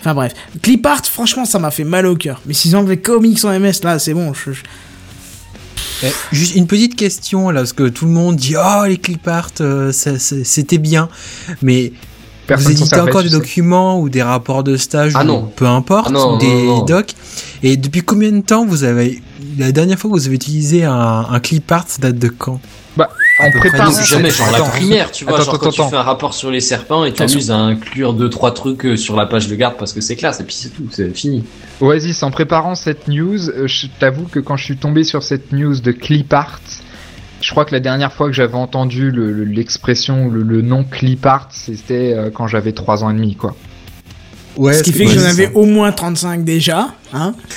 Enfin bref, clip art, franchement ça m'a fait mal au cœur, mais s'ils enlevaient comics en MS, là c'est bon, je- je- Eh, Juste une petite question là, parce que tout le monde dit oh les clip art, euh, c'était bien, mais Personne vous éditez encore des documents ou des rapports de stage, Ah ou non. peu importe, Ah non, des non, non. docs. Et depuis combien de temps vous avez la dernière fois que vous avez utilisé un, un clip art, ça date de quand? Préparant. deux- C'est jamais genre la primaire, tu vois, Attends, genre attends, quand tu fais un rapport sur les serpents et t'amuses à inclure deux trois trucs euh, sur la page de garde parce que c'est classe et puis c'est tout, c'est fini. Oasis, en préparant cette news, euh, je t'avoue que quand je suis tombé sur cette news de clip art, je crois que la dernière fois que j'avais entendu le- le- l'expression, le, le nom clip art, c'était euh, quand j'avais 3 ans et demi, quoi. Ouais, Ce qui fait que j'en avais au moins 35 déjà, hein.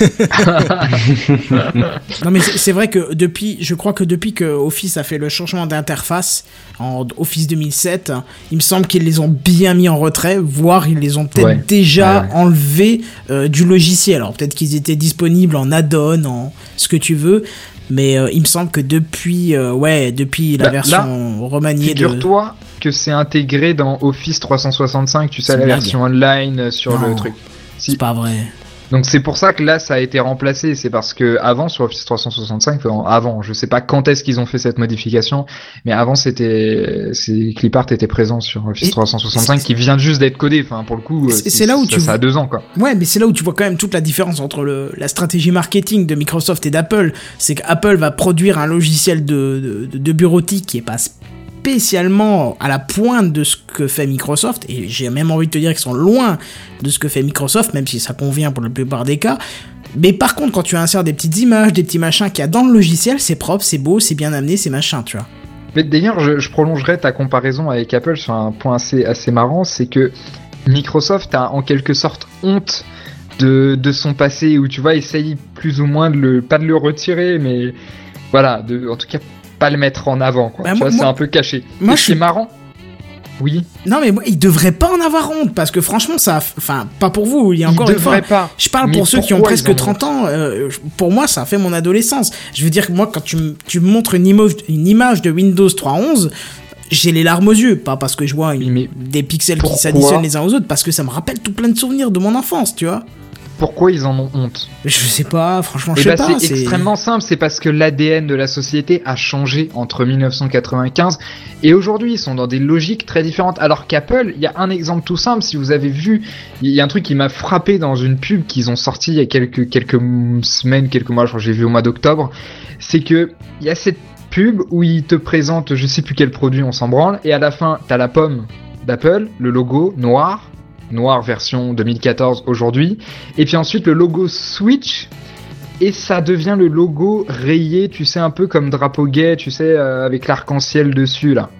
non mais c'est c'est vrai que depuis, je crois que depuis que Office a fait le changement d'interface en Office 2007, il me semble qu'ils les ont bien mis en retrait, voire ils les ont peut-être Ouais. déjà Ouais, ouais. enlevés euh, du logiciel. Alors peut-être qu'ils étaient disponibles en add-on, en ce que tu veux. Mais euh, il me semble que depuis, euh, ouais, depuis la Bah, version remaniée de... Figure-toi que c'est intégré dans Office 365, tu sais, la blague. version online sur Non. le truc. Si. C'est pas vrai. Donc c'est pour ça que là ça a été remplacé, c'est parce que avant sur Office 365, enfin, avant, je sais pas quand est-ce qu'ils ont fait cette modification, mais avant c'était, Clipart était présent sur Office Et 365 qui vient juste d'être codé, enfin pour le coup, euh, C'est- c'est là où ça, tu ça a deux ans quoi. Ouais, mais c'est là où tu vois quand même toute la différence entre le, la stratégie marketing de Microsoft et d'Apple. C'est qu'Apple va produire un logiciel de, de, de bureautique qui est pas spécialement à la pointe de ce que fait Microsoft. Et j'ai même envie de te dire qu'ils sont loin de ce que fait Microsoft, même si ça convient pour la plupart des cas. Mais par contre, quand tu insères des petites images, des petits machins qu'il y a dans le logiciel, c'est propre, c'est beau, c'est bien amené, c'est machin, tu vois. Mais d'ailleurs, je, prolongerai ta comparaison avec Apple sur un point assez, assez marrant, c'est que Microsoft a en quelque sorte honte de, de son passé, où tu vois, essaye plus ou moins de le, pas de le retirer, mais voilà, de, en tout cas, pas le mettre en avant, quoi. Bah, tu moi- vois, c'est un peu caché. moi, je ce qui est suis- marrant, oui, Non, mais il devrait pas en avoir honte, parce que franchement, ça. Enfin, pas pour vous, il y a encore il une fois. devrait pas. Je parle Mais pour ceux qui ont presque ont 30 ans. euh, pour moi, ça a fait mon adolescence. Je veux dire que moi, quand tu, me- tu me montres une image, une image de Windows 3.11, j'ai les larmes aux yeux. Pas parce que je vois une- des pixels qui s'additionnent les uns aux autres, parce que ça me rappelle tout plein de souvenirs de mon enfance, tu vois. Pourquoi ils en ont honte Je sais pas, franchement, je Eh sais ben, pas. c'est extrêmement simple, c'est parce que l'ADN de la société a changé entre 1995 et aujourd'hui. Ils sont dans des logiques très différentes. Alors qu'Apple, il y a un exemple tout simple. Si vous avez vu, il y a un truc qui m'a frappé dans une pub qu'ils ont sorti il y a quelques quelques semaines, quelques mois. Je crois que j'ai vu au mois d'octobre. C'est que il y a cette pub où ils te présentent, je sais plus quel produit, on s'en branle, et à la fin, t'as la pomme d'Apple, le logo noir, noir version 2014 aujourd'hui, et puis ensuite le logo Switch et ça devient le logo rayé, tu sais, un peu comme drapeau gay, tu sais, euh, avec l'arc-en-ciel dessus, là.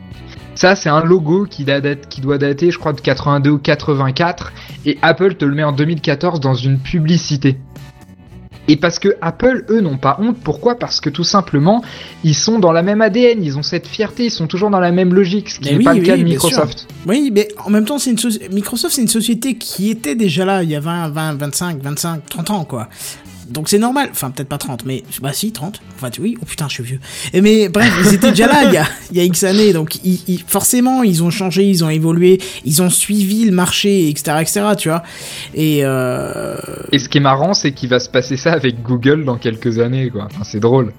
Ça, c'est un logo qui, qui doit dater, je crois, de 82 ou 84, et Apple te le met en 2014 dans une publicité. Et parce que Apple, eux, n'ont pas honte. Pourquoi? Parce que tout simplement, ils sont dans la même ADN, ils ont cette fierté, ils sont toujours dans la même logique, ce qui n'est oui, pas le oui, cas de Microsoft. Oui, mais en même temps, c'est une soci- Microsoft, c'est une société qui était déjà là il y a 20, 20, 25, 25, 30 ans, quoi. Donc c'est normal, enfin peut-être pas 30, mais bah si 30. Enfin oui, oh putain, je suis vieux. Mais bref, ils étaient déjà là il y a, X années, donc forcément ils ont changé, ils ont évolué, ils ont suivi le marché, etc., etc. Tu vois. Et euh... Et ce qui est marrant, c'est qu'il va se passer ça avec Google dans quelques années, quoi. C'est drôle.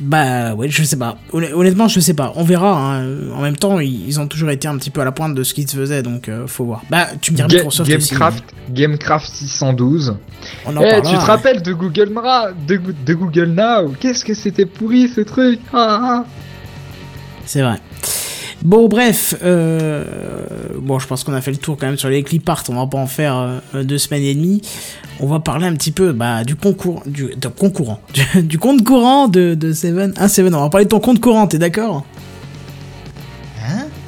Bah ouais, je sais pas. Honn- Honnêtement, je sais pas. On verra. hein. En même temps, ils ont toujours été un petit peu à la pointe de ce qu'ils se faisaient, donc euh, faut voir. Bah, tu me diras Ga- Microsoft aussi. Gamecraft, Gamecraft 612. On en Eh, parlera. tu te rappelles de Google Now, de, de Google Now? Qu'est-ce que c'était pourri ce truc? Ah, ah. C'est vrai. Bon, bref, euh, bon, je pense qu'on a fait le tour quand même sur les clip art. On va pas en faire euh, deux semaines et demie. On va parler un petit peu bah, du concours, du, de concourant, du, compte courant de, de Seven. Un Seven. On va parler de ton compte courant. T'es d'accord?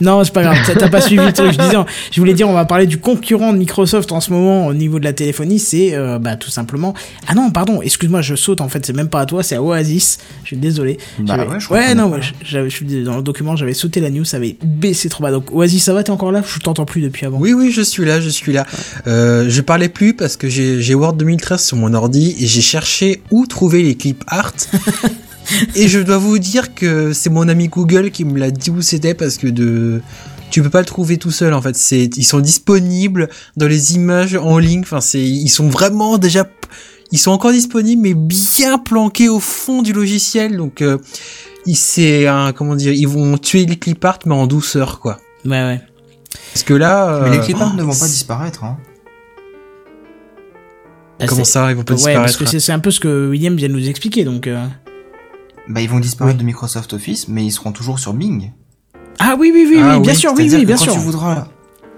Non, c'est pas grave. T'as pas suivi le truc. Je disais, je voulais dire, on va parler du concurrent de Microsoft en ce moment au niveau de la téléphonie. C'est euh, bah, tout simplement. Ah non, pardon. Excuse-moi, je saute. En fait, c'est même pas à toi. C'est à Oasis. Je suis désolé. Bah ouais, je non, je suis dans le document, j'avais sauté la news, ça avait baissé trop bas. Donc, Oasis, ça va, t'es encore là? Je t'entends plus depuis avant. Oui, oui, je suis là, je suis là. Euh, je parlais plus parce que j'ai j'ai Word 2013 sur mon ordi et j'ai cherché où trouver les clips art. et je dois vous dire que c'est mon ami Google qui me l'a dit où c'était parce que de tu peux pas le trouver tout seul en fait. C'est ils sont disponibles dans les images en ligne. Enfin, c'est ils sont vraiment déjà ils sont encore disponibles mais bien planqués au fond du logiciel. Donc euh, c'est un comment dire, ils vont tuer les clip art mais en douceur quoi. Ouais, ouais. Parce que là, Mais les euh, clip art ne vont pas disparaître. Hein. Comment c'est- ça, ils vont pas Ouais, parce disparaître que c'est, c'est un peu ce que William vient de nous expliquer, donc. euh. Bah, ils vont disparaître de Microsoft Office, mais ils seront toujours sur Bing. Ah oui, oui, oui, Ah oui, oui, bien sûr, oui, oui, bien quand sûr. Tu voudras,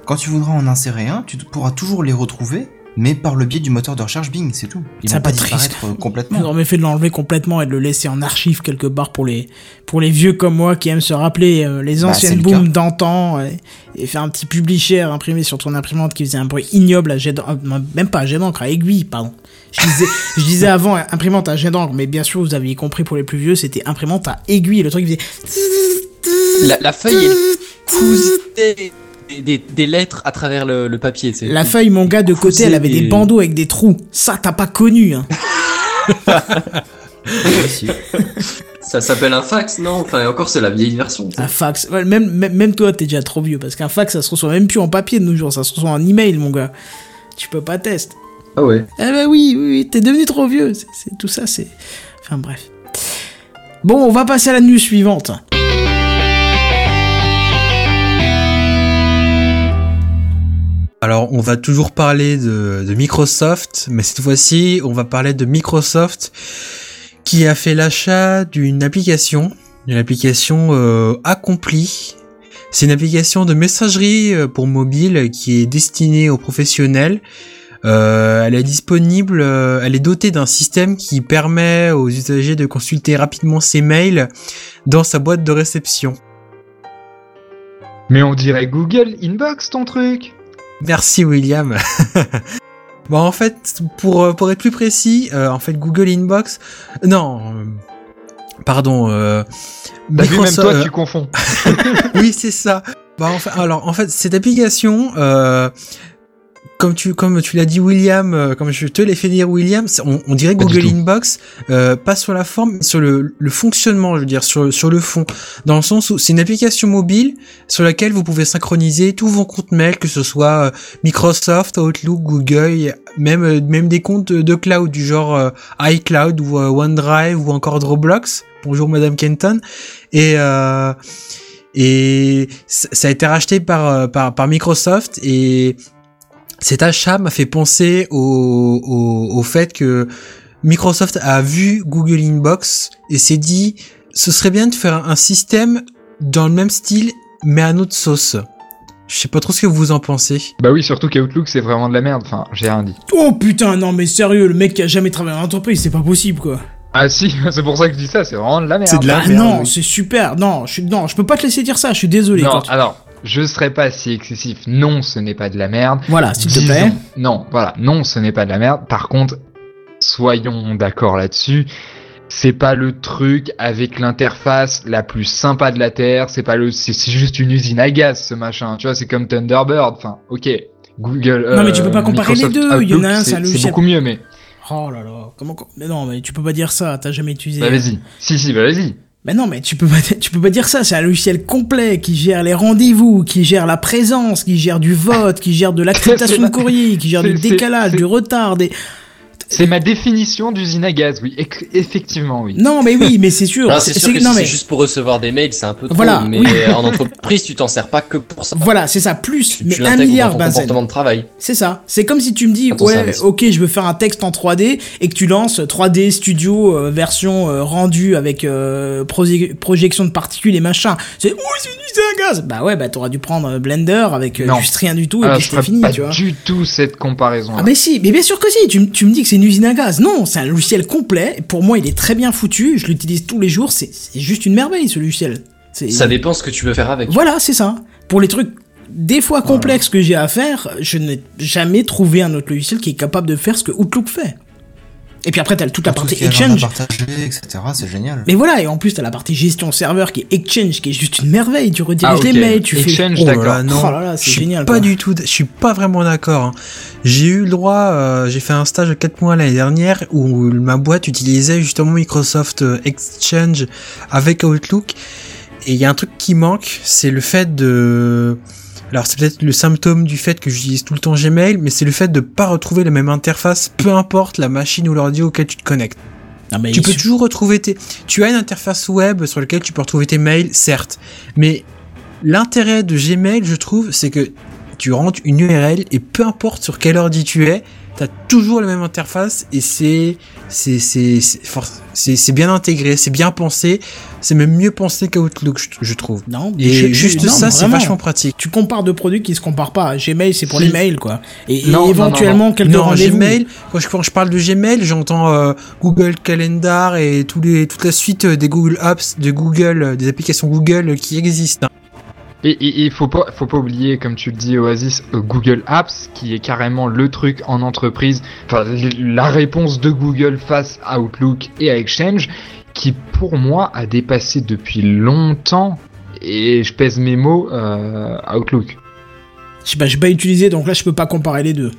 quand tu voudras en insérer un, tu pourras toujours les retrouver, mais par le biais du moteur de recherche Bing, c'est tout. Ils C'est vont pas peu triste. disparaître euh, complètement. Ils auraient fait de l'enlever complètement et de le laisser en archive quelque part pour les, pour les vieux comme moi qui aiment se rappeler euh, les Bah, anciennes le booms d'antan et, faire un petit publisher imprimé sur ton imprimante qui faisait un bruit ignoble à jet d'encre, euh, même pas à jet d'encre, à aiguille, pardon. Je disais, je disais avant imprimante à jet d'encre, mais bien sûr vous aviez compris pour les plus vieux, c'était imprimante à aiguille, le truc qui faisait La, la feuille, elle cousait des, des, des lettres à travers le, le papier. c'est- La feuille, mon gars, de côté, elle avait des des- bandeaux avec des trous. Ça, t'as pas connu, hein. Ça s'appelle un fax, non? Enfin, encore, c'est la vieille version. Un fax. Ouais, même, même, même toi, t'es déjà trop vieux. Parce qu'un fax, ça se reçoit même plus en papier de nos jours. Ça se reçoit en email, mon gars. Tu peux pas tester. Ah ouais. Eh ben oui, oui, oui, t'es devenu trop vieux. C'est, c'est- tout ça, c'est. Enfin, bref. Bon, on va passer à la news suivante. Alors, on va toujours parler de, de Microsoft, mais cette fois-ci, on va parler de Microsoft qui a fait l'achat d'une application, une application euh, accomplie. C'est une application de messagerie euh, pour mobile qui est destinée aux professionnels. Euh, elle est disponible, euh, elle est dotée d'un système qui permet aux usagers de consulter rapidement ses mails dans sa boîte de réception. Mais on dirait Google Inbox ton truc Merci William. bon en fait pour euh, pour être plus précis, euh, en fait Google Inbox non euh, pardon euh, T'as vu, même Microsoft- toi tu confonds. oui c'est ça. Bah en fait, alors en fait cette application euh, comme tu comme tu l'as dit William, euh, comme je te l'ai fait dire William, on, on dirait Pas Google. Inbox, euh, pas sur la forme, mais sur le, le fonctionnement, je veux dire sur sur le fond, dans le sens où c'est une application mobile sur laquelle vous pouvez synchroniser tous vos comptes mail, que ce soit euh, Microsoft, Outlook, Google, même euh, même des comptes de cloud du genre euh, iCloud ou OneDrive ou encore Dropbox. Bonjour Madame Kenton et euh, et ça a été racheté par par par Microsoft et cet achat m'a fait penser au, au, au fait que Microsoft a vu Google Inbox et s'est dit ce serait bien de faire un système dans le même style mais à notre sauce. Je sais pas trop ce que vous en pensez. Bah oui, surtout qu'Outlook c'est vraiment de la merde. Enfin, j'ai rien dit. Oh putain, non mais sérieux, le mec qui a jamais travaillé en entreprise, c'est pas possible quoi. Ah si, c'est pour ça que je dis ça, c'est vraiment de la merde. C'est de la Ah merde, non, oui. c'est super. Non, je suis non, je peux pas te laisser dire ça. Je suis désolé. Non, alors, je serais pas si excessif. Non, ce n'est pas de la merde. Voilà, s'il te plaît. Non, voilà, non, ce n'est pas de la merde. Par contre, soyons d'accord là-dessus. C'est pas le truc avec l'interface la plus sympa de la terre. C'est pas le, c'est c'est juste une usine à gaz ce machin. Tu vois, c'est comme Thunderbird. Enfin, ok. Google. Non, mais euh, tu peux pas comparer les deux. Il y en a un, c'est un logiciel. beaucoup mieux, mais. Oh là là, comment mais non, mais tu peux pas dire ça. T'as jamais utilisé. Bah vas-y. Si si, bah vas-y. Mais non, mais tu peux pas, tu peux pas dire ça. C'est un logiciel complet qui gère les rendez-vous, qui gère la présence, qui gère du vote, qui gère de l'acceptation de courrier, qui gère du décalage, du retard, des. C'est ma définition d'usine à gaz, oui. Ec- effectivement, oui. Non, mais oui, mais c'est sûr. C'est sûr que si non, c'est mais juste pour recevoir des mails, c'est un peu trop. Voilà, mais oui. en entreprise, tu t'en sers pas que pour ça. voilà, c'est ça. Plus, Tu, mais tu un milliard, dans ton Benzen. comportement de travail. C'est ça. C'est comme si tu me dis, ouais, service. ok, je veux faire un texte en 3D et que tu lances 3D Studio euh, version euh, rendue avec euh, proje- projection de particules et machin. C'est, oh, c'est une usine à gaz. Bah ouais, bah t'auras dû prendre Blender avec euh, juste rien du tout et Ah, puis je c'était fini, pas tu vois. du tout cette comparaison. Ah mais si, mais bien sûr que si, tu, tu me dis que c'est une usine à gaz. Non, c'est un logiciel complet. Pour moi, il est très bien foutu. Je l'utilise tous les jours. C'est juste une merveille, ce logiciel. Ça dépend ce que tu veux faire avec. Voilà, c'est ça. Pour les trucs des fois complexes que j'ai à faire, je n'ai jamais trouvé un autre logiciel qui est capable de faire ce que Outlook fait. Et puis après, t'as toute la partie Exchange. partagé, etc. C'est génial. Mais voilà, et en plus, t'as la partie gestion serveur qui est Exchange, qui est juste une merveille. Tu rediriges Ah, les mails, tu Exchange, fais. d'accord. là, non. Oh là là, c'est je suis génial, Pas quoi. du tout. Je suis pas vraiment d'accord. hein. J'ai eu le droit. euh, j'ai fait un stage de 4 mois l'année dernière où ma boîte utilisait justement Microsoft euh, Exchange avec Outlook. Et il y a un truc qui manque, c'est le fait de. Alors c'est peut-être le symptôme du fait que j'utilise tout le temps Gmail, mais c'est le fait de pas retrouver la même interface, peu importe la machine ou l'ordi auquel tu te connectes. Ah, mais Tu peux su- toujours retrouver tes. Tu as une interface web sur laquelle tu peux retrouver tes mails, certes. Mais l'intérêt de Gmail, je trouve, c'est que tu rentres une URL et peu importe sur quel ordi tu es, t'as toujours la même interface et c'est c'est c'est bien intégré, c'est bien pensé, c'est même mieux pensé qu'Outlook, je, je trouve. Non, Et je- je- juste non, ça, c'est vachement pratique. Tu compares deux produits qui se comparent pas. Gmail, c'est pour les mails, quoi. Et, Non, éventuellement non, quelques Non, rendez-vous. Gmail, quand je, quand je parle de Gmail, j'entends euh, Google Calendar et tous les, toute la suite euh, des Google Apps, de Google, euh, des applications Google qui existent. hein. Et il faut pas, faut pas oublier, comme tu le dis, Oasis, euh, Google Apps, qui est carrément le truc en entreprise, enfin la réponse de Google face à Outlook et à Exchange, qui pour moi a dépassé depuis longtemps, et je pèse mes mots, euh, Outlook. Je sais pas, j'ai pas utilisé, donc là, je peux pas comparer les deux.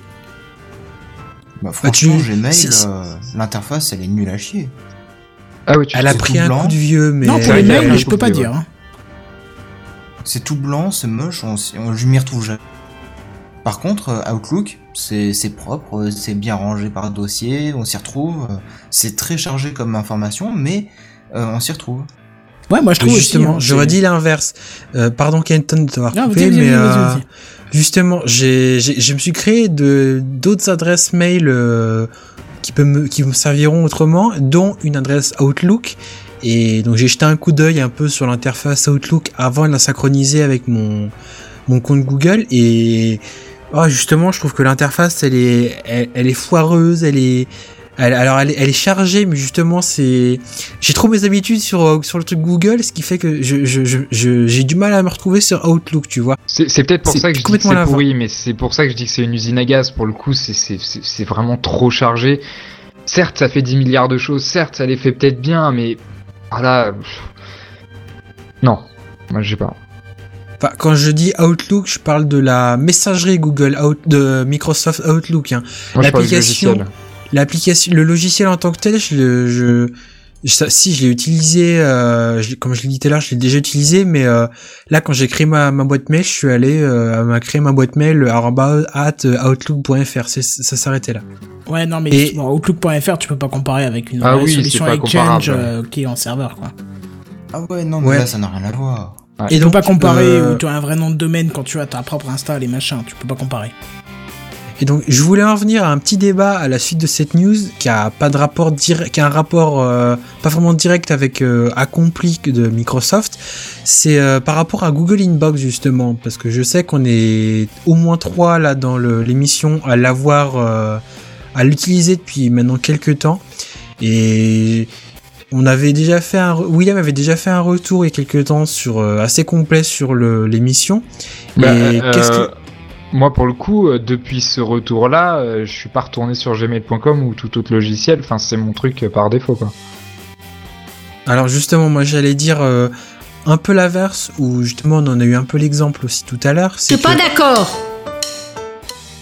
Bah, franchement, tu- Gmail, euh, l'interface, elle est nulle à chier. Ah oui, tu Elle a pris tout un blanc. coup de vieux, mais non, pour les mails, je peux pas dire. hein. C'est tout blanc, c'est moche, on, s'y- on- je m'y retrouve jamais. Par contre, euh, Outlook, c'est propre, c'est bien rangé par dossier, on s'y retrouve. C'est très chargé comme information, mais euh, on s'y retrouve. Ouais, moi, je trouve justement, aussi, hein, j'aurais dit l'inverse. Euh, pardon Kenton de t'avoir coupé, mais euh, justement, j'ai, j'ai, je me suis créé de d'autres adresses mail euh, qui peut me, qui me serviront autrement, dont une adresse Outlook. Et donc j'ai jeté un coup d'œil un peu sur l'interface Outlook avant de la synchroniser avec mon mon compte Google et oh, justement je trouve que l'interface elle est elle, elle est foireuse, elle est elle- alors elle est, elle est chargée mais justement c'est j'ai trop mes habitudes sur euh, sur le truc Google ce qui fait que je je je- je- j'ai du mal à me retrouver sur Outlook, tu vois. C'est peut-être pour ça que je dis que c'est pourri, mais c'est pour ça que je dis que c'est une usine à gaz. Pour le coup, c'est- c'est vraiment trop chargé. Certes, ça fait 10 milliards de choses. Certes, ça les fait peut-être bien, mais voilà. pff. Non, moi je sais pas. Enfin, quand je dis Outlook, je parle de la messagerie Google Out de Microsoft Outlook. Hein. L'application-. L'application, le logiciel en tant que tel, je, ça- si je l'ai utilisé, euh, je comme je l'ai dit tout à l'heure, je l'ai déjà utilisé, mais euh, là quand j'ai créé ma, ma boîte mail, je suis allé euh, créer ma boîte mail arobase at outlook.fr. C'est- Ça s'arrêtait là. Ouais, non, mais Et- Outlook.fr, tu peux pas comparer avec une Ah oui, solution Exchange euh, qui est en serveur, quoi. Ah ouais, non, mais Ouais. là, ça n'a rien à voir. Et tu peux donc, pas comparer euh, où tu as un vrai nom de domaine quand tu as ta propre install et machin, tu peux pas comparer. Et donc, je voulais en venir à un petit débat à la suite de cette news qui a pas de rapport direct, qui a un rapport euh, pas vraiment direct avec euh, Accompli de Microsoft. C'est euh, par rapport à Google Inbox justement, parce que je sais qu'on est au moins trois là dans l'émission à l'avoir, euh, à l'utiliser depuis maintenant quelques temps. Et on avait déjà fait un, William avait déjà fait un retour il y a quelques temps sur euh, assez complet sur l'émission. Bah, euh, qu'est-ce que Moi, pour le coup, euh, depuis ce retour-là, euh, je suis pas retourné sur gmail.com ou tout autre logiciel. Enfin, c'est mon truc euh, par défaut, quoi. Alors justement, moi j'allais dire euh, un peu l'inverse, où justement on en a eu un peu l'exemple aussi tout à l'heure. Je suis C'est pas que d'accord.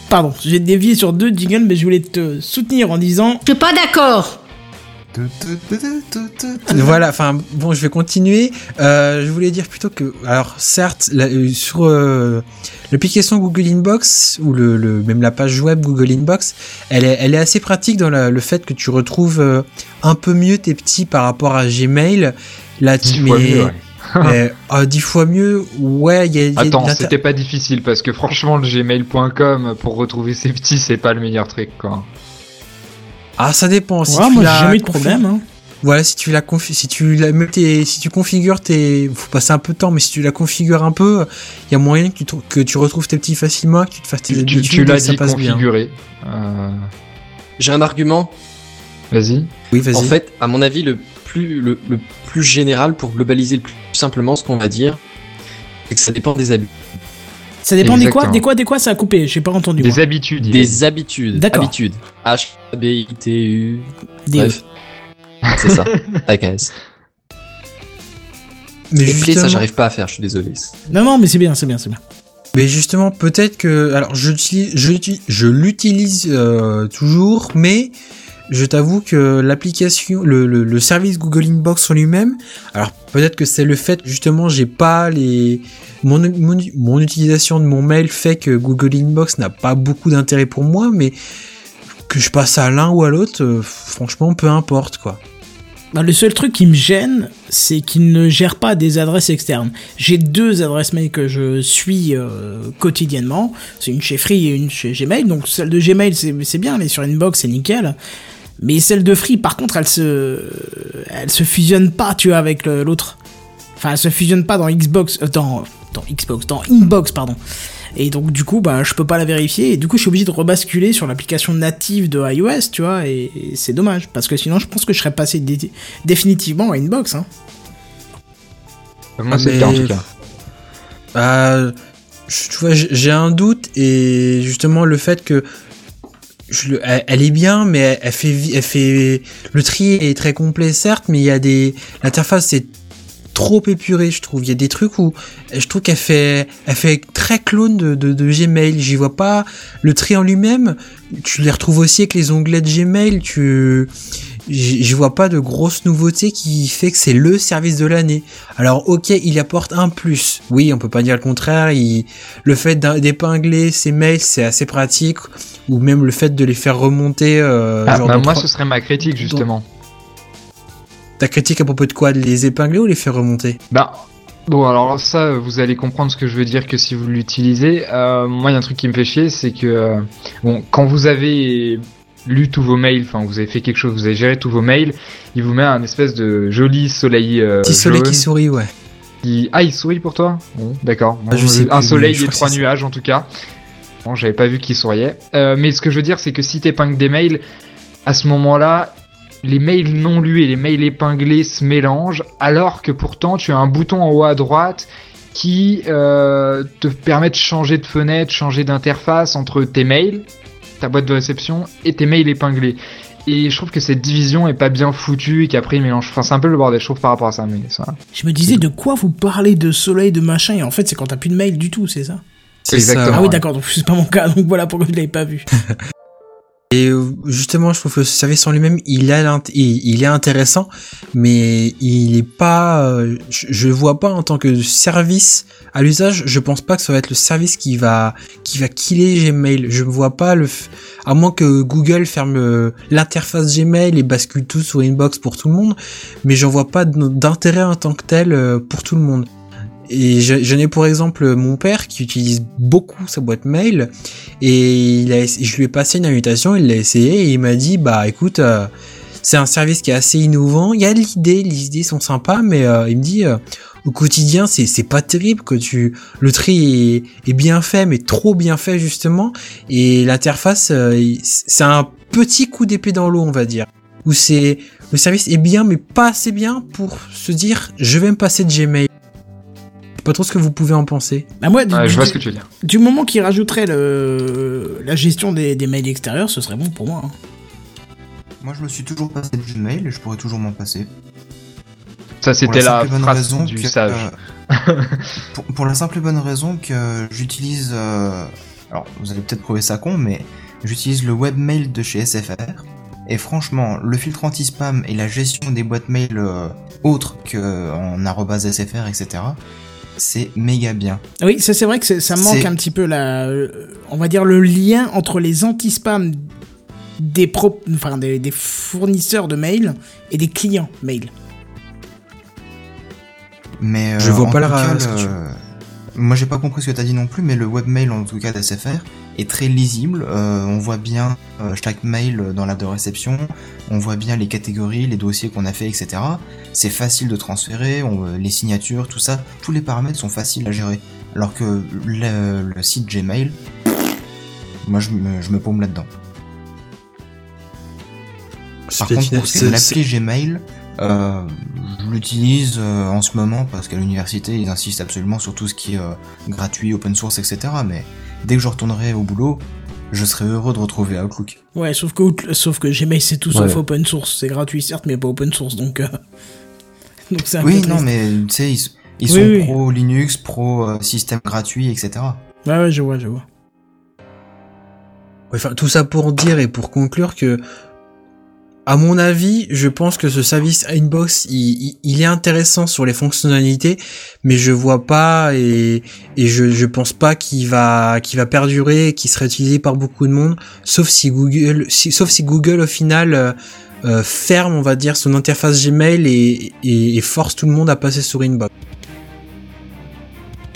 Pardon, j'ai dévié sur deux jingles, mais je voulais te soutenir en disant Je suis pas d'accord. Voilà, enfin bon, je vais continuer. Euh, je voulais dire plutôt que, alors certes, la- euh, sur euh, l'application Google Inbox ou le, le- même la page web Google Inbox, elle est, elle est assez pratique dans la- le fait que tu retrouves euh, un peu mieux tes petits par rapport à Gmail. Là, Dix tu fois mais- ah, dix fois mieux. Ouais, y a, il y a Attends, c'était pas difficile parce que franchement, le gmail.com pour retrouver ses petits, c'est pas le meilleur truc quoi. Ah, ça dépend. Si Ouais, tu moi, j'ai jamais eu de problème. Hein. Voilà, si tu la confi- si tu la mets tes- si tu configures tes, faut passer un peu de temps, mais si tu la configures un peu, il y a moyen que tu, trou- que tu retrouves tes petits facilement, que tu te fasses tes Tu, tu- habitudes, tu l'as dit passe configuré. Euh, J'ai un argument. Vas-y. Oui, vas-y. En fait, à mon avis, le plus, le, le plus général pour globaliser le plus simplement ce qu'on va dire, c'est que ça dépend des habitudes. Ça dépend des quoi, des quoi, des quoi, ça a coupé. J'ai pas entendu. Des moi. habitudes. Des habitudes. D'accord. Habitudes. H-B-I-T-U. Des- Bref. C'est ça. Avec S. mais Et play, ça, justement, j'arrive pas à faire, je suis désolé. Non, non, mais c'est bien, c'est bien, c'est bien. mais justement, peut-être que, alors, je l'utilise, je, l'utilise- je l'utilise euh, toujours, mais je t'avoue que l'application, le, le, service Google Inbox en lui-même, alors peut-être que c'est le fait, justement, j'ai pas les, mon, mon, mon utilisation de mon mail fait que Google Inbox n'a pas beaucoup d'intérêt pour moi, mais que je passe à l'un ou à l'autre, euh, franchement, peu importe, quoi. Bah, le seul truc qui me gêne, c'est qu'il ne gère pas des adresses externes. J'ai deux adresses mail que je suis euh, quotidiennement. C'est une chez Free et une chez Gmail. Donc celle de Gmail, c'est bien, est sur Inbox, c'est nickel. Mais celle de Free, par contre, elle se, elle se fusionne pas, tu vois, avec l'autre. Enfin, elle se fusionne pas dans Xbox, euh, dans, dans Xbox, dans Inbox, pardon. Et donc du coup, bah, je peux pas la vérifier. Et du coup, je suis obligé de rebasculer sur l'application native de iOS, tu vois. Et, et c'est dommage parce que sinon, je pense que je serais passé dé- définitivement à Inbox. Hein. Moi, c'est Mais- le cas en tout cas. Bah, tu vois, j'ai un doute et justement le fait que elle, est bien, mais elle, fait, elle fait, le tri est très complet certes, mais il y a des, l'interface est trop épurée, je trouve. Il y a des trucs où je trouve qu'elle fait, elle fait très clone de, de, de Gmail. J'y vois pas le tri en lui-même. Tu les retrouves aussi avec les onglets de Gmail. Tu, j'y vois pas de grosses nouveautés qui fait que c'est le service de l'année. Alors ok, il apporte un plus. Oui, on peut pas dire le contraire. Il, le fait d'épingler ses mails, c'est assez pratique. Ou même le fait de les faire remonter. Euh, Ah, genre bah, moi, ce serait ma critique justement. Ta critique à propos de quoi? De les épingler ou les faire remonter? Bah, bon, alors ça, vous allez comprendre ce que je veux dire que si vous l'utilisez. Euh, moi, il y a un truc qui me fait chier, c'est que, euh, bon, quand vous avez lu tous vos mails, enfin, vous avez fait quelque chose, vous avez géré tous vos mails, il vous met un espèce de joli soleil euh, Petit soleil jaune qui sourit, ouais. qui- Ah, il sourit pour toi? Bon, d'accord. Ah, Bon, un plus, soleil et trois nuages, en tout cas. Bon, j'avais pas vu qu'il souriait. Euh, mais ce que je veux dire, c'est que si t'épingles des mails, à ce moment-là, les mails non lus et les mails épinglés se mélangent, alors que pourtant tu as un bouton en haut à droite qui euh, te permet de changer de fenêtre, changer d'interface entre tes mails, ta boîte de réception et tes mails épinglés. Et je trouve que cette division est pas bien foutue et qu'après ils mélangent. Enfin, c'est un peu le bordel, je trouve, par rapport à ça. Mais ça. Je me disais de quoi vous parlez de soleil, de machin, et en fait c'est quand t'as plus de mail du tout, c'est ça? C'est Exactement. ça. Ah oui d'accord, donc c'est pas mon cas, donc voilà pourquoi je l'avais pas vu. Et euh, justement, je trouve que ce service en lui-même, il, il, est intéressant, mais il est pas. euh, je, je vois pas en tant que service à l'usage. Je pense pas que ça va être le service qui va qui va killer Gmail. Je ne vois pas le. À moins que Google ferme euh, l'interface Gmail et bascule tout sur Inbox pour tout le monde, mais j'en vois pas d'intérêt en tant que tel pour tout le monde. Et je- j'en ai pour exemple mon père qui utilise beaucoup sa boîte mail et il a, je lui ai passé une invitation, il l'a essayé et il m'a dit bah écoute euh, c'est un service qui est assez innovant, il y a l'idée, les idées sont sympas mais euh, il me dit euh, au quotidien c'est c'est pas terrible que tu le tri est, est bien fait mais trop bien fait justement. Et l'interface c'est un petit coup d'épée dans l'eau on va dire. Où c'est le service est bien mais pas assez bien pour se dire je vais me passer de Gmail. Je sais Pas trop ce que vous pouvez en penser. Bah moi, du, Ouais, je du- vois ce que tu veux dire. du moment qu'il rajouterait le, la gestion des, des mails extérieurs, ce serait bon pour moi. hein. Moi, je me suis toujours passé de Gmail et je pourrais toujours m'en passer. Ça, Pour c'était la simple et bonne phrase raison du que, sage. euh, pour, pour la simple et bonne raison que j'utilise. euh, alors, vous allez peut-être trouver ça con, mais j'utilise le webmail de chez SFR. Et franchement, le filtre anti-spam et la gestion des boîtes mail euh, autres qu'en arrobase SFR, etc., c'est méga bien. Oui, ça c'est vrai que ça manque un petit peu la, euh, on va dire le lien entre les anti-spam des pro, enfin des, des fournisseurs de mail et des clients mail. Mais euh, Je vois en pas la cas, le- Moi j'ai pas compris ce que t'as dit non plus, mais le webmail en tout cas d'SFR est très lisible. Euh, on voit bien euh, chaque mail dans la de réception, on voit bien les catégories, les dossiers qu'on a fait, etc. C'est facile de transférer, on- euh, les signatures, tout ça, tous les paramètres sont faciles à gérer. Alors que le, le site Gmail, moi je me, je me paume là-dedans. Par contre, pour l'appli Gmail, euh, je l'utilise euh, en ce moment parce qu'à l'université, ils insistent absolument sur tout ce qui est euh, gratuit, open source, etc. Mais dès que je retournerai au boulot, je serai heureux de retrouver Outlook. Ouais, sauf que sauf que Gmail c'est tout sauf Ouais. open source, c'est gratuit certes mais pas open source donc euh, donc c'est un Oui, peu non, mais tu sais, ils, ils Oui, sont oui. pro Linux, pro euh, système gratuit, etc. Ouais, ouais, je vois, je vois. Enfin, tout ça pour dire et pour conclure que, à mon avis, je pense que ce service Inbox, il, est intéressant sur les fonctionnalités, mais je vois pas et, je, pense pas qu'il va, perdurer, qu'il sera utilisé par beaucoup de monde, sauf si Google, sauf si Google au final euh, ferme, on va dire, son interface Gmail et force tout le monde à passer sur Inbox.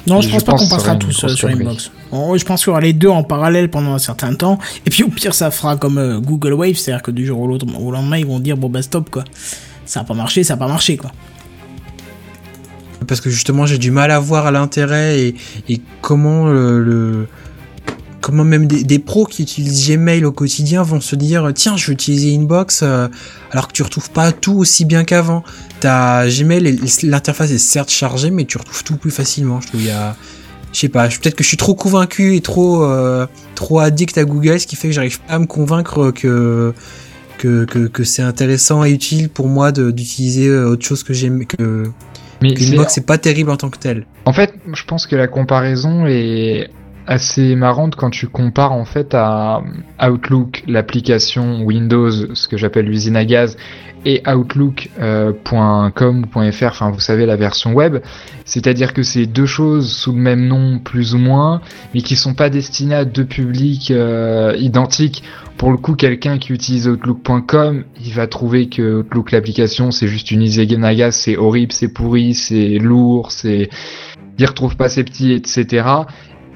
Non, je, Je pense pas qu'on passera tous sur. Inbox. Oh, je pense qu'il y aura les deux en parallèle pendant un certain temps. Et puis au pire, ça fera comme euh, Google Wave, c'est-à-dire que du jour au, lendemain, ils vont dire bon bah stop quoi. Ça a pas marché, ça a pas marché quoi. parce que justement j'ai du mal à voir l'intérêt et, et comment le, le- comment même des, des pros qui utilisent Gmail au quotidien vont se dire tiens je vais utiliser Inbox euh, alors que tu retrouves pas tout aussi bien qu'avant. T'as Gmail l'interface est certes chargée mais tu retrouves tout plus facilement je trouve. Il y a je sais pas peut-être que je suis trop convaincu et trop euh, trop addict à Google ce qui fait que j'arrive pas à me convaincre que que, que, que c'est intéressant et utile pour moi d'utiliser euh, autre chose que Gmail que Mais Inbox c'est pas terrible en tant que tel. En fait, je pense que la comparaison est assez marrante quand tu compares en fait à Outlook, l'application Windows, ce que j'appelle l'usine à gaz, et Outlook.com ou .fr, enfin vous savez la version web. C'est-à-dire que c'est deux choses sous le même nom plus ou moins, mais qui sont pas destinées à deux publics euh, identiques. Pour le coup, quelqu'un qui utilise Outlook.com, il va trouver que Outlook l'application c'est juste une usine à gaz, c'est horrible, c'est pourri, c'est lourd, c'est il retrouve pas ses petits, etc.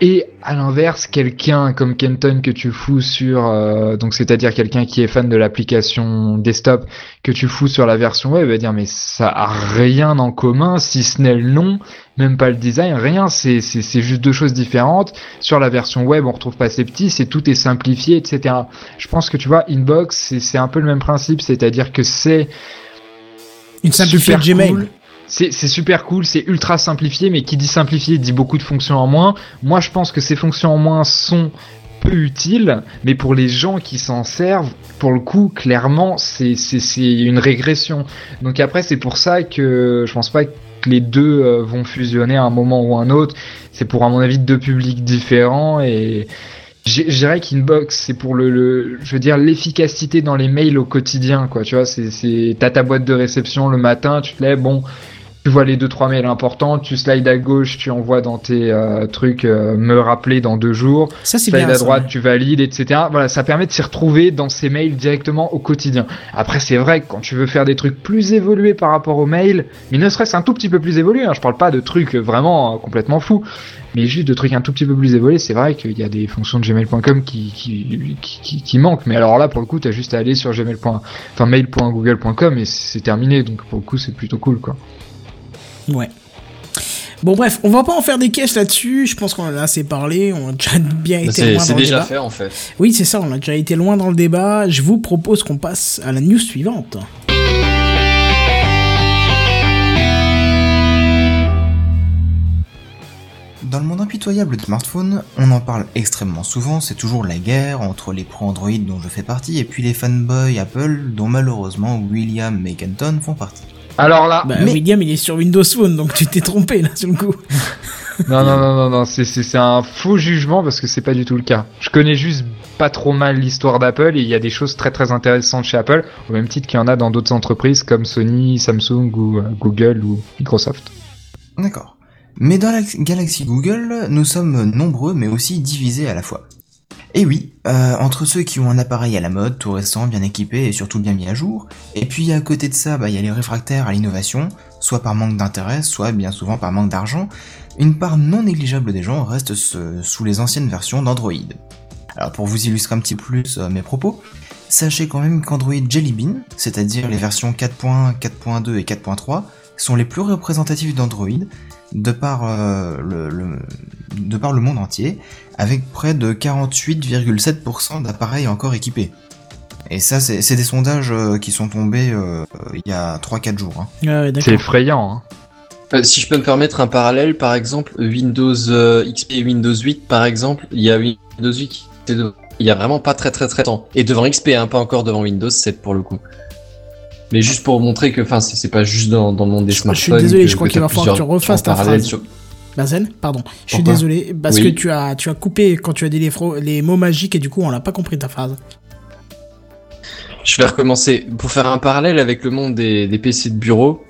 Et à l'inverse, quelqu'un comme Kenton que tu fous sur, euh, donc c'est-à-dire quelqu'un qui est fan de l'application desktop que tu fous sur la version web, va dire mais ça a rien en commun, si ce n'est le nom, même pas le design, rien. C'est c'est c'est juste deux choses différentes. Sur la version web, on retrouve pas ces petits, c'est tout est simplifié, etc. Je pense que tu vois, Inbox, c'est c'est un peu le même principe, c'est-à-dire que c'est Une simplifiée de Gmail. cool. C'est super cool, c'est ultra simplifié, mais qui dit simplifié dit beaucoup de fonctions en moins. Moi, je pense que ces fonctions en moins sont peu utiles, mais pour les gens qui s'en servent, pour le coup, clairement, c'est une régression. Donc après, c'est pour ça que je pense pas que les deux euh, vont fusionner à un moment ou un autre. C'est pour, à mon avis, deux publics différents et je dirais qu'Inbox, c'est pour le, je veux dire, l'efficacité dans les mails au quotidien, quoi. Tu vois, c'est, t'as ta boîte de réception le matin, tu te lèves, bon, tu vois les deux trois mails importants, tu slides à gauche, tu envoies dans tes euh, trucs, euh, me rappeler dans deux jours, Ça c'est slide bien. à droite, tu valides, etc. Voilà, ça permet de s'y retrouver dans ces mails directement au quotidien. Après, c'est vrai que quand tu veux faire des trucs plus évolués par rapport aux mails, mais ne serait-ce un tout petit peu plus évolué, hein, je parle pas de trucs vraiment euh, complètement fous, mais juste de trucs un tout petit peu plus évolués, c'est vrai qu'il y a des fonctions de gmail.com qui, qui, qui, qui, qui manquent, mais alors là, pour le coup, t'as juste à aller sur gmail. enfin mail.google.com et c'est terminé, donc pour le coup, c'est plutôt cool, quoi. Ouais. Bon bref, on va pas en faire des caisses là-dessus. Je pense qu'on en a assez parlé. On a déjà bien été loin dans le déjà débat. fait en fait. Oui, c'est ça. On a déjà été loin dans le débat. Je vous propose qu'on passe à la news suivante. Dans le monde impitoyable des smartphones, on en parle extrêmement souvent, c'est toujours la guerre entre les pros Android dont je fais partie et puis les fanboys Apple dont malheureusement William et Kenton font partie. Alors là, Bah, Mais- William, il est sur Windows Phone, donc tu t'es trompé là sur le coup. Non, non, non, non, non, c'est, c'est, c'est un faux jugement parce que c'est pas du tout le cas. Je connais juste pas trop mal l'histoire d'Apple et il y a des choses très très intéressantes chez Apple, au même titre qu'il y en a dans d'autres entreprises comme Sony, Samsung ou euh, Google ou Microsoft. D'accord. Mais dans la galaxie Google, nous sommes nombreux mais aussi divisés à la fois. Et oui, euh, entre ceux qui ont un appareil à la mode, tout récent, bien équipé et surtout bien mis à jour, et puis à côté de ça, bah, il y a les réfractaires à l'innovation, soit par manque d'intérêt, soit bien souvent par manque d'argent, une part non négligeable des gens reste sous les anciennes versions d'Android. Alors pour vous illustrer un petit peu plus euh, mes propos, sachez quand même qu'Android Jelly Bean, c'est-à-dire les versions 4.1, 4.2 et 4.3, sont les plus représentatives d'Android, de par, euh, le, le- de par le monde entier, avec près de 48,7% d'appareils encore équipés. Et ça, c'est c'est des sondages euh, qui sont tombés euh, il y a 3-4 jours. hein. Ouais, C'est effrayant. Hein. Euh, si je peux me permettre un parallèle, par exemple, Windows euh, XP et Windows 8, par exemple, il y a Windows 8 qui était devant. Il y a vraiment pas très très très temps. Et devant XP, hein, pas encore devant Windows 7 pour le coup. Mais juste pour montrer que, enfin, c'est pas juste dans, dans le monde des Je- je smartphones. suis désolé, que- je crois qu'il va falloir que tu refasses ta phrase. sur- Bazen, pardon. Je suis désolé parce Oui. que tu as, tu as coupé quand tu as dit les, fro- les mots magiques et du coup on l'a pas compris ta phrase. Je vais recommencer. Pour faire un parallèle avec le monde des, des PC de bureau,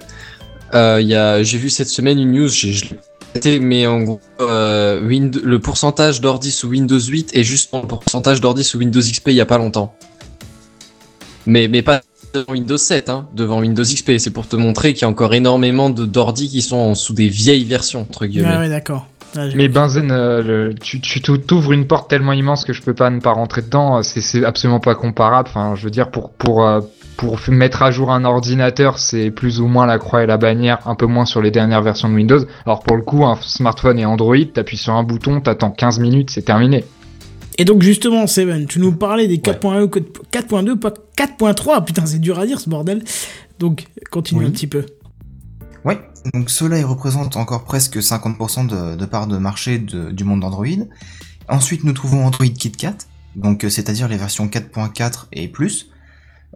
euh, il y a, j'ai vu cette semaine une news, j'ai, je mais en gros, euh, Wind- le pourcentage d'ordi sous Windows 8 est juste le pourcentage d'ordi sous Windows XP il y a pas longtemps. Mais, mais pas devant Windows 7, hein, devant Windows XP. C'est pour te montrer qu'il y a encore énormément de d'ordi qui sont en- sous des vieilles versions, entre guillemets. Ouais, ouais, d'accord. Mais Benzen, euh, le- tu, tu t'ou- t'ouvres une porte tellement immense que je peux pas ne pas rentrer dedans. C'est, c'est absolument pas comparable. Enfin, je veux dire, pour pour euh, pour mettre à jour un ordinateur, c'est plus ou moins la croix et la bannière, un peu moins sur les dernières versions de Windows. Alors pour le coup, un smartphone et Android, t'appuies sur un bouton, t'attends 15 minutes, c'est terminé. Et donc justement, Seven, tu nous parlais des 4.1 ou 4.2, pas 4.3. Putain, c'est dur à dire ce bordel. Donc continue Oui. un petit peu. Ouais, donc cela représente encore presque 50% de, de part de marché de- du monde d'Android. Ensuite, nous trouvons Android KitKat, donc euh, c'est-à-dire les versions 4.4 et plus.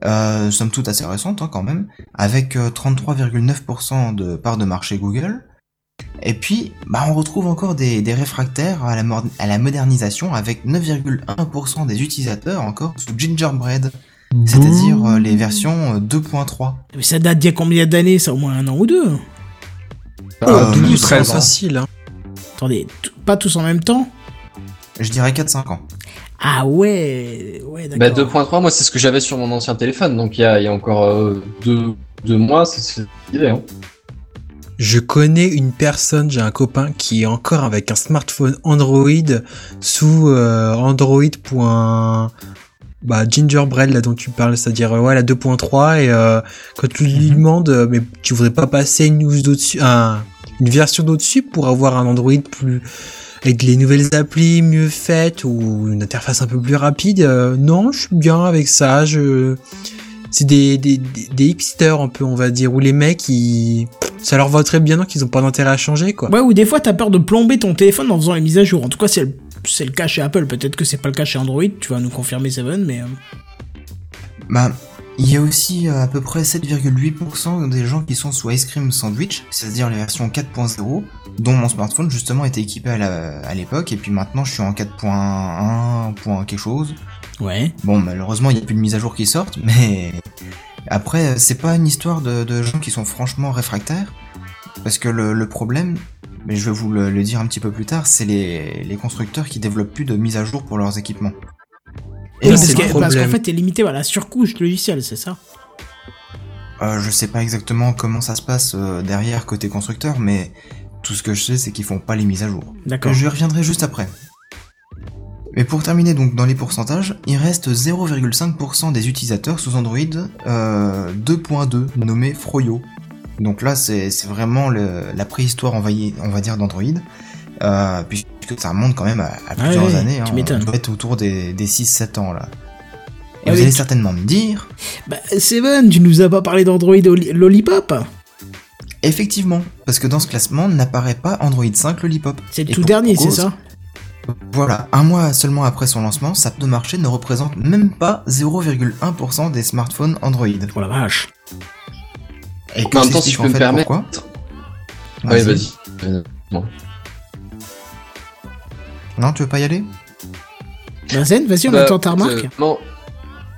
Euh, somme toute assez récente hein, quand même, avec euh, 33,9% de part de marché Google. Et puis, bah, on retrouve encore des, des réfractaires à la, mor- à la modernisation avec 9,1% des utilisateurs encore sous Gingerbread, c'est-à-dire euh, les versions euh, 2.3. Mais ça date d'il y a combien d'années Ça? Au moins un an ou deux. Euh, 12 ou douze, 13 treize ans. facile. Hein. Attendez, pas tous en même temps? Je dirais 4-5 ans. Ah ouais, ouais, Bah, d'accord. 2.3, moi, c'est ce que j'avais sur mon ancien téléphone. Donc, il y a, il y a encore euh, deux, deux mois, c'est c'est l'idée, hein. Je connais une personne, j'ai un copain qui est encore avec un smartphone Android sous euh, Android. Bah, Gingerbread là dont tu parles, c'est-à-dire euh, ouais la 2.3 et euh, quand tu lui Mhm. demandes euh, mais tu voudrais pas passer une news d'au-dessus, un- une version d'au-dessus pour avoir un Android plus avec les nouvelles applis mieux faites ou une interface un peu plus rapide, euh, non, je suis bien avec ça. Je c'est des, des, des, des hipsters un peu on va dire où les mecs ils ça leur va très bien donc ils ont pas d'intérêt à changer quoi. Ouais, ou des fois t'as peur de plomber ton téléphone en faisant les mises à jour. En tout cas, c'est le, c'est le cas chez Apple. Peut-être que c'est pas le cas chez Android. Tu vas nous confirmer Seven, mais. euh, Bah, il y a aussi euh, à peu près 7,8% des gens qui sont sous Ice Cream Sandwich, c'est-à-dire les versions 4.0, dont mon smartphone justement était équipé à la- à l'époque, et puis maintenant je suis en 4.1, point quelque chose. Ouais. Bon, malheureusement, il n'y a plus de mise à jour qui sortent, mais après, c'est pas une histoire de, de gens qui sont franchement réfractaires, parce que le, le problème, mais je vais vous le, le dire un petit peu plus tard, c'est les, les constructeurs qui développent plus de mise à jour pour leurs équipements. Oui, ça, parce, qu'en fait, t'es limité à la surcouche logicielle, c'est ça Euh, je sais pas exactement comment ça se passe euh, derrière côté constructeur, mais tout ce que je sais, c'est qu'ils font pas les mises à jour. D'accord. Je reviendrai juste après. Mais pour terminer donc dans les pourcentages, il reste 0,5% des utilisateurs sous Android euh, 2.2 nommé Froyo. Donc là c'est vraiment le- la préhistoire y- on va dire d'Android, euh, puisque ça remonte quand même à, à plusieurs années, tu hein, on doit être autour des, des 6-7 ans là. Et Ah vous oui, allez tu- certainement me dire, Bah, Seven, tu nous as pas parlé d'Android Lollipop? Effectivement, parce que dans ce classement n'apparaît pas Android 5 Lollipop. C'est le tout dernier, c'est ça? Voilà, un mois seulement après son lancement, sa part de marché ne représente même pas 0,1% des smartphones Android. Oh la vache. Et En même temps, si je peux me permettre. pourquoi Ouais, vas-y. Bon. Non, tu veux pas y aller? Benzen, vas-y, on Bah, attend ta remarque. euh, non.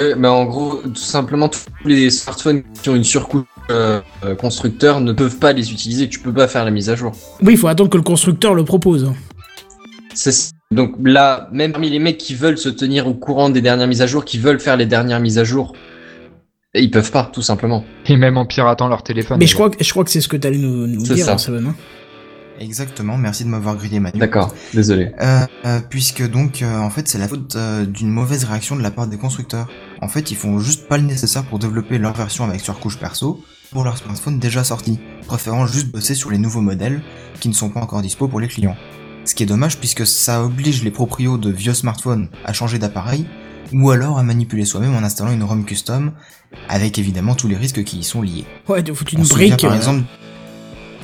Euh, bah, en gros, tout simplement, tous les smartphones qui ont une surcouche euh, euh, constructeur ne peuvent pas les utiliser. Tu peux pas faire la mise à jour. Oui, il faut attendre que le constructeur le propose. C'est- Donc là, même parmi les mecs qui veulent se tenir au courant des dernières mises à jour, qui veulent faire les dernières mises à jour, ils peuvent pas, tout simplement. Et même en piratant leur téléphone. Mais je crois, que- je crois que c'est ce que t'allais nous, dire, ça. hein. Exactement, merci de m'avoir grillé Manu. D'accord, désolé. Euh, euh, puisque donc, euh, en fait, c'est la faute euh, d'une mauvaise réaction de la part des constructeurs. En fait, ils font juste pas le nécessaire pour développer leur version avec surcouche perso pour leurs smartphones déjà sortis, préférant juste bosser sur les nouveaux modèles qui ne sont pas encore dispo pour les clients. Ce qui est dommage puisque ça oblige les proprios de vieux smartphones à changer d'appareil ou alors à manipuler soi-même en installant une ROM custom avec évidemment tous les risques qui y sont liés. Ouais, de foutre On une souvient brique. par euh, exemple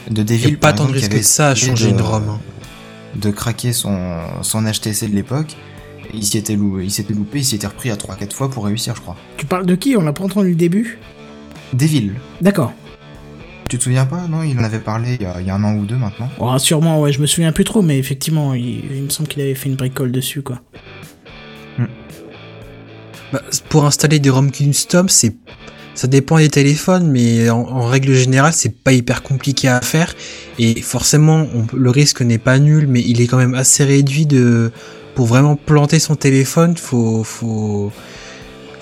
de Il Devil pas tant de risque avait que ça à changer de- une ROM. hein. de craquer son, son HTC de l'époque. Il s'y était, lou- il s'était loupé, il s'y était repris à 3-4 fois pour réussir, je crois. Tu parles de qui? On l'a pas entendu le début? Devil, D'accord. Tu te souviens pas Non, il en avait parlé il y, a, il y a un an ou deux maintenant. Oh, sûrement, ouais, je me souviens plus trop, mais effectivement, il, il me semble qu'il avait fait une bricole dessus, quoi. Bah, pour installer des ROM custom, c'est ça dépend des téléphones, mais en, en règle générale, c'est pas hyper compliqué à faire. Et forcément, on le risque n'est pas nul, mais il est quand même assez réduit de pour vraiment planter son téléphone. Faut faut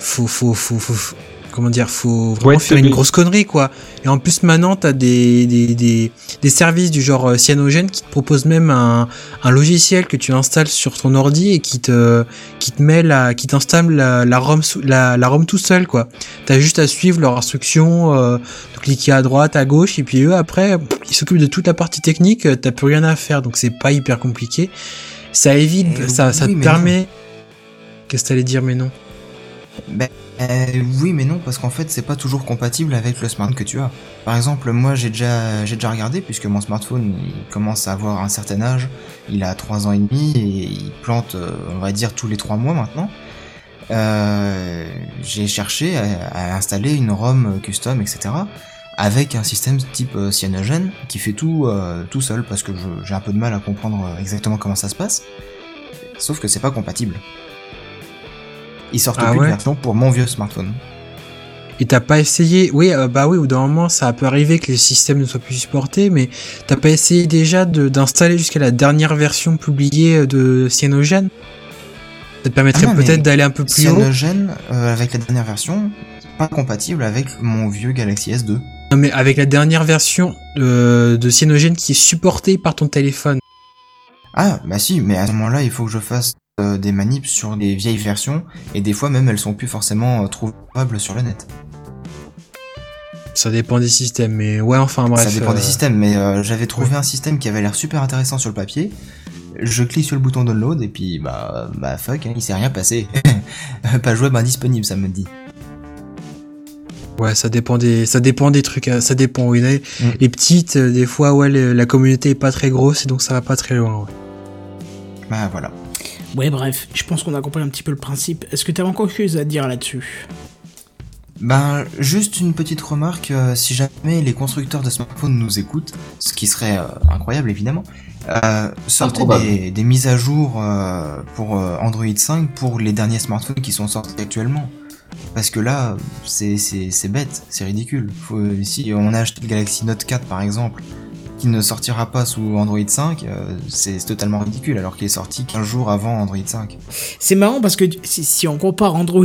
faut faut faut, faut- faut- comment dire, faut vraiment faire une grosse connerie quoi. Et en plus maintenant, t'as des des, des des services du genre euh, Cyanogen qui te proposent même un un logiciel que tu installes sur ton ordi et qui te qui te met la, qui t'installe la, la ROM, la, la ROM tout seul, quoi. T'as juste à suivre leurs instructions, euh, de cliquer à droite, à gauche, et puis eux, après, ils s'occupent de toute la partie technique, euh, t'as plus rien à faire, donc c'est pas hyper compliqué. Ça évite, Eh ça, ça te permet. Qu'est-ce que t'allais dire, mais non? Ben, euh, oui, mais non, parce qu'en fait, c'est pas toujours compatible avec le smartphone que tu as. Par exemple, moi, j'ai déjà, j'ai déjà regardé, puisque mon smartphone, il commence à avoir un certain âge. Il a 3 ans et demi, et il plante, euh, on va dire, tous les 3 mois maintenant. Euh, j'ai cherché à, installer une ROM custom, etc. Avec un système type euh, Cyanogen qui fait tout tout seul parce que j'ai un peu de mal à comprendre exactement comment ça se passe. Sauf que c'est pas compatible. Ils sortent Ah plus ouais de version pour mon vieux smartphone. Et t'as pas essayé, oui, euh, bah oui, au bout d'un moment, ça peut arriver que les systèmes ne soient plus supportés, mais t'as pas essayé déjà de- d'installer jusqu'à la dernière version publiée euh, de Cyanogen? Ça te permettrait Ah peut-être d'aller un peu plus haut? Cyanogen, euh, avec la dernière version, pas compatible avec mon vieux Galaxy S2. Non mais avec la dernière version euh, de Cyanogen qui est supportée par ton téléphone. Ah, bah si, mais à ce moment-là, il faut que je fasse des manips sur des vieilles versions, et des fois même elles sont plus forcément euh, trouvables sur le net. Ça dépend des systèmes, mais ouais, enfin bref. ça dépend euh, des systèmes, mais euh, j'avais trouvé un système qui avait l'air super intéressant sur le papier. Je clique sur le bouton download et puis bah bah fuck, hein, il s'est rien passé. pas jouable indisponible, ça me dit. Ouais, ça dépend des, ça dépend des trucs, euh, ça dépend. Oui, les, Mm. les petites, euh, des fois, ouais, la communauté est pas très grosse et donc ça va pas très loin. Ouais. Bah voilà. Ouais, bref, je pense qu'on a compris un petit peu le principe. Est-ce que t'as encore quelque chose à dire là-dessus? Ben, juste une petite remarque, euh, si jamais les constructeurs de smartphones nous écoutent, ce qui serait euh, incroyable évidemment, euh, sortez des, des mises à jour euh, pour euh, Android 5 pour les derniers smartphones qui sont sortis actuellement. Parce que là, c'est c'est- c'est bête, c'est ridicule. Faut, si on a acheté le Galaxy Note 4 par exemple, qui ne sortira pas sous Android 5, euh, c'est totalement ridicule alors qu'il est sorti 15 jours avant Android 5. C'est marrant parce que si, si on compare Android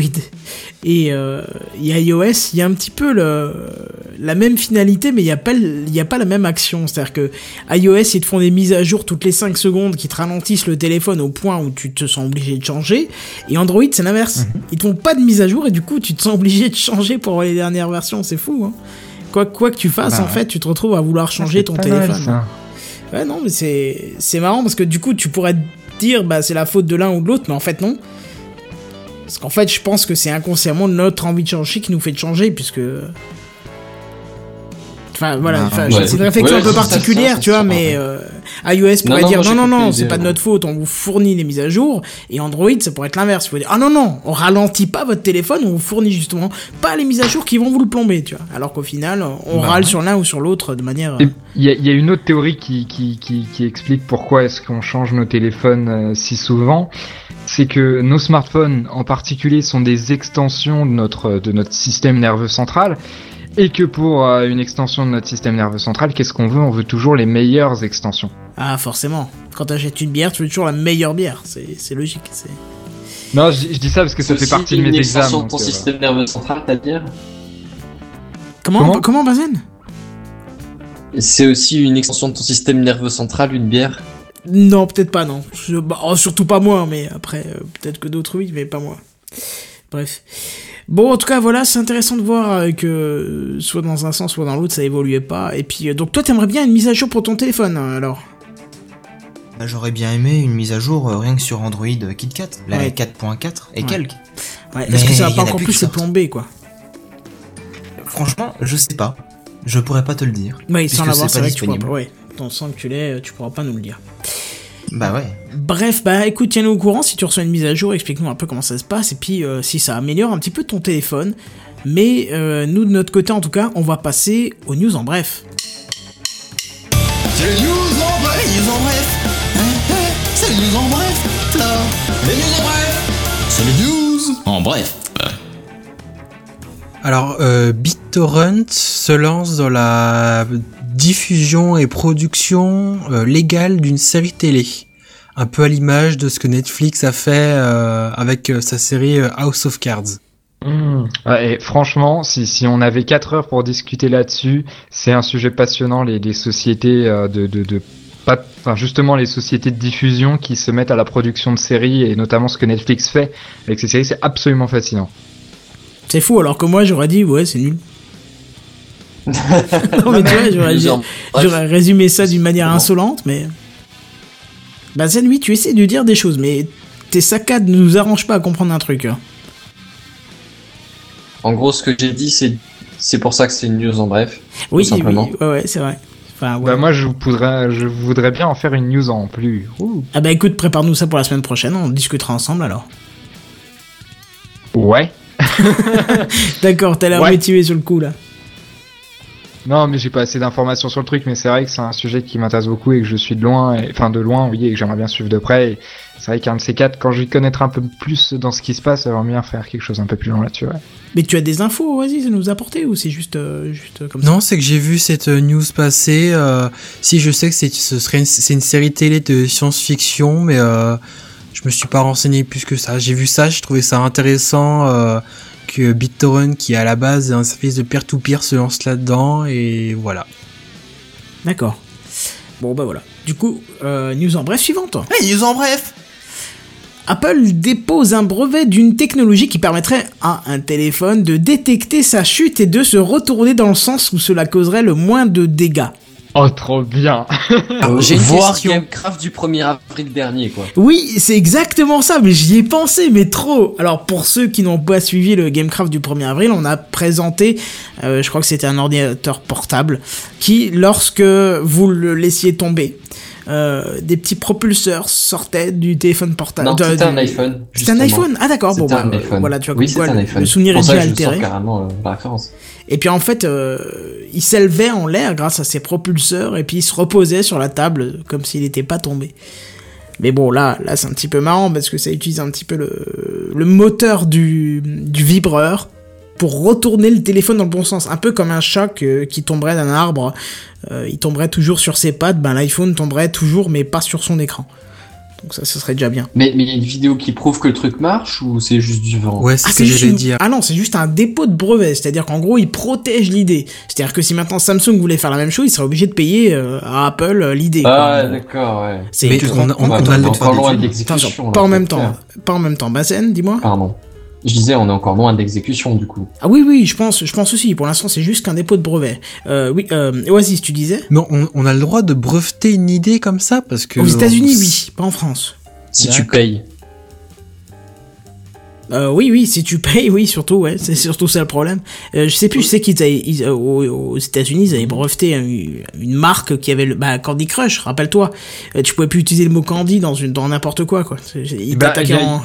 et, euh, et iOS, il y a un petit peu le, la même finalité, mais il n'y a, pas y a pas la même action. C'est-à-dire que iOS, ils te font des mises à jour toutes les 5 secondes qui te ralentissent le téléphone au point où tu te sens obligé de changer. Et Android, c'est l'inverse. Ils te font pas de mise à jour et du coup, tu te sens obligé de changer pour les dernières versions. C'est fou, hein. Quoi, quoi que tu fasses, Bah en ouais. fait, tu te retrouves à vouloir changer ton téléphone. mal, ça. Ouais, non, mais c'est c'est marrant parce que du coup, tu pourrais te dire bah c'est la faute de l'un ou de l'autre, mais en fait non. Parce qu'en fait, je pense que c'est inconsciemment notre envie de changer qui nous fait changer, puisque Enfin voilà, Ah, enfin, ouais. c'est une réflexion Ouais, un peu particulière, ça, tu vois, ça, mais euh, iOS pourrait non, dire non non non, c'est pas de notre faute, on vous fournit les mises à jour, et Android ça pourrait être l'inverse, il faut dire ah non non, on ralentit pas votre téléphone, on vous fournit justement pas les mises à jour qui vont vous le plomber, tu vois, alors qu'au final on Bah, râle ouais. sur l'un ou sur l'autre de manière. Et Il y, a- il y a une autre théorie qui, qui, qui, qui explique pourquoi est-ce qu'on change nos téléphones euh, si souvent. C'est que nos smartphones en particulier sont des extensions de notre, de notre système nerveux central. Et que pour euh, une extension de notre système nerveux central, qu'est-ce qu'on veut? On veut toujours les meilleures extensions. Ah forcément, quand t'achètes une bière, tu veux toujours la meilleure bière, c'est c'est logique, c'est. Non, je, je dis ça parce que ça fait partie de une mes extension examens. de ton donc, euh, système nerveux central, t'as dire Comment Comment? comment Bazen? C'est aussi une extension de ton système nerveux central, une bière? Non, peut-être pas, non. Je- bah, oh, surtout pas moi, mais après, euh, peut-être que d'autres oui, mais pas moi. Bref. Bon, en tout cas, voilà, c'est intéressant de voir euh, que euh, soit dans un sens, soit dans l'autre, ça évoluait pas. Et puis, euh, donc toi, t'aimerais bien une mise à jour pour ton téléphone, hein, alors? Bah, J'aurais bien aimé une mise à jour euh, rien que sur Android KitKat, la Ouais. 4.4 et Ouais. quelques. Ouais, est-ce que ça va pas encore plus se plomber, quoi? Franchement, je sais pas. Je pourrais pas te le dire. Oui, sans l'avoir, c'est vrai que tu pourras pas. Ouais, que tu l'es, tu pourras pas nous le dire. Bah ouais. Bref, bah écoute, tiens-nous au courant si tu reçois une mise à jour, explique-nous un peu comment ça se passe, et puis euh, si ça améliore un petit peu ton téléphone. Mais euh, nous, de notre côté, en tout cas, on va passer aux news en bref. C'est les news en bref, les news en bref. Hein, hein, C'est les news en bref, là. Les news en bref. C'est les news en bref. Alors, euh, BitTorrent se lance dans la diffusion et production euh, légale d'une série télé. Un peu à l'image de ce que Netflix a fait euh, avec euh, sa série House of Cards. Mmh. Ouais, et franchement, si, si on avait 4 heures pour discuter là-dessus, c'est un sujet passionnant, les, les sociétés euh, de, de, de pas, enfin, justement les sociétés de diffusion qui se mettent à la production de séries et notamment ce que Netflix fait avec ses séries, c'est absolument fascinant. C'est fou, alors que moi j'aurais dit, ouais, c'est nul. non, mais tu vois, j'aurais, résumé ça d'une manière insolente, mais. Bah, Zen, oui, tu essaies de dire des choses, mais tes saccades ne nous arrangent pas à comprendre un truc. hein. En gros, ce que j'ai dit, c'est c'est pour ça que c'est une news en bref. Oui, Tout simplement. oui, ouais, ouais, c'est vrai. Enfin, ouais. Bah, moi, je voudrais, je voudrais bien en faire une news en plus. Ouh. Ah bah écoute, prépare-nous ça pour la semaine prochaine, on discutera ensemble alors. Ouais. D'accord, t'as l'air Ouais. motivé sur le coup là. Non, mais j'ai pas assez d'informations sur le truc, mais c'est vrai que c'est un sujet qui m'intéresse beaucoup et que je suis de loin, et- enfin de loin, oui, et que j'aimerais bien suivre de près. Et c'est vrai qu'un de ces quatre, quand je vais connaître un peu plus dans ce qui se passe, j'aimerais bien faire quelque chose un peu plus long là-dessus. Ouais. Mais tu as des infos, vas-y, à nous apporter ou c'est juste, euh, juste euh, comme ça? Non, c'est que j'ai vu cette euh, news passer. euh, si je sais que c'est, ce serait une, c'est une série télé de science-fiction, mais euh, je me suis pas renseigné plus que ça. J'ai vu ça, j'ai trouvé ça intéressant BitTorrent, qui à la base est un service de peer-to-peer, se lance là-dedans et voilà. D'accord. Bon bah voilà. Du coup, euh, news en bref suivante. Les news en bref. Apple dépose un brevet d'une technologie qui permettrait à un téléphone de détecter sa chute et de se retourner dans le sens où cela causerait le moins de dégâts. Oh, trop bien Alors, j'ai une Voir question. Gamecraft du 1er avril dernier, quoi. Oui, c'est exactement ça, mais j'y ai pensé, mais trop. Alors pour ceux qui n'ont pas suivi le Gamecraft du 1er avril, on a présenté, euh, je crois que c'était un ordinateur portable, qui, lorsque vous le laissiez tomber, euh, des petits propulseurs sortaient du téléphone portable. Non, c'était un iPhone. C'était un iPhone Ah d'accord, bon bah, un iPhone. voilà, tu vois, oui, quoi un le- iPhone. le souvenir est déjà altéré. carrément euh, la référence. Et puis en fait, euh, il s'élevait en l'air grâce à ses propulseurs et puis il se reposait sur la table comme s'il n'était pas tombé. Mais bon, là, là c'est un petit peu marrant parce que ça utilise un petit peu le, le moteur du, du vibreur pour retourner le téléphone dans le bon sens. Un peu comme un chat que- qui tomberait d'un arbre. Euh, il tomberait toujours sur ses pattes, ben l'iPhone tomberait toujours mais pas sur son écran. Donc ça, ce serait déjà bien. Mais mais il y a une vidéo qui prouve que le truc marche ou c'est juste du vent? Ouais, c'est Ah, ce que j'allais une- dire. Ah non, c'est juste un dépôt de brevet. C'est-à-dire qu'en gros, il protège l'idée. C'est-à-dire que si maintenant Samsung voulait faire la même chose, il serait obligé de payer euh, à Apple euh, l'idée. Ah, d'accord, ouais. c'est on, on- on a le de l'exécution. pas là, en même temps. faire. Pas en même temps. Bazen, dis-moi. Pardon. Je disais, on est encore loin d'exécution du coup. Ah oui, oui, je pense, je pense aussi. Pour l'instant, c'est juste qu'un dépôt de brevet. Euh, oui, euh, Oasis, tu disais? Mais on, on a le droit de breveter une idée comme ça parce que Aux États-Unis, on- oui, pas en France. Si tu payes. Euh, oui, oui, si tu payes, oui, surtout, ouais, c'est surtout ça le problème. Euh, je sais plus, je sais qu'ils avaient, ils- euh, aux, aux États-Unis, ils avaient breveté une, une marque qui avait le, bah, Candy Crush, rappelle-toi. Euh, tu pouvais plus utiliser le mot Candy dans une, dans n'importe quoi, quoi. Ils Bah, t'attaquaient y a- en-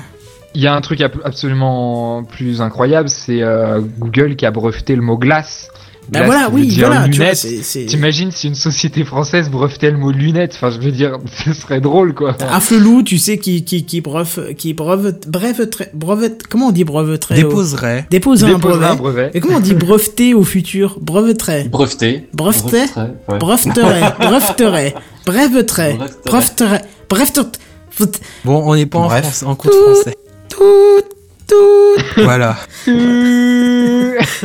Il y a un truc ab- absolument plus incroyable, c'est euh, Google qui a breveté le mot glace. Bah Glace voilà, oui, voilà, tu vois, lunettes. c'est, c'est... T'imagines si une société française brevetait le mot lunettes Enfin, je veux dire, ce serait drôle, quoi. Afflelou, tu sais, qui, qui, qui bref, qui breveterait, brevet, comment on dit breveterait? Déposerait. Dépose un Déposerait brevet. un brevet. Et comment on dit breveter au futur? Breveterait. Breveté. Breveté ouais. Breveterait. Breveterait. Breveterait. Breveterait. Breveterait. Breveterait. Bon, on n'est pas en. France, en cours de français. Tout, tout. Voilà.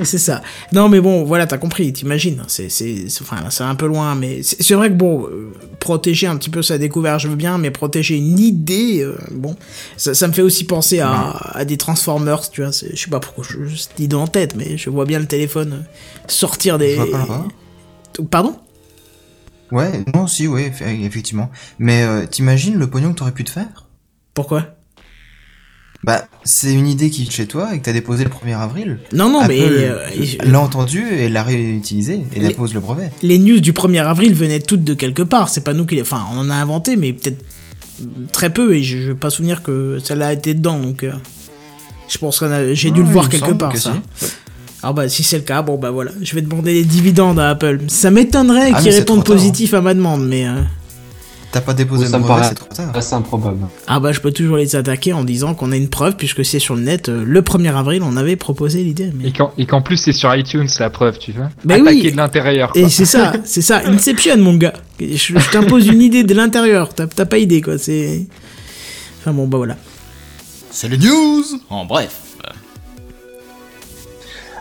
c'est ça. Non, mais bon, voilà, t'as compris, t'imagines. C'est, c'est, c'est- enfin, c'est un peu loin, mais c'est, c'est vrai que bon, euh, protéger un petit peu sa découverte, je veux bien, mais protéger une idée, euh, bon, ça, ça me fait aussi penser à, à des Transformers, tu vois. Je sais pas pourquoi je, je cette idée en tête, mais je vois bien le téléphone euh, sortir des. Je vois pas là-bas. Pardon? Ouais, non, si, eff- effectivement. Mais euh, t'imagines le pognon que t'aurais pu te faire? Pourquoi? Bah, c'est une idée qui est chez toi et que t'as déposé le 1er avril. Non, non, mais euh, l'a entendu et l'a réutilisé et Les- dépose le brevet. les news du 1er avril venaient toutes de quelque part. C'est pas nous qui les. Enfin, on en a inventé, mais peut-être très peu, et je, je veux pas souvenir que celle-là a été dedans, donc. euh, je pense que j'ai dû le voir quelque part, que ça. si. Alors bah, si c'est le cas, bon bah voilà, je vais demander les dividendes à Apple. Ça m'étonnerait Ah, qu'ils répondent tard, positif à ma demande, mais. euh, T'as pas déposé ça le me brevet, paraît- c'est trop tard. assez improbable. Ah bah, je peux toujours les attaquer en disant qu'on a une preuve, puisque c'est sur le net. euh, le 1er avril, on avait proposé l'idée. Mais... Et qu'en, plus, c'est sur iTunes, la preuve, tu vois. Bah Attaquer oui. de l'intérieur. Et c'est ça, c'est ça, Inception, mon gars. Je, je t'impose une idée de l'intérieur, t'as t'as pas idée, quoi, c'est... Enfin bon, bah voilà. C'est les news En bref.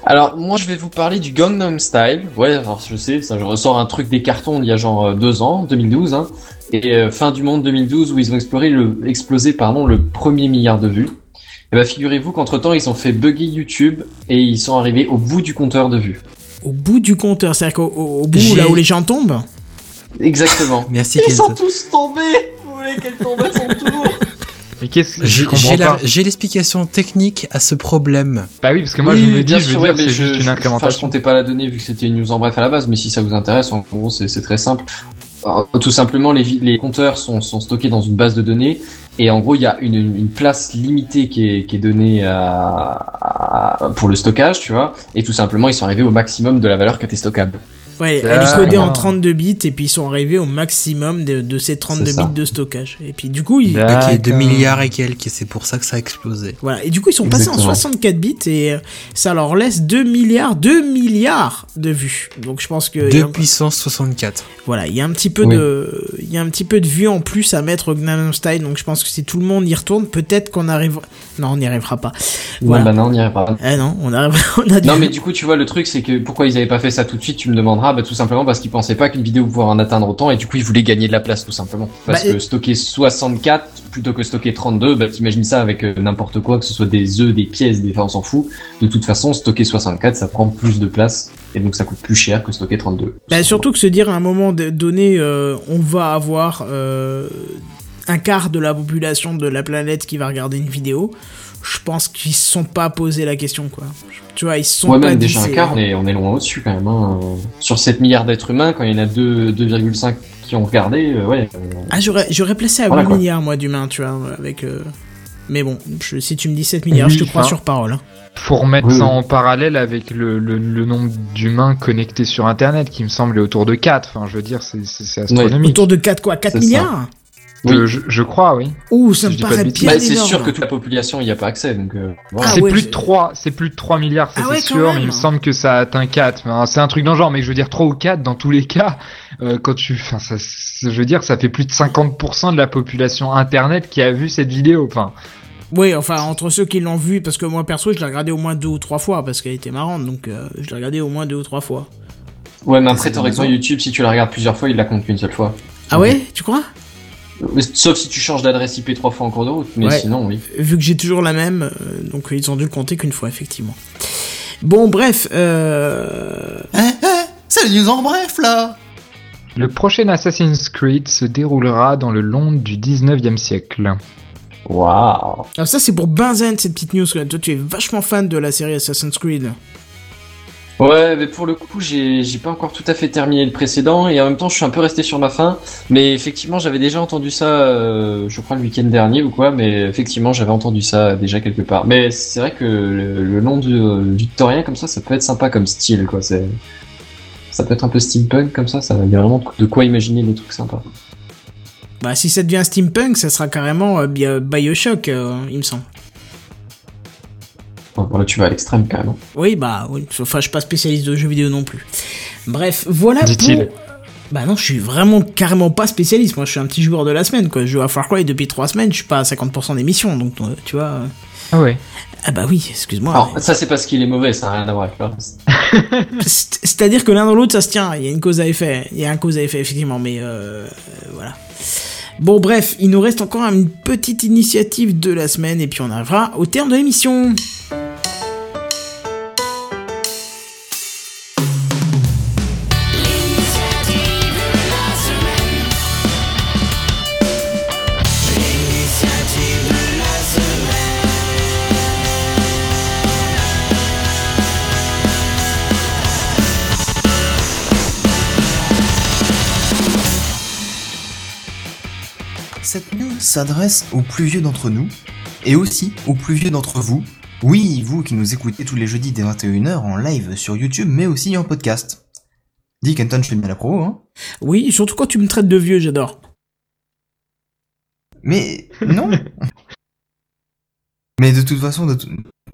Alors, moi, je vais vous parler du Gangnam Style. Ouais, alors je sais, ça, je ressors un truc des cartons il y a genre euh, deux ans, 2012, hein. Et euh, fin du monde 2012, où ils ont exploré le, explosé, pardon, le premier milliard de vues. Et bah, figurez-vous qu'entre temps, ils ont fait bugger YouTube et ils sont arrivés au bout du compteur de vues. Au bout du compteur, c'est-à-dire qu'au au- au bout, là où les gens tombent Exactement. Merci, Ils sont tous tombés! Vous voulez qu'elles tombent à son tour? Mais qu'est-ce que je J'ai comprends j'ai la- pas j'ai l'explication technique à ce problème. Bah oui, parce que moi, Oui, je me dis, bien je veux sûr, dire, c'est je, juste enfin, je comptais pas la donner vu que c'était une news en bref à la base, mais si ça vous intéresse, en gros, c'est très simple. Tout simplement, les, les compteurs sont, stockés dans une base de données et en gros, il y a une, place limitée qui est, donnée pour le stockage, tu vois, et tout simplement, ils sont arrivés au maximum de la valeur qui était stockable. Ouais, elle Ah, est codée en non. 32 bits, et puis ils sont arrivés au maximum de, de ces 32 C'est ça. bits de stockage. Et puis du coup, ils... D'accord. Qui est 2 milliards et quelques, et c'est pour ça que ça a explosé. Voilà, et du coup, ils sont passés en Exactement. 64 bits, et euh, ça leur laisse 2 milliards, 2 milliards de vues. Donc je pense que... 2 puissance 64. Voilà, il y a un petit peu Oui. de, il y a un petit peu de vue en plus à mettre au Style, donc je pense que si tout le monde y retourne, peut-être qu'on arrivera. Non, on n'y arrivera pas. Voilà. Ouais, bah non, on n'y arrive pas. Eh non, on arrivera. On a du- Non mais du coup tu vois le truc c'est que pourquoi ils avaient pas fait ça tout de suite tu me demanderas bah tout simplement parce qu'ils pensaient pas qu'une vidéo pouvait en atteindre autant et du coup ils voulaient gagner de la place tout simplement parce Bah, que stocker 64 plutôt que stocker 32 bah t'imagines ça avec euh, n'importe quoi que ce soit des œufs des pièces des enfin on s'en fout de toute façon stocker 64 ça prend plus de place et donc ça coûte plus cher que stocker 32 Bah, surtout que se dire à un moment donné, euh, on va avoir euh, un quart de la population de la planète qui va regarder une vidéo. Je pense qu'ils se sont pas posé la question, quoi. Tu vois, ils se sont ouais pas même déjà un quart on est, on est loin au-dessus quand même hein. sur 7 milliards d'êtres humains quand il y en a 2 2,5 qui ont regardé euh, ouais euh, Ah, j'aurais, j'aurais placé à Voilà, 8 quoi. milliards, moi, d'humains, tu vois, avec. euh, Mais bon, je- si tu me dis 7 milliards, Oui, je te crois enfin, sur parole. hein. Faut remettre Oui, ça en parallèle avec le, le, le nombre d'humains connectés sur Internet, qui me semble est autour de 4. Enfin, je veux dire, c'est c'est- c'est astronomique. Autour de 4 quoi? 4 C'est ça. Oui. je, je crois, oui. Ouh, ça Si me paraît de bien bêtises. bah, c'est sûr que toute la population il y a pas accès donc euh, voilà. Ah c'est ouais, plus je- de 3, c'est plus de 3 milliards, ça Ah c'est ouais, sûr, mais il me semble que ça atteint 4. Enfin, c'est un truc dans le genre, mais je veux dire 3 ou 4 dans tous les cas, euh, quand tu, enfin, ça, je veux dire, ça fait plus de 50% de la population internet qui a vu cette vidéo. Enfin, Oui, enfin, entre ceux qui l'ont vu, parce que moi perso, je l'ai regardé au moins deux ou trois fois, parce qu'elle était marrante, donc euh, je l'ai regardé au moins deux ou trois fois. Ouais, mais après, C'est théoriquement, raison. YouTube, si tu la regardes plusieurs fois, il la compte qu'une seule fois. Ah ouais, tu crois? Sauf si tu changes d'adresse IP trois fois en cours de route, mais Ouais. sinon, oui. Vu que j'ai toujours la même, euh, donc ils ont dû le compter qu'une fois, effectivement. Bon, bref, euh... Eh, eh, c'est les news en bref là le prochain Assassin's Creed se déroulera dans le Londres du 19e siècle. Waouh. Alors ça c'est pour Benzen cette petite news. Toi tu es vachement fan de la série Assassin's Creed. Ouais, mais pour le coup, j'ai pas encore tout à fait terminé le précédent et en même temps, je suis un peu resté sur ma fin. Mais effectivement, j'avais déjà entendu ça, euh, je crois le week-end dernier ou quoi. Mais effectivement, j'avais entendu ça déjà quelque part. Mais c'est vrai que le, nom du euh, victorien comme ça, ça peut être sympa comme style, quoi. C'est ça peut être un peu steampunk comme ça. Ça y a vraiment de quoi imaginer des trucs sympas. Bah si ça devient steampunk, ça sera carrément euh, Bi- Bioshock, euh, il me semble. Bon, là, tu vas à l'extrême quand même. hein. Oui, bah oui. Enfin, je suis pas spécialiste de jeux vidéo non plus. Bref, voilà Dit-il. pour- Bah non, je suis vraiment carrément pas spécialiste. Moi, je suis un petit joueur de la semaine, quoi. Je joue à Far Cry depuis 3 semaines, je suis pas à 50% d'émission, donc euh, tu vois. euh, Ah ouais. Ah bah oui, excuse-moi. Alors, ça, c'est parce qu'il est mauvais, ça n'a rien à voir avec le reste. C'est-à-dire que l'un dans l'autre, ça se tient. Il y a une cause à effet. Il y a un cause à effet, effectivement, mais euh, euh, voilà. Bon, bref, il nous reste encore une petite initiative de la semaine, et puis on arrivera au terme de l'émission. S'adresse aux plus vieux d'entre nous, et aussi aux plus vieux d'entre vous. Oui, vous qui nous écoutez tous les jeudis dès 21h en live sur YouTube, mais aussi en podcast. Dis Kenton, je fais bien la pro, hein Oui, surtout quand tu me traites de vieux, j'adore. Mais non Mais de toute façon,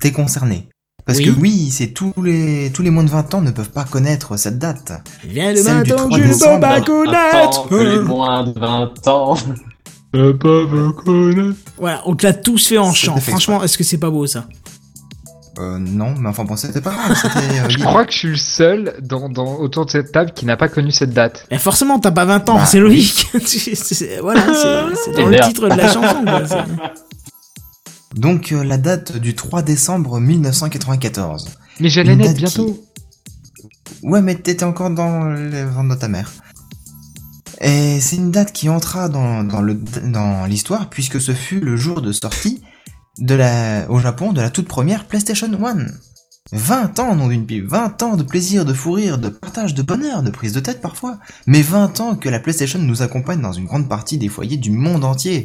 t'es concerné. Parce Oui. que oui, c'est tous les tous les moins de 20 ans ne peuvent pas connaître cette date. Viens le matin, 3 je peux décembre. pas Attends connaître. que les moins de 20 ans. Voilà, on te l'a tous fait en chant. fait Franchement, est-ce que c'est pas beau ça? Euh, non, mais enfin bon, c'était pas grave, euh, Je crois que je suis le seul dans, dans, autour de cette table qui n'a pas connu cette date. Mais forcément, t'as pas 20 ans, Bah, c'est logique. Voilà, c'est- dans le Merde. titre de la chanson. quoi, Donc euh, la date du 3 décembre 1994. Mais j'allais naître qui- bientôt. Ouais, mais t'étais encore dans les de ta mère. Et c'est une date qui entra dans, dans le dans l'histoire puisque ce fut le jour de sortie de la au Japon de la toute première PlayStation 1. 20 ans, nom d'une pipe, 20 ans de plaisir, de fou rire, de partage, de bonheur, de prise de tête parfois, mais 20 ans que la PlayStation nous accompagne dans une grande partie des foyers du monde entier.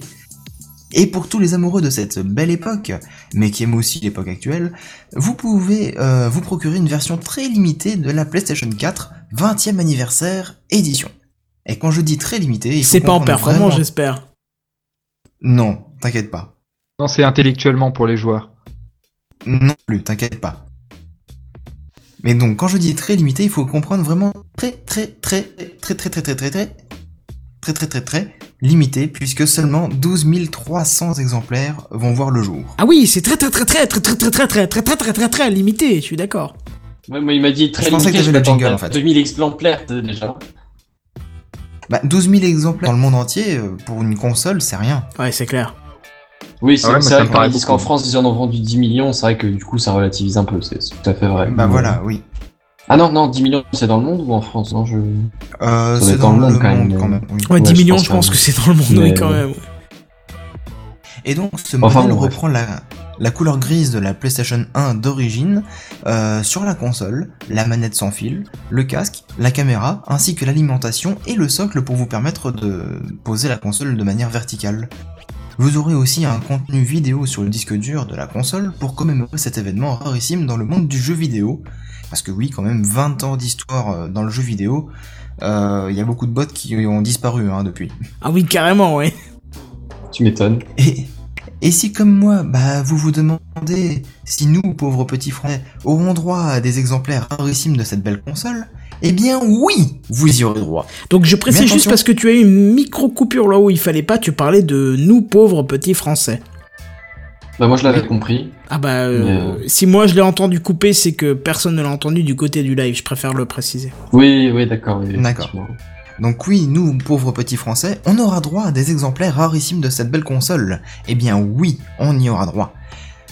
Et pour tous les amoureux de cette belle époque, mais qui aiment aussi l'époque actuelle, vous pouvez euh, vous procurer une version très limitée de la PlayStation 4 20e anniversaire édition. Et quand je dis très faut C'est pas en performance, vraiment- j'espère. Non, t'inquiète pas. Non, c'est intellectuellement pour les joueurs. Non plus, t'inquiète pas. Mais donc, quand je dis très limité, il faut comprendre vraiment très très très très très très très très très très très très très très limité, puisque seulement 12 300 exemplaires vont voir le jour. Ah oui, c'est très très très très très très très très très très très très très très limité, je suis d'accord. Ouais, moi, il m'a dit très Je pensais que limité, t'avais le jingle, en fait. 2000 exemplaires euh, déjà. Bah, 12 000 exemplaires dans le monde entier, euh, pour une console, c'est rien. Ouais, c'est clair. Oui, c'est Ah ouais, vrai qu'en France, ils en ont vendu 10 millions, c'est vrai que du coup, ça relativise un peu, c'est tout à fait vrai. Bah Mais- voilà, oui. Ah non, non, 10 millions, c'est dans le monde ou en France Non, je... Euh, Ça doit c'est être dans, le monde quand même. oui. Ouais, Ouais, 10 je millions, pense je pense que- c'est dans le monde, Mais- oui, quand même. Et donc, ce Enfin, modèle bon, reprend la, la couleur grise de la PlayStation 1 d'origine euh, sur la console, la manette sans fil, le casque, la caméra, ainsi que l'alimentation et le socle pour vous permettre de poser la console de manière verticale. Vous aurez aussi un contenu vidéo sur le disque dur de la console pour commémorer cet événement rarissime dans le monde du jeu vidéo. Parce que oui, quand même, 20 ans d'histoire euh, dans le jeu vidéo, euh, il y a beaucoup de bots qui ont disparu hein, depuis. Ah oui, carrément, ouais. Tu m'étonnes. Et, et si comme moi, bah vous vous demandez si nous, pauvres petits Français, aurons droit à des exemplaires rarissimes de cette belle console, eh bien oui, vous y aurez droit. Donc je précise juste parce que tu as eu une micro coupure là où il fallait pas, tu parlais de nous pauvres petits français. Bah moi, je l'avais compris. Ah bah euh, si moi je l'ai entendu couper, c'est que personne ne l'a entendu du côté du live, je préfère le préciser. Oui, oui, d'accord. oui, D'accord. Donc oui, nous, pauvres petits Français, on aura droit à des exemplaires rarissimes de cette belle console. Eh bien oui, on y aura droit.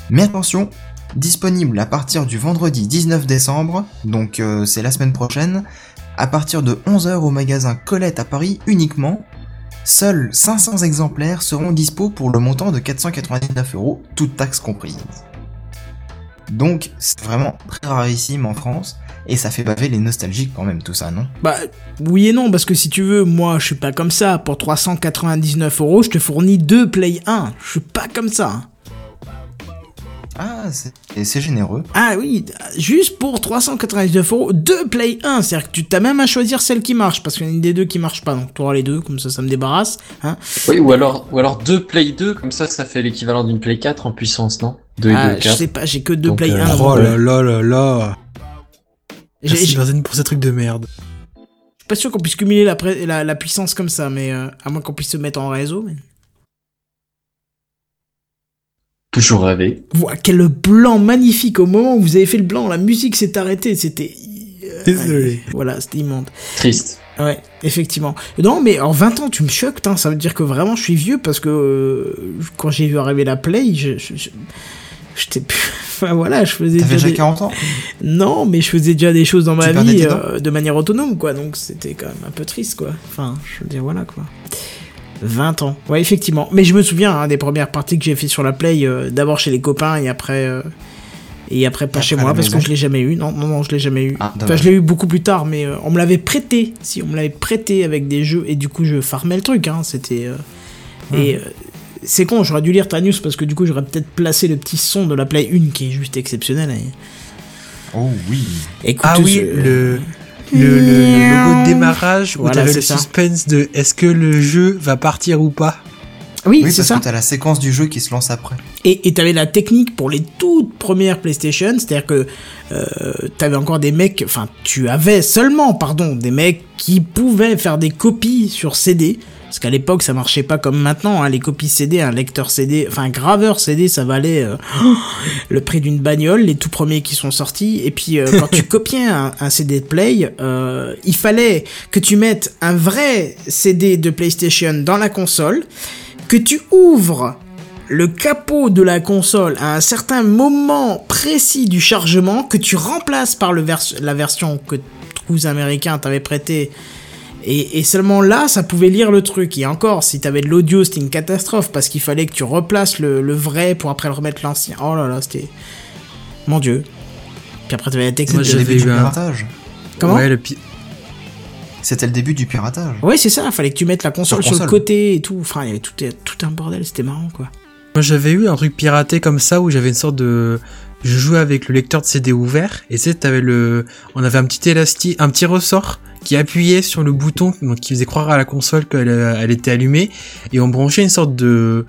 Mais attention, disponible à partir du vendredi 19 décembre, donc euh, c'est la semaine prochaine, à partir de 11h au magasin Colette à Paris uniquement, Seuls 500 exemplaires seront dispo pour le montant de 499 euros, toutes taxes comprises. Donc, c'est vraiment très rarissime en France, et ça fait baver les nostalgiques quand même tout ça, non? Bah, oui et non, parce que si tu veux, moi, je suis pas comme ça. Pour 399 euros, je te fournis deux Play 1. Je suis pas comme ça. Ah, c'est et c'est généreux. Ah oui, juste pour 399 euros, deux Play 1. C'est-à-dire que tu t'as même à choisir celle qui marche, parce qu'il y en a une des deux qui marche pas. Donc tu auras les deux, comme ça, ça me débarrasse. Hein. Oui, ou alors, ou alors deux Play 2, comme ça, ça fait l'équivalent d'une Play 4 en puissance, non? 2 et Ah, 2, je 4. sais pas, j'ai que deux Donc, Play euh, 1. Oh donc, là là là là. j'ai- Merci pour ces trucs de merde. Je suis pas sûr qu'on puisse cumuler la, pré- la, la puissance comme ça, mais euh, à moins qu'on puisse se mettre en réseau. Mais... Toujours rêvé. Voilà, quel blanc magnifique au moment où vous avez fait le blanc, la musique s'est arrêtée, c'était... euh, Désolé. Voilà, c'était immonde. Triste. Ouais, effectivement. Non, mais en 20 ans, tu me choques, hein, ça veut dire que vraiment je suis vieux parce que euh, quand j'ai vu arriver la Play, je... je, je- J'étais plus... Enfin voilà, je faisais T'avais déjà déjà des... 40 ans Non, mais je faisais déjà des choses dans ma vie euh, de manière autonome, quoi. Donc c'était quand même un peu triste, quoi. Enfin, je veux dire, voilà, quoi. 20 ans. Ouais, effectivement. Mais je me souviens hein, des premières parties que j'ai fait sur la Play, euh, d'abord chez les copains et après... euh, Et après pas Et chez moi parce que je l'ai jamais eu. Non, non, non, je l'ai jamais eu. Ah, enfin, je l'ai eu beaucoup plus tard, mais euh, on me l'avait prêté. Si, on me l'avait prêté avec des jeux et du coup je farmais le truc. Hein, C'était euh, et euh, c'est con. J'aurais dû lire ta news parce que du coup j'aurais peut-être placé le petit son de la Play 1 qui est juste exceptionnel. Et- Oh oui. Écoute, Ah oui, le, le, logo de démarrage où Voilà, t'avais le ça. suspense de est-ce que le jeu va partir ou pas. Oui, Oui, c'est parce ça. que t'as la séquence du jeu qui se lance après. Et et t'avais la technique pour les toutes premières PlayStation, c'est-à-dire que euh, t'avais encore des mecs, enfin tu avais seulement, pardon, des mecs qui pouvaient faire des copies sur CD, parce qu'à l'époque ça marchait pas comme maintenant, hein, les copies CD, un lecteur CD, enfin un graveur CD, ça valait euh, le prix d'une bagnole, les tout premiers qui sont sortis, et puis euh, quand tu copiais un, un CD de Play, euh, il fallait que tu mettes un vrai CD de PlayStation dans la console, que tu ouvres le capot de la console à un certain moment précis du chargement que tu remplaces par le vers- la version que tous américains t'avaient prêté et, et seulement là ça pouvait lire le truc. Et encore si t'avais de l'audio c'était une catastrophe parce qu'il fallait que tu replaces le, le vrai pour après le remettre l'ancien. Oh là là c'était mon dieu. Puis après t'avais la technique Moi, C'était le j'avais début du eu un- piratage. comment Ouais, le pi- C'était le début du piratage. ouais c'est ça fallait que tu mettes la console sur, Sur le côté et tout. Enfin il y avait tout, tout un bordel c'était marrant quoi. Moi j'avais eu un truc piraté comme ça où j'avais une sorte de je jouais avec le lecteur de CD ouvert et tu sais t'avais le on avait un petit élastique un petit ressort qui appuyait sur le bouton donc qui faisait croire à la console qu'elle elle était allumée et on branchait une sorte de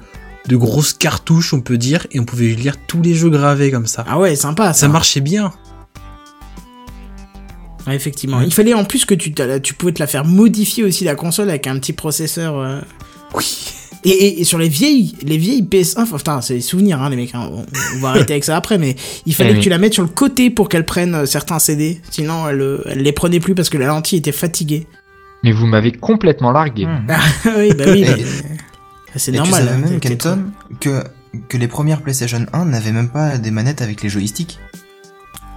de grosse cartouche on peut dire et on pouvait lire tous les jeux gravés comme ça. ah ouais sympa Ça marchait bien. Ouais, effectivement. Il fallait en plus que tu, tu pouvais te la faire modifier aussi la console avec un petit processeur. euh. Oui. Et, et- et sur les vieilles, les vieilles PS1, enfin, putain, c'est des souvenirs, hein, les mecs. hein. On, on va arrêter avec ça après, mais il fallait que oui. tu la mettes sur le côté pour qu'elle prenne euh, certains CD. Sinon, elle, euh, elle les prenait plus parce que la lentille était fatiguée. Mais vous m'avez complètement largué. Hmm. Ah oui, bah oui. Bah, c'est normal. tu savais hein, même, Kenton, que, que les premières PlayStation 1 n'avaient même pas des manettes avec les joysticks.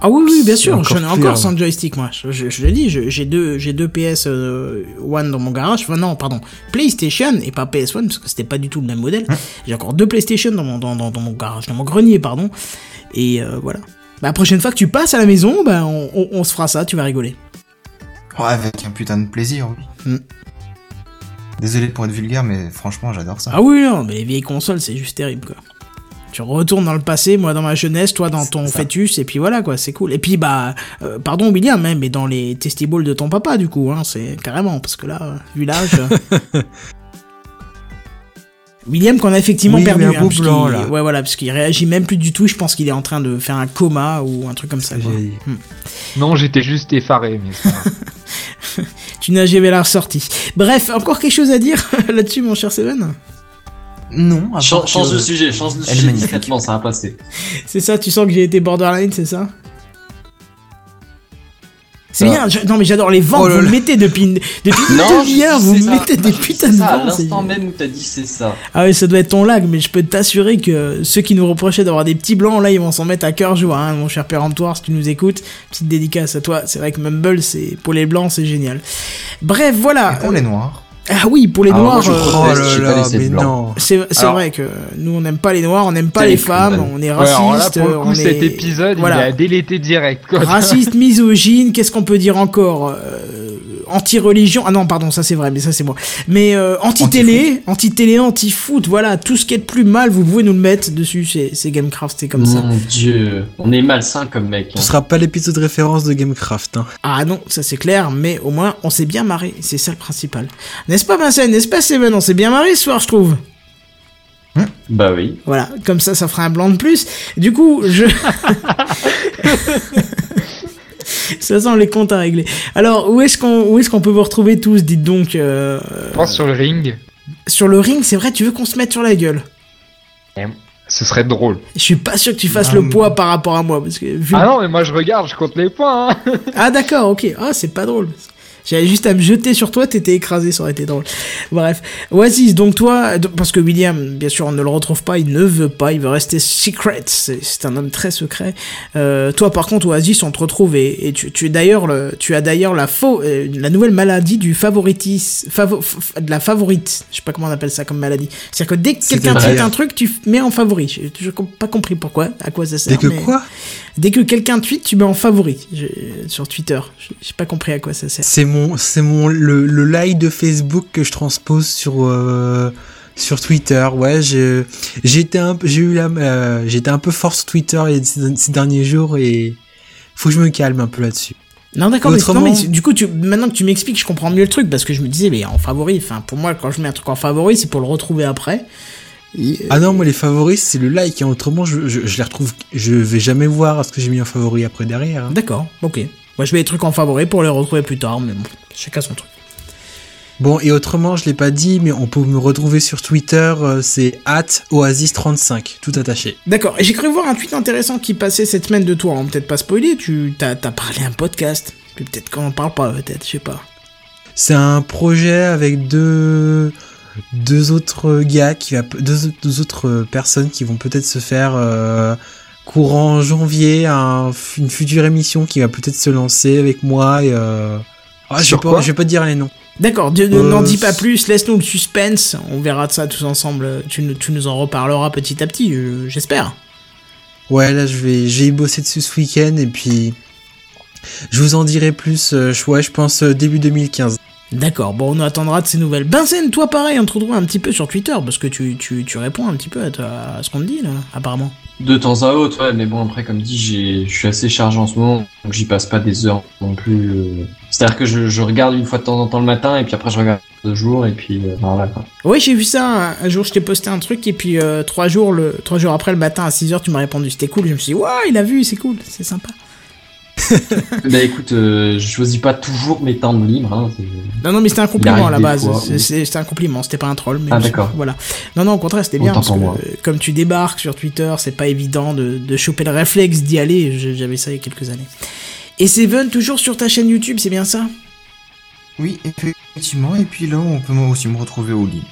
Ah oui, oui, bien sûr, j'en ai encore sans joystick, moi. Je, je, je l'ai dit, j'ai deux, deux PS euh, One dans mon garage. Enfin, non, pardon, PlayStation et pas PS1 parce que c'était pas du tout le même modèle. J'ai encore deux PlayStation dans mon, dans, dans, dans mon garage, dans mon grenier, pardon. Et euh, voilà. Bah, la prochaine fois que tu passes à la maison, bah, on, on, on se fera ça, tu vas rigoler. Avec un putain de plaisir, oui. Hmm. Désolé pour être vulgaire, mais franchement, j'adore ça. Ah oui, non, mais les vieilles consoles, c'est juste terrible, quoi. Tu retournes dans le passé, moi dans ma jeunesse, toi dans ton ça. fœtus, et puis voilà, quoi, c'est cool. Et puis, bah, euh, pardon, William, hein, mais dans les testibles de ton papa, du coup, hein, c'est carrément, parce que là, vu l'âge. William qu'on a effectivement Oui, perdu. un hein, beau là. Ouais, voilà, parce qu'il réagit même plus du tout. Je pense qu'il est en train de faire un coma ou un truc comme ça. quoi. J'ai- Non, j'étais juste effaré. Mais c'est pas grave. Tu n'as jamais la ressortie. Bref, encore quelque chose à dire là-dessus, mon cher Seven? Non, à part change de sujet, change de Elle est sujet discrètement, ça va passer. C'est ça, tu sens que j'ai été borderline, c'est ça C'est bien, je- non mais j'adore les vents Oh vous me mettez depuis une, depuis une Non, demi-heure, je- vous me ça. mettez des putains c'est de ça, à vents. c'est- l'instant même où t'as dit c'est ça. Ah oui, ça doit être ton lag, mais je peux t'assurer que ceux qui nous reprochaient d'avoir des petits blancs, là, ils vont s'en mettre à cœur joie, hein, mon cher péremptoire, si tu nous écoutes. Petite dédicace à toi. C'est vrai que Mumble, c'est pour les blancs, c'est génial. Bref, voilà. Et pour les noirs. Ah oui, pour les moi, noirs. je euh, crois- Oh. C'est vrai que nous on n'aime pas les noirs, on n'aime pas les femmes, on est Ouais, alors là, raciste, pour le coup, on cet est épisode, voilà. il a délété direct, quoi. raciste, misogyne, qu'est-ce qu'on peut dire encore Euh, Anti-religion, ah non pardon ça c'est vrai mais ça c'est moi. Mais euh, anti-télé, anti-télé, anti-foot, voilà tout ce qui est de plus mal vous pouvez nous le mettre dessus, c'est c'est Gamecraft, c'est comme ça. Mon dieu, on est malsain comme mec. Ce hein. sera pas l'épisode référence de Gamecraft. Hein. Ah non ça c'est clair, mais au moins on s'est bien marré, c'est ça le principal. N'est-ce pas Vincent, n'est-ce pas Steven, on s'est bien marré ce soir je trouve. Bah oui. Voilà, comme ça, ça fera un blanc de plus. Du coup, je... ça sent les comptes à régler. Alors, où est-ce qu'on où est-ce qu'on peut vous retrouver tous Dites donc. euh, Je pense sur le ring, Sur le ring, c'est vrai, tu veux qu'on se mette sur la gueule? Ce serait drôle. Je suis pas sûr que tu fasses Ah, le mais- poids par rapport à moi. Parce que, vu- Ah non, mais moi je regarde, je compte les points. Hein. Ah d'accord, ok. Ah c'est pas drôle. J'avais juste à me jeter sur toi, t'étais écrasé, ça aurait été drôle. Bref. Oasis, donc toi, parce que William, bien sûr, on ne le retrouve pas, il ne veut pas, il veut rester secret, c'est un homme très secret. Euh, toi, par contre, Oasis, on te retrouve et, et tu, tu es d'ailleurs, le- tu as d'ailleurs la faux, euh, la nouvelle maladie du favoritisme, favo, f- de la favorite. Je sais pas comment on appelle ça comme maladie. C'est-à-dire que dès que quelqu'un tweet un truc, tu mets en favori. J'ai toujours pas compris pourquoi, à quoi ça sert. Dès que mais- quoi? Dès que quelqu'un tweet, tu mets en favori Je- sur Twitter. J'ai j'ai pas compris à quoi ça sert. C'est mon, c'est mon le, le like de Facebook que je transpose sur euh, sur Twitter. Ouais, je j'ai été un peu- j'ai eu la euh, j'étais un peu force Twitter les- ces, ces derniers jours et faut que je me calme un peu là-dessus. Non, d'accord, mais, Autrement- mais du coup, tu, maintenant que tu m'expliques, je comprends mieux le truc parce que je me disais, mais en favori, enfin, pour moi, quand je mets un truc en favori, c'est pour le retrouver après. Et, euh, Ah non, moi les favoris c'est le like. hein. Autrement, je, je, je les retrouve, je vais jamais voir ce que j'ai mis en favori après derrière. hein. D'accord, ok. Moi, je mets les trucs en favori pour les retrouver plus tard, mais bon, chacun son truc. Bon, et autrement, je l'ai pas dit, mais on peut me retrouver sur Twitter, euh, c'est oasis35, tout attaché. D'accord, et j'ai cru voir un tweet intéressant qui passait cette semaine de toi, on va peut-être pas spoiler, tu t'as as parlé un podcast. Puis peut-être qu'on en parle pas, peut-être, je sais pas. C'est un projet avec deux deux autres gars qui va deux, deux autres personnes qui vont peut-être se faire euh, courant janvier un- une future émission qui va peut-être se lancer avec moi et euh, ah, je vais pas je vais pas te dire les noms. D'accord, Dieu, Euh, n'en dis pas plus, laisse-nous le suspense, on verra de ça tous ensemble, tu, nous- tu nous en reparleras petit à petit, euh, j'espère. Ouais, là je vais j'ai bossé dessus ce week-end et puis je vous en dirai plus. euh, je- ouais, je pense euh, début 2015. D'accord, bon, on attendra de ces nouvelles. Benzen, toi pareil, on te retrouve un petit peu sur Twitter, parce que tu, tu, tu réponds un petit peu à, ta- à ce qu'on te dit, là, apparemment. De temps à autre, ouais, mais bon, après, comme dit, j'ai, je suis assez chargé en ce moment, donc j'y passe pas des heures non plus. euh. C'est-à-dire que je, je regarde une fois de temps en temps le matin, et puis après je regarde deux jours, et puis euh, voilà. quoi. Oui, j'ai vu ça, un, un jour je t'ai posté un truc, et puis euh, trois, jours, le, trois jours après, le matin à 6h, tu m'as répondu, c'était cool, je me suis dit, waouh, il a vu, c'est cool, c'est sympa. bah écoute, euh, je choisis pas toujours mes temps de libre. Hein, Non, non, mais c'était un compliment à la base, c'était un compliment, c'était pas un troll. Mais Ah, d'accord. Voilà. Non, non, au contraire, c'était bien, parce que euh, comme tu débarques sur Twitter, c'est pas évident de, de choper le réflexe d'y aller, Je- j'avais ça il y a quelques années. Et Seven, toujours sur ta chaîne YouTube, c'est bien ça? Oui, effectivement. Et puis là, on peut moi aussi me retrouver au lit.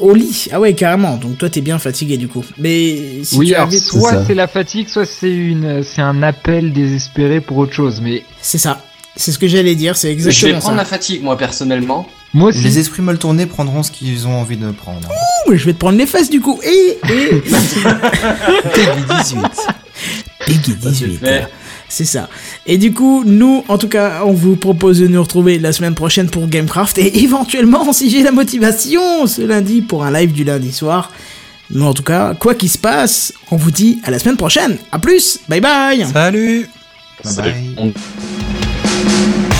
Au lit Ah ouais, carrément. Donc toi, t'es bien fatigué du coup. Mais si oui, tu alors avais- soit ça. c'est la fatigue, soit c'est une, c'est un appel désespéré pour autre chose. Mais c'est ça. C'est ce que j'allais dire, c'est Je vais exactement prendre ça. la fatigue, moi, personnellement. moi aussi. Les esprits mal tournés prendront ce qu'ils ont envie de prendre. Ouh, je vais te prendre les fesses du coup. Et, et... Peggy 18. Peggy Ça, c'est 18. C'est ça. Et du coup, nous, en tout cas, on vous propose de nous retrouver la semaine prochaine pour Gamecraft et éventuellement, si j'ai la motivation, ce lundi pour un live du lundi soir. Mais en tout cas, quoi qu'il se passe, on vous dit à la semaine prochaine. À plus. Bye bye. Salut Bye Salut. bye. On-